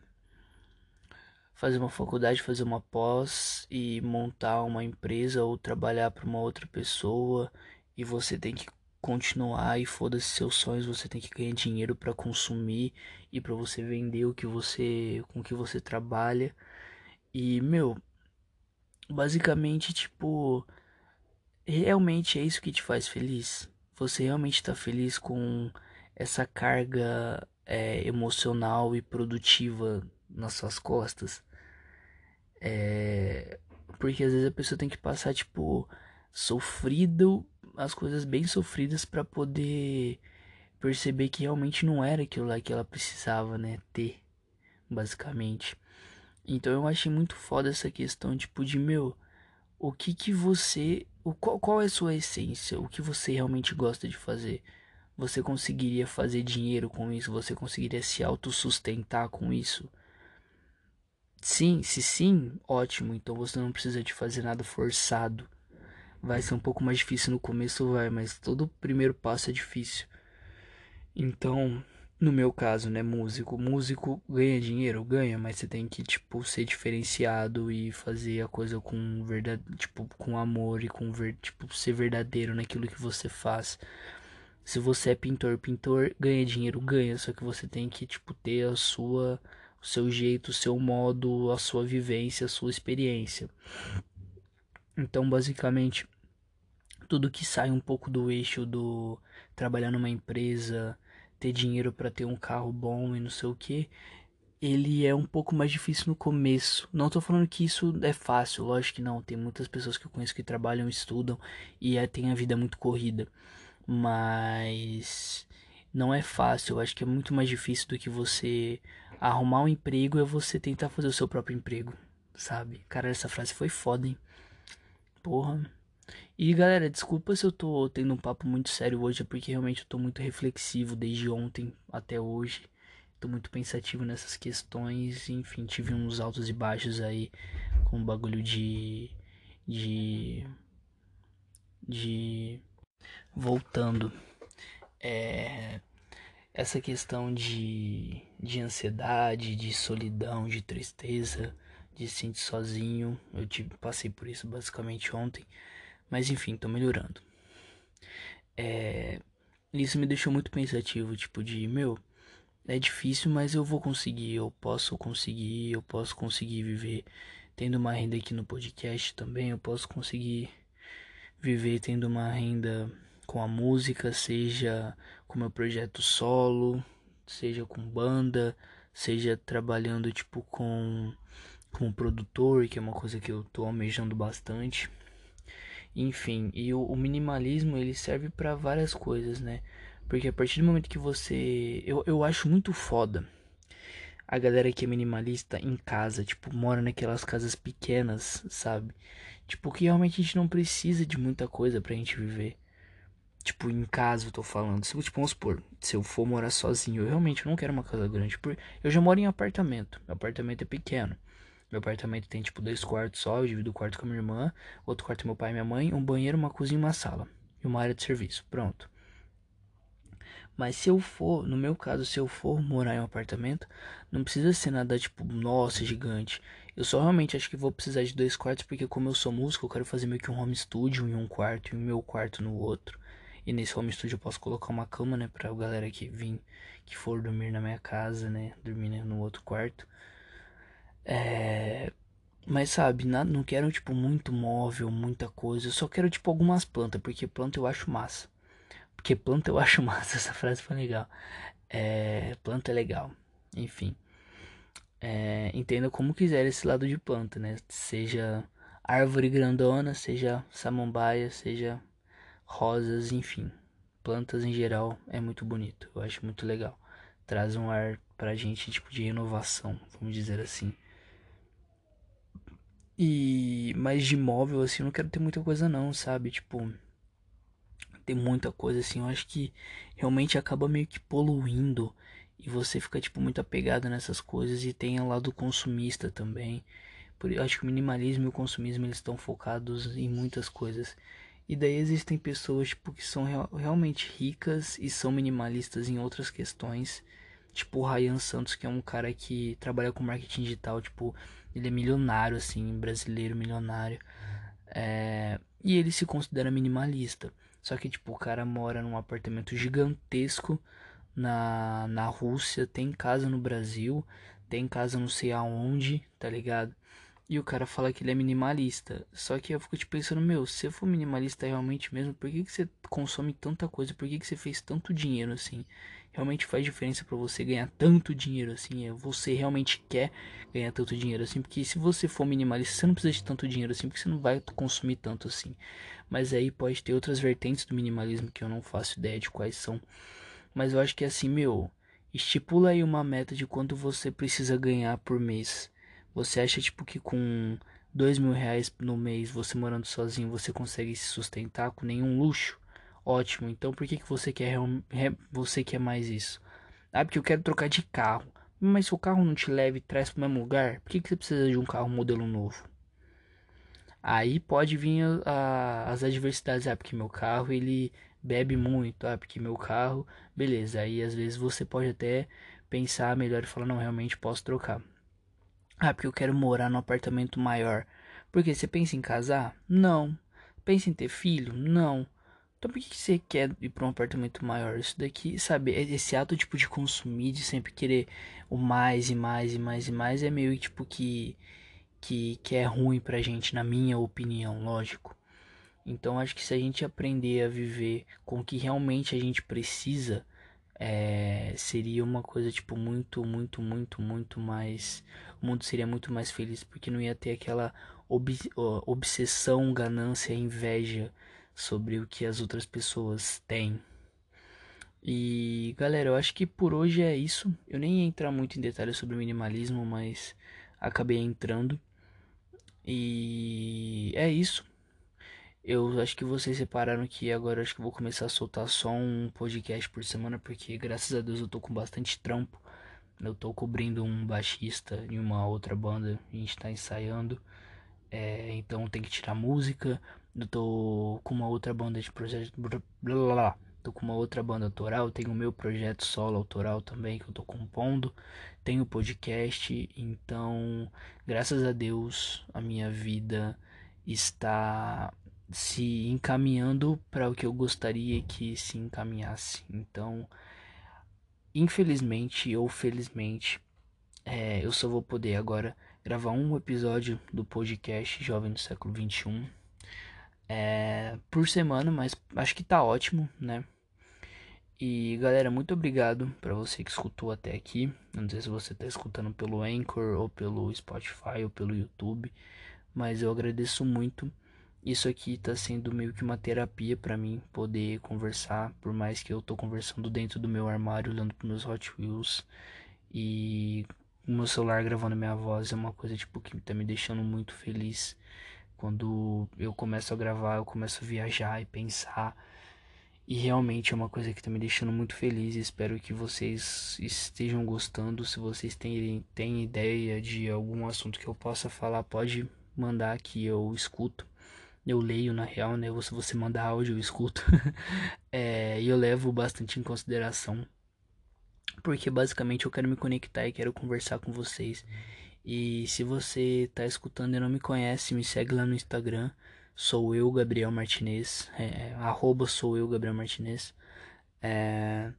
fazer uma faculdade, fazer uma pós e montar uma empresa ou trabalhar para uma outra pessoa e você tem que continuar e foda-se seus sonhos, você tem que ganhar dinheiro para consumir e para você vender o que você com que você trabalha. E, meu, basicamente, tipo, realmente é isso que te faz feliz? Você realmente tá feliz com essa carga é, emocional e produtiva nas suas costas? É, porque às vezes a pessoa tem que passar, tipo, sofrido, as coisas bem sofridas para poder perceber que realmente não era aquilo lá que ela precisava, né, ter, basicamente. Então eu achei muito foda essa questão, tipo, de meu, o que que você, o qual, qual é a sua essência, o que você realmente gosta de fazer? Você conseguiria fazer dinheiro com isso? Você conseguiria se autossustentar com isso? Sim, se sim, ótimo. Então você não precisa de fazer nada forçado. Vai ser um pouco mais difícil no começo, vai, mas todo primeiro passo é difícil. Então, no meu caso, né, músico, músico ganha dinheiro, ganha, mas você tem que tipo ser diferenciado e fazer a coisa com verdade, tipo, com amor e com ver, tipo ser verdadeiro naquilo que você faz. Se você é pintor, pintor ganha dinheiro, ganha, só que você tem que tipo ter a sua seu jeito, o seu modo, a sua vivência, a sua experiência. Então, basicamente, tudo que sai um pouco do eixo do trabalhar numa empresa, ter dinheiro para ter um carro bom e não sei o que, ele é um pouco mais difícil no começo. Não tô falando que isso é fácil, lógico que não. Tem muitas pessoas que eu conheço que trabalham, estudam e é, tem a vida muito corrida. Mas não é fácil. Eu acho que é muito mais difícil do que você arrumar um emprego é você tentar fazer o seu próprio emprego, sabe? Cara, essa frase foi foda, hein? Porra. E galera, desculpa se eu tô tendo um papo muito sério hoje, é porque realmente eu tô muito reflexivo desde ontem até hoje. Tô muito pensativo nessas questões, enfim, tive uns altos e baixos aí com o bagulho de de de voltando é essa questão de, de ansiedade, de solidão, de tristeza, de se sentir sozinho. Eu tive, passei por isso basicamente ontem, mas enfim, tô melhorando. É, isso me deixou muito pensativo, tipo de, meu, é difícil, mas eu vou conseguir, eu posso conseguir, eu posso conseguir viver tendo uma renda aqui no podcast também, eu posso conseguir viver tendo uma renda com a música, seja com meu projeto solo, seja com banda, seja trabalhando tipo com com produtor, que é uma coisa que eu tô almejando bastante. Enfim, e o, o minimalismo ele serve para várias coisas, né? Porque a partir do momento que você. Eu, eu acho muito foda a galera que é minimalista em casa, tipo, mora naquelas casas pequenas, sabe? Tipo, que realmente a gente não precisa de muita coisa pra gente viver. Tipo, em casa eu tô falando. Se, tipo, vamos supor, se eu for morar sozinho, eu realmente não quero uma casa grande. Porque eu já moro em apartamento. Meu apartamento é pequeno. Meu apartamento tem tipo dois quartos só, eu divido o quarto com a minha irmã, outro quarto com meu pai e minha mãe, um banheiro, uma cozinha e uma sala. E uma área de serviço. Pronto. Mas se eu for, no meu caso, se eu for morar em um apartamento, não precisa ser nada tipo, nossa, gigante. Eu só realmente acho que vou precisar de dois quartos, porque como eu sou músico, eu quero fazer meio que um home studio em um quarto e o meu quarto no outro. E nesse home studio eu posso colocar uma cama, né, pra galera que vir, que for dormir na minha casa, né, dormir né, no outro quarto. É... Mas sabe, não quero tipo muito móvel, muita coisa. Eu só quero tipo algumas plantas, porque planta eu acho massa. Porque planta eu acho massa, essa frase foi legal. É... Planta é legal. Enfim. É... Entenda como quiser esse lado de planta, né? Seja árvore grandona, seja samambaia, seja rosas, enfim, plantas em geral é muito bonito. Eu acho muito legal. Traz um ar pra gente tipo de renovação, vamos dizer assim. E mais de móvel assim, eu não quero ter muita coisa não, sabe? Tipo, ter muita coisa assim, eu acho que realmente acaba meio que poluindo e você fica tipo muito apegado nessas coisas e tem o lado consumista também. Por, eu acho que o minimalismo e o consumismo eles estão focados em muitas coisas. E daí existem pessoas tipo, que são real, realmente ricas e são minimalistas em outras questões. Tipo o Ryan Santos, que é um cara que trabalha com marketing digital, tipo, ele é milionário, assim, brasileiro milionário. É, e ele se considera minimalista. Só que, tipo, o cara mora num apartamento gigantesco na, na Rússia, tem casa no Brasil, tem casa não sei aonde, tá ligado? E o cara fala que ele é minimalista. Só que eu fico te tipo, pensando, meu, se você for minimalista realmente mesmo, por que, que você consome tanta coisa? Por que, que você fez tanto dinheiro assim? Realmente faz diferença para você ganhar tanto dinheiro assim? É, você realmente quer ganhar tanto dinheiro assim? Porque se você for minimalista, você não precisa de tanto dinheiro assim, porque você não vai consumir tanto assim. Mas aí pode ter outras vertentes do minimalismo que eu não faço ideia de quais são. Mas eu acho que é assim, meu, estipula aí uma meta de quanto você precisa ganhar por mês você acha tipo que com dois mil reais no mês, você morando sozinho, você consegue se sustentar com nenhum luxo? Ótimo. Então por que, que você quer você quer mais isso? Ah, porque eu quero trocar de carro. Mas se o carro não te leva e traz para o mesmo lugar, por que, que você precisa de um carro modelo novo? Aí pode vir a, a, as adversidades. Ah, porque meu carro ele bebe muito. Ah, porque meu carro. Beleza. Aí às vezes você pode até pensar melhor e falar: não, realmente posso trocar. Ah, porque eu quero morar num apartamento maior. Porque você pensa em casar? Não. Pensa em ter filho? Não. Então por que você quer ir para um apartamento maior? Isso daqui, sabe, é esse ato tipo de consumir, de sempre querer o mais e mais e mais e mais é meio tipo que que, que é ruim pra gente, na minha opinião, lógico. Então acho que se a gente aprender a viver com o que realmente a gente precisa, é, seria uma coisa tipo muito, muito, muito, muito mais. O mundo seria muito mais feliz porque não ia ter aquela ob, obsessão, ganância, inveja sobre o que as outras pessoas têm. E galera, eu acho que por hoje é isso. Eu nem ia entrar muito em detalhes sobre minimalismo, mas acabei entrando. E é isso. Eu acho que vocês separaram que agora acho que vou começar a soltar só um podcast por semana, porque graças a Deus eu tô com bastante trampo. Eu tô cobrindo um baixista em uma outra banda, a gente tá ensaiando. É, então tem que tirar música. Eu tô com uma outra banda de projeto. Blá, blá, blá. Tô com uma outra banda autoral. Tenho o meu projeto solo autoral também que eu tô compondo. Tenho podcast. Então, graças a Deus, a minha vida está se encaminhando para o que eu gostaria que se encaminhasse. Então, infelizmente ou felizmente, é, eu só vou poder agora gravar um episódio do podcast Jovem do Século XXI é, por semana, mas acho que tá ótimo, né? E galera, muito obrigado para você que escutou até aqui. Não sei se você tá escutando pelo Anchor ou pelo Spotify ou pelo YouTube, mas eu agradeço muito. Isso aqui tá sendo meio que uma terapia para mim poder conversar, por mais que eu tô conversando dentro do meu armário, olhando pros meus Hot Wheels e o meu celular gravando minha voz é uma coisa tipo que tá me deixando muito feliz. Quando eu começo a gravar, eu começo a viajar e pensar. E realmente é uma coisa que tá me deixando muito feliz. Espero que vocês estejam gostando. Se vocês têm, têm ideia de algum assunto que eu possa falar, pode mandar que eu escuto eu leio na real, né? Se você mandar áudio, eu escuto. é, e eu levo bastante em consideração. Porque basicamente eu quero me conectar e quero conversar com vocês. E se você tá escutando e não me conhece, me segue lá no Instagram. Sou eu, Gabriel Martinez. É, arroba sou eu, Gabriel Martinez. É,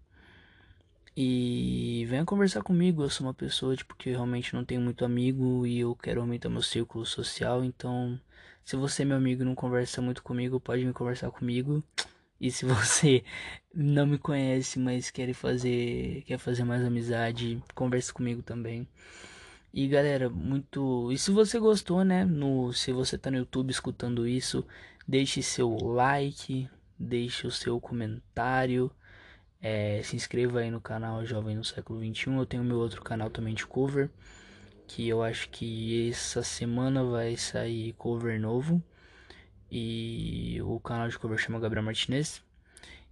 e venha conversar comigo. Eu sou uma pessoa tipo, que realmente não tenho muito amigo e eu quero aumentar meu círculo social. Então se você, meu amigo, não conversa muito comigo, pode me conversar comigo. E se você não me conhece, mas quer fazer, quer fazer mais amizade, converse comigo também. E galera, muito. E se você gostou, né? No, se você tá no YouTube escutando isso, deixe seu like, deixe o seu comentário. É, se inscreva aí no canal Jovem no Século 21. Eu tenho meu outro canal também de cover que eu acho que essa semana vai sair cover novo. E o canal de cover chama Gabriel Martinez.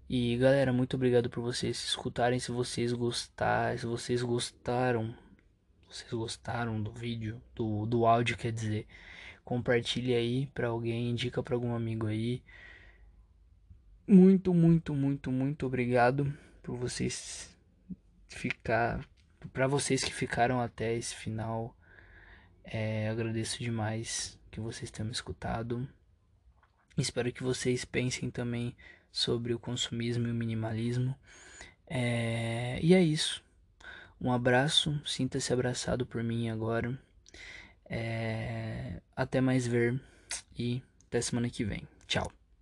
E galera, muito obrigado por vocês escutarem. Se vocês gostaram, se vocês gostaram, vocês gostaram do vídeo, do, do áudio, quer dizer. Compartilhe aí para alguém, indica para algum amigo aí. Muito, muito, muito, muito obrigado por vocês ficar, para vocês que ficaram até esse final. É, agradeço demais que vocês tenham me escutado. Espero que vocês pensem também sobre o consumismo e o minimalismo. É, e é isso. Um abraço, sinta-se abraçado por mim agora. É, até mais ver e até semana que vem. Tchau.